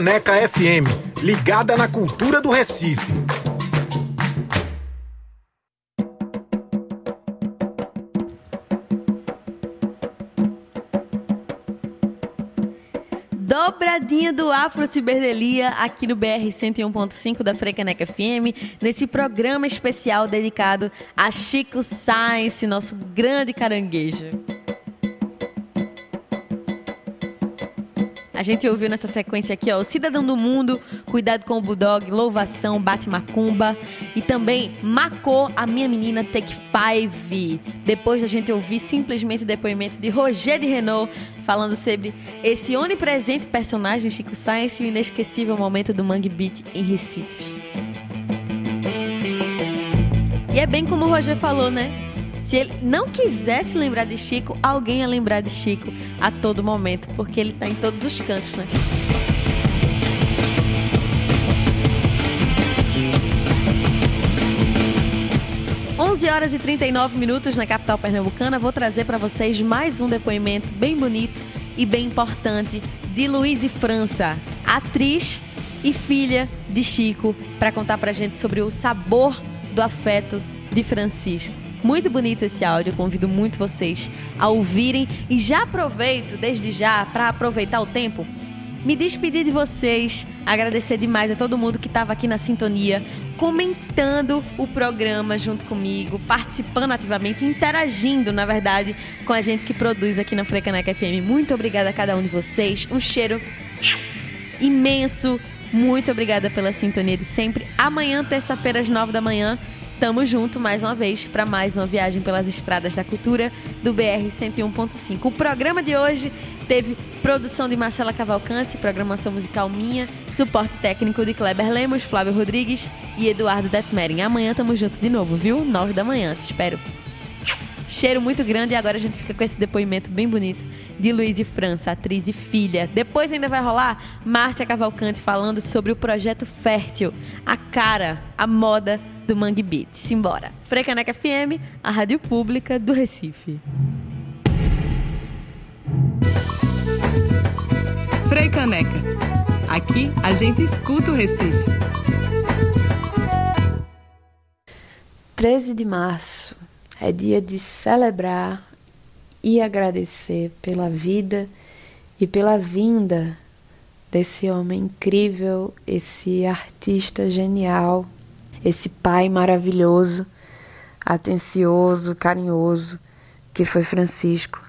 Caneca FM, ligada na cultura do Recife. dobradinha do Afro Ciberdelia aqui no BR 101.5 da Frecaneca FM, nesse programa especial dedicado a Chico Science, nosso grande caranguejo. A gente ouviu nessa sequência aqui, ó, o Cidadão do Mundo, Cuidado com o Bulldog, Louvação, Bate Macumba e também Macô, a minha menina Take Five. Depois da gente ouvir simplesmente o depoimento de Roger de Renault falando sobre esse onipresente personagem Chico Science e o inesquecível momento do Mangue Beat em Recife. E é bem como o Roger falou, né? Se ele não quisesse lembrar de Chico, alguém ia lembrar de Chico a todo momento, porque ele tá em todos os cantos, né? Horas e 39 minutos na capital pernambucana. Vou trazer para vocês mais um depoimento bem bonito e bem importante de Luiz França, atriz e filha de Chico, para contar pra gente sobre o sabor do afeto de Francisco. Muito bonito esse áudio, convido muito vocês a ouvirem e já aproveito desde já para aproveitar o tempo, me despedir de vocês, agradecer demais a todo mundo que estava aqui na sintonia, comentando o programa junto comigo, participando ativamente, interagindo, na verdade, com a gente que produz aqui na Frecaneca FM. Muito obrigada a cada um de vocês. Um cheiro imenso. Muito obrigada pela sintonia de sempre. Amanhã, terça-feira, às nove da manhã, Tamo junto mais uma vez para mais uma viagem pelas estradas da cultura do BR 101.5. O programa de hoje teve produção de Marcela Cavalcante, programação musical minha, suporte técnico de Kleber Lemos, Flávio Rodrigues e Eduardo Detmering. Amanhã tamo junto de novo, viu? Nove da manhã, te espero. Cheiro muito grande e agora a gente fica com esse depoimento bem bonito de Luiz e França, atriz e filha. Depois ainda vai rolar Márcia Cavalcante falando sobre o projeto Fértil, a cara, a moda do Mangue Beat. Simbora. Frecaneca FM, a rádio pública do Recife. Freicaneca. Aqui a gente escuta o Recife. 13 de março é dia de celebrar e agradecer pela vida e pela vinda desse homem incrível, esse artista genial, esse pai maravilhoso, atencioso, carinhoso, que foi Francisco.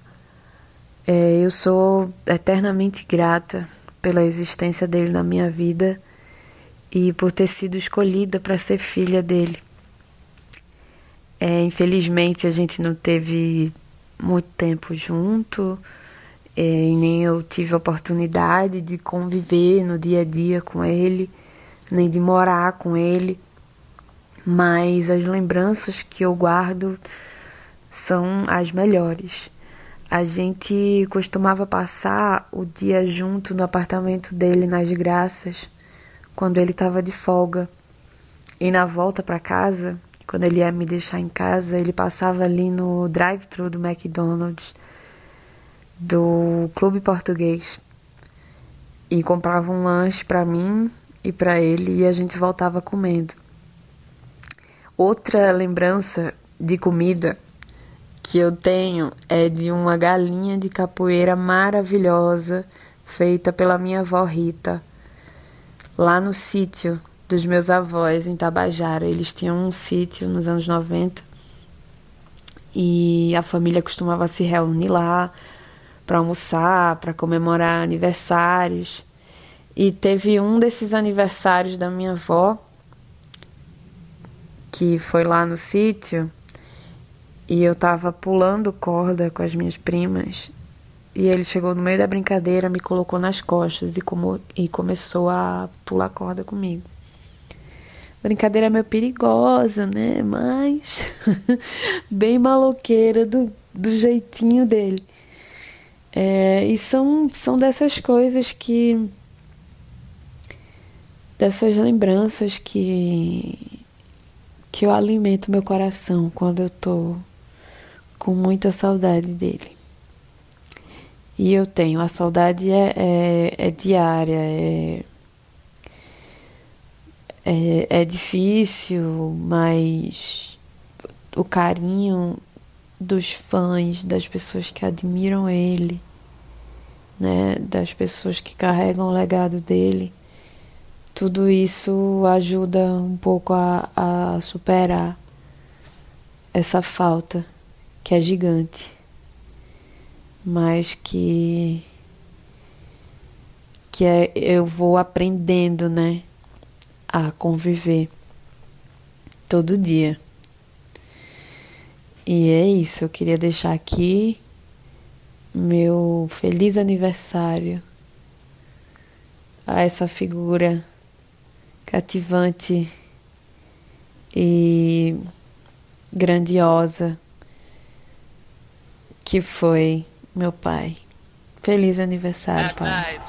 É, eu sou eternamente grata pela existência dele na minha vida e por ter sido escolhida para ser filha dele. É, infelizmente a gente não teve muito tempo junto, é, e nem eu tive a oportunidade de conviver no dia a dia com ele, nem de morar com ele mas as lembranças que eu guardo são as melhores. A gente costumava passar o dia junto no apartamento dele nas Graças, quando ele estava de folga. E na volta para casa, quando ele ia me deixar em casa, ele passava ali no drive-thru do McDonald's, do Clube Português, e comprava um lanche para mim e para ele e a gente voltava comendo. Outra lembrança de comida que eu tenho é de uma galinha de capoeira maravilhosa feita pela minha avó Rita, lá no sítio dos meus avós em Tabajara. Eles tinham um sítio nos anos 90 e a família costumava se reunir lá para almoçar, para comemorar aniversários. E teve um desses aniversários da minha avó que foi lá no sítio e eu tava pulando corda com as minhas primas e ele chegou no meio da brincadeira, me colocou nas costas e, como, e começou a pular corda comigo. Brincadeira meio perigosa, né? Mas bem maloqueira do, do jeitinho dele. É, e são, são dessas coisas que. dessas lembranças que que eu alimento meu coração quando eu tô com muita saudade dele. E eu tenho, a saudade é, é, é diária, é, é, é difícil, mas o carinho dos fãs, das pessoas que admiram ele, né, das pessoas que carregam o legado dele tudo isso ajuda um pouco a, a superar essa falta que é gigante, mas que que é, eu vou aprendendo, né, a conviver todo dia. E é isso, eu queria deixar aqui meu feliz aniversário a essa figura cativante e grandiosa que foi meu pai. Feliz aniversário, pai.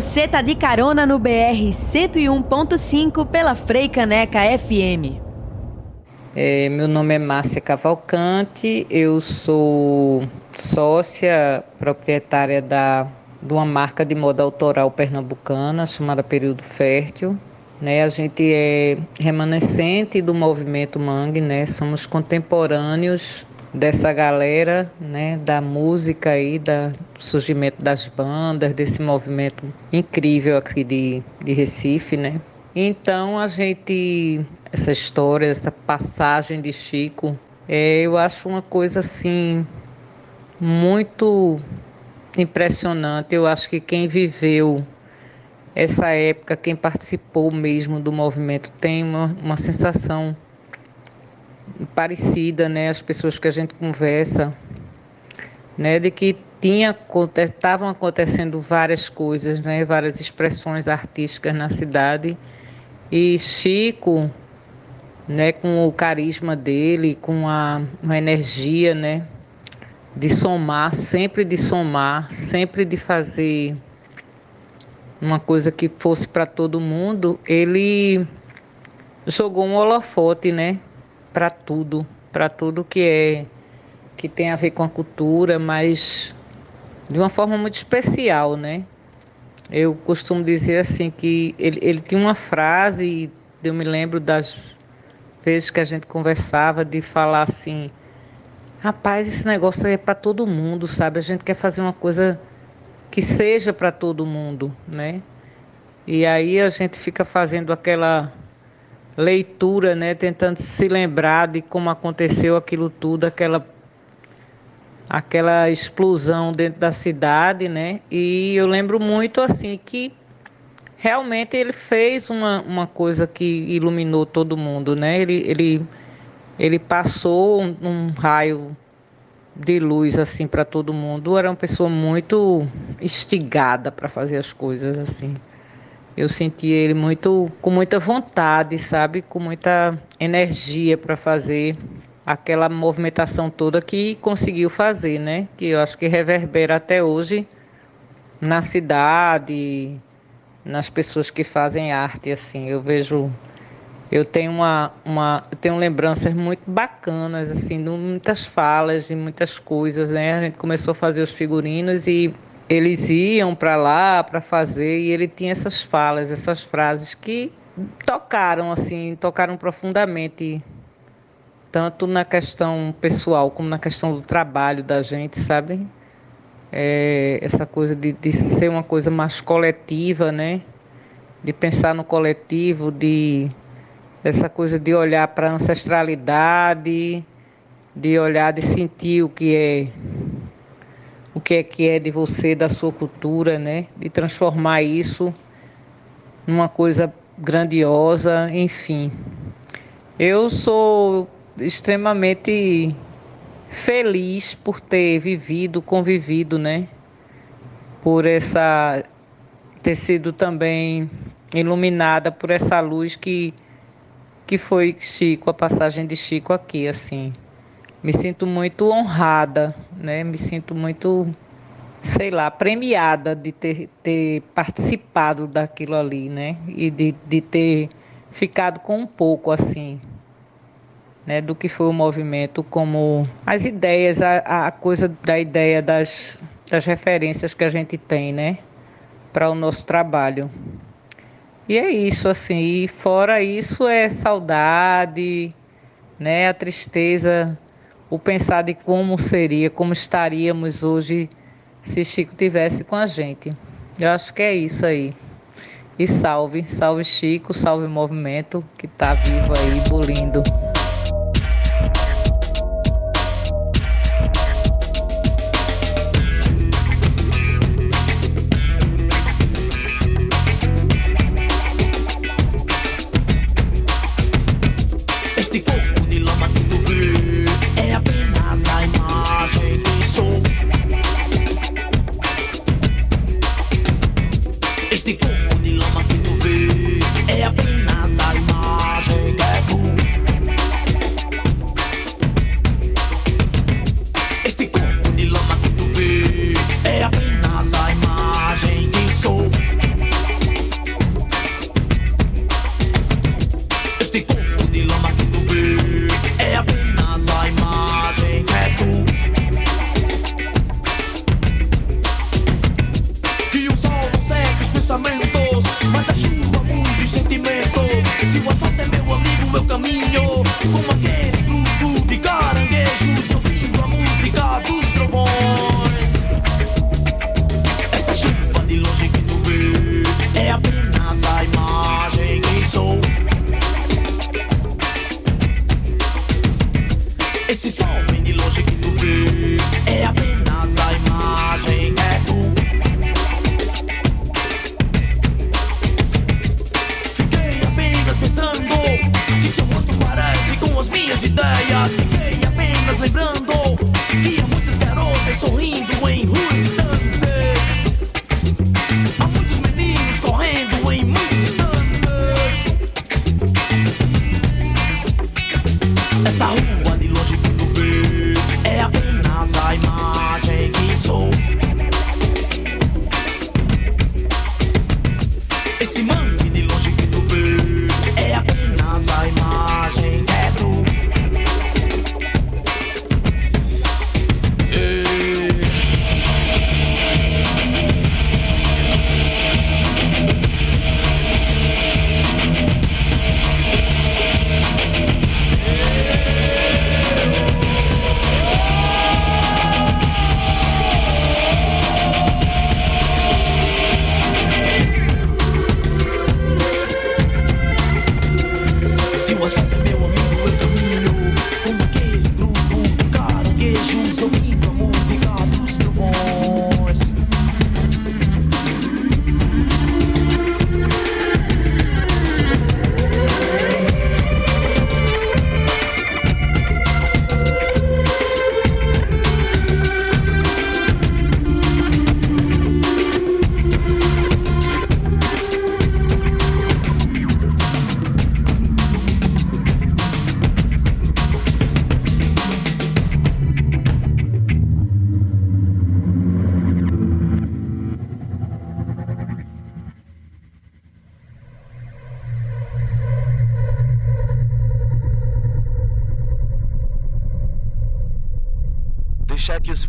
Você tá de carona no BR 101.5 pela Frei Caneca FM. É, meu nome é Márcia Cavalcante, eu sou sócia proprietária da, de uma marca de moda autoral pernambucana chamada Período Fértil. Né, a gente é remanescente do movimento Mangue, né, somos contemporâneos dessa galera né, da música e da, surgimento das bandas, desse movimento incrível aqui de, de Recife, né. Então a gente, essa história, essa passagem de Chico, é, eu acho uma coisa assim muito impressionante. Eu acho que quem viveu essa época, quem participou mesmo do movimento, tem uma, uma sensação parecida, né? As pessoas que a gente conversa, né? De que tinha estavam acontecendo várias coisas, né? Várias expressões artísticas na cidade e Chico, né? Com o carisma dele, com a, a energia, né? De somar, sempre de somar, sempre de fazer uma coisa que fosse para todo mundo, ele jogou um holofote, né, para tudo, para tudo que é que tem a ver com a cultura, mas de uma forma muito especial, né? Eu costumo dizer assim que ele, ele tinha uma frase, eu me lembro das vezes que a gente conversava de falar assim, rapaz, esse negócio é para todo mundo, sabe? A gente quer fazer uma coisa que seja para todo mundo, né? E aí a gente fica fazendo aquela leitura, né, tentando se lembrar de como aconteceu aquilo tudo, aquela aquela explosão dentro da cidade, né? E eu lembro muito assim que realmente ele fez uma, uma coisa que iluminou todo mundo, né? Ele, ele, ele passou um, um raio de luz assim para todo mundo. Era uma pessoa muito instigada para fazer as coisas assim. Eu senti ele muito com muita vontade, sabe, com muita energia para fazer aquela movimentação toda que conseguiu fazer, né? Que eu acho que reverbera até hoje na cidade, nas pessoas que fazem arte assim. Eu vejo eu tenho uma, uma eu tenho lembranças muito bacanas assim, de muitas falas e muitas coisas, né? A gente começou a fazer os figurinos e eles iam para lá para fazer e ele tinha essas falas, essas frases que tocaram assim, tocaram profundamente tanto na questão pessoal como na questão do trabalho da gente, sabe? É, essa coisa de, de ser uma coisa mais coletiva, né? De pensar no coletivo, de essa coisa de olhar para a ancestralidade, de olhar, de sentir o que é o que é que é de você, da sua cultura, né? De transformar isso numa coisa grandiosa, enfim. Eu sou extremamente feliz por ter vivido, convivido, né? Por essa ter sido também iluminada por essa luz que que foi Chico, a passagem de Chico aqui, assim me sinto muito honrada, né? Me sinto muito, sei lá, premiada de ter, ter participado daquilo ali, né? E de, de ter ficado com um pouco assim, né? Do que foi o movimento, como as ideias, a, a coisa da ideia das, das referências que a gente tem, né? Para o nosso trabalho. E é isso, assim. E fora isso é saudade, né? A tristeza o pensar de como seria, como estaríamos hoje se Chico tivesse com a gente. Eu acho que é isso aí. E salve, salve Chico, salve movimento que está vivo aí, bolindo. stick.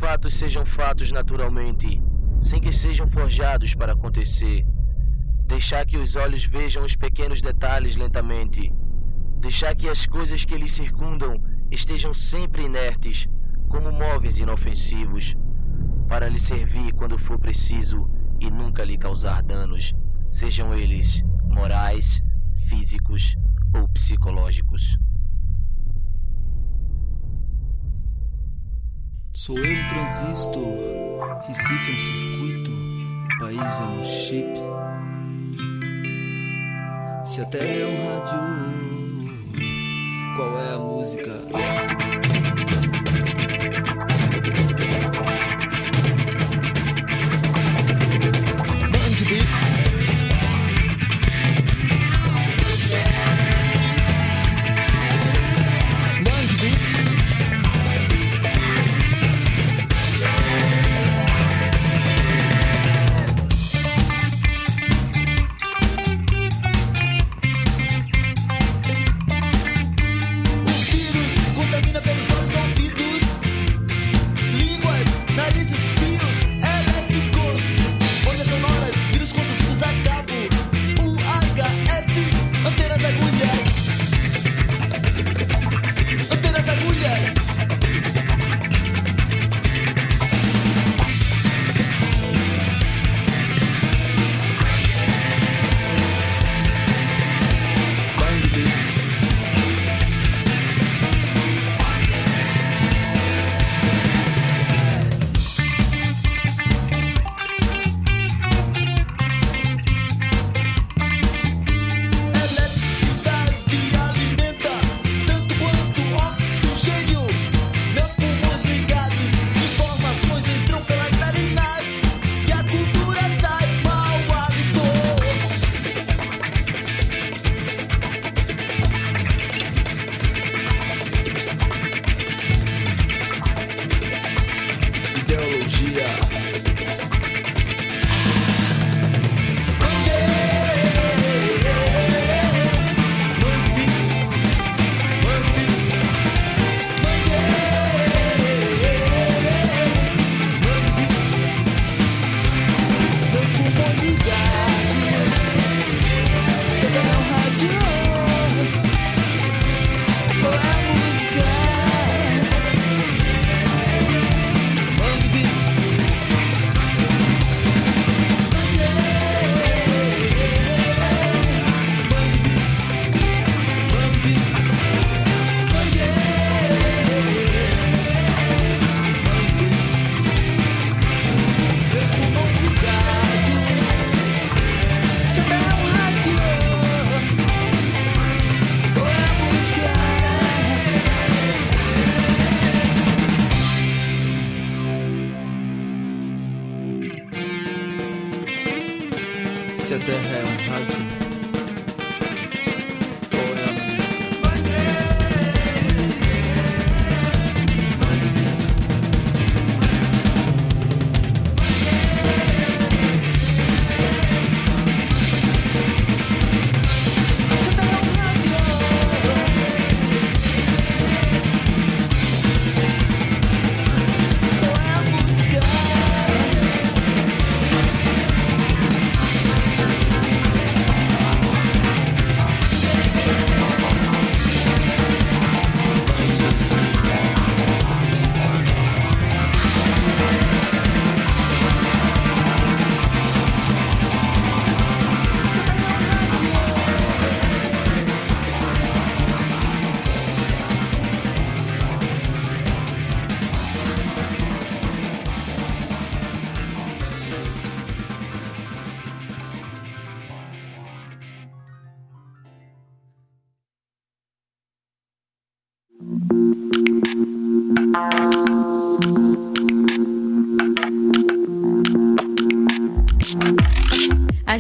Fatos sejam fatos naturalmente, sem que sejam forjados para acontecer. Deixar que os olhos vejam os pequenos detalhes lentamente. Deixar que as coisas que lhes circundam estejam sempre inertes, como móveis inofensivos, para lhe servir quando for preciso e nunca lhe causar danos, sejam eles morais, físicos ou psicológicos. Sou eu um transistor, Recife é um circuito, o país é um chip. Se a terra é um rádio, qual é a música?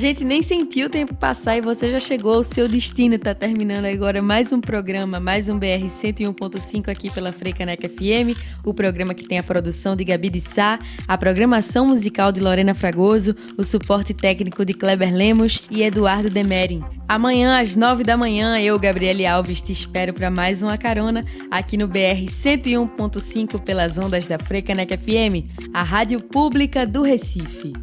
Gente nem sentiu o tempo passar e você já chegou ao seu destino. Tá terminando agora mais um programa, mais um BR 101.5 aqui pela Freicaneca FM, o programa que tem a produção de Gabi de Sá, a programação musical de Lorena Fragoso, o suporte técnico de Kleber Lemos e Eduardo Demerin. Amanhã às 9 da manhã, eu, Gabriele Alves, te espero para mais uma carona aqui no BR 101.5 pelas ondas da Freicaneca FM, a rádio pública do Recife.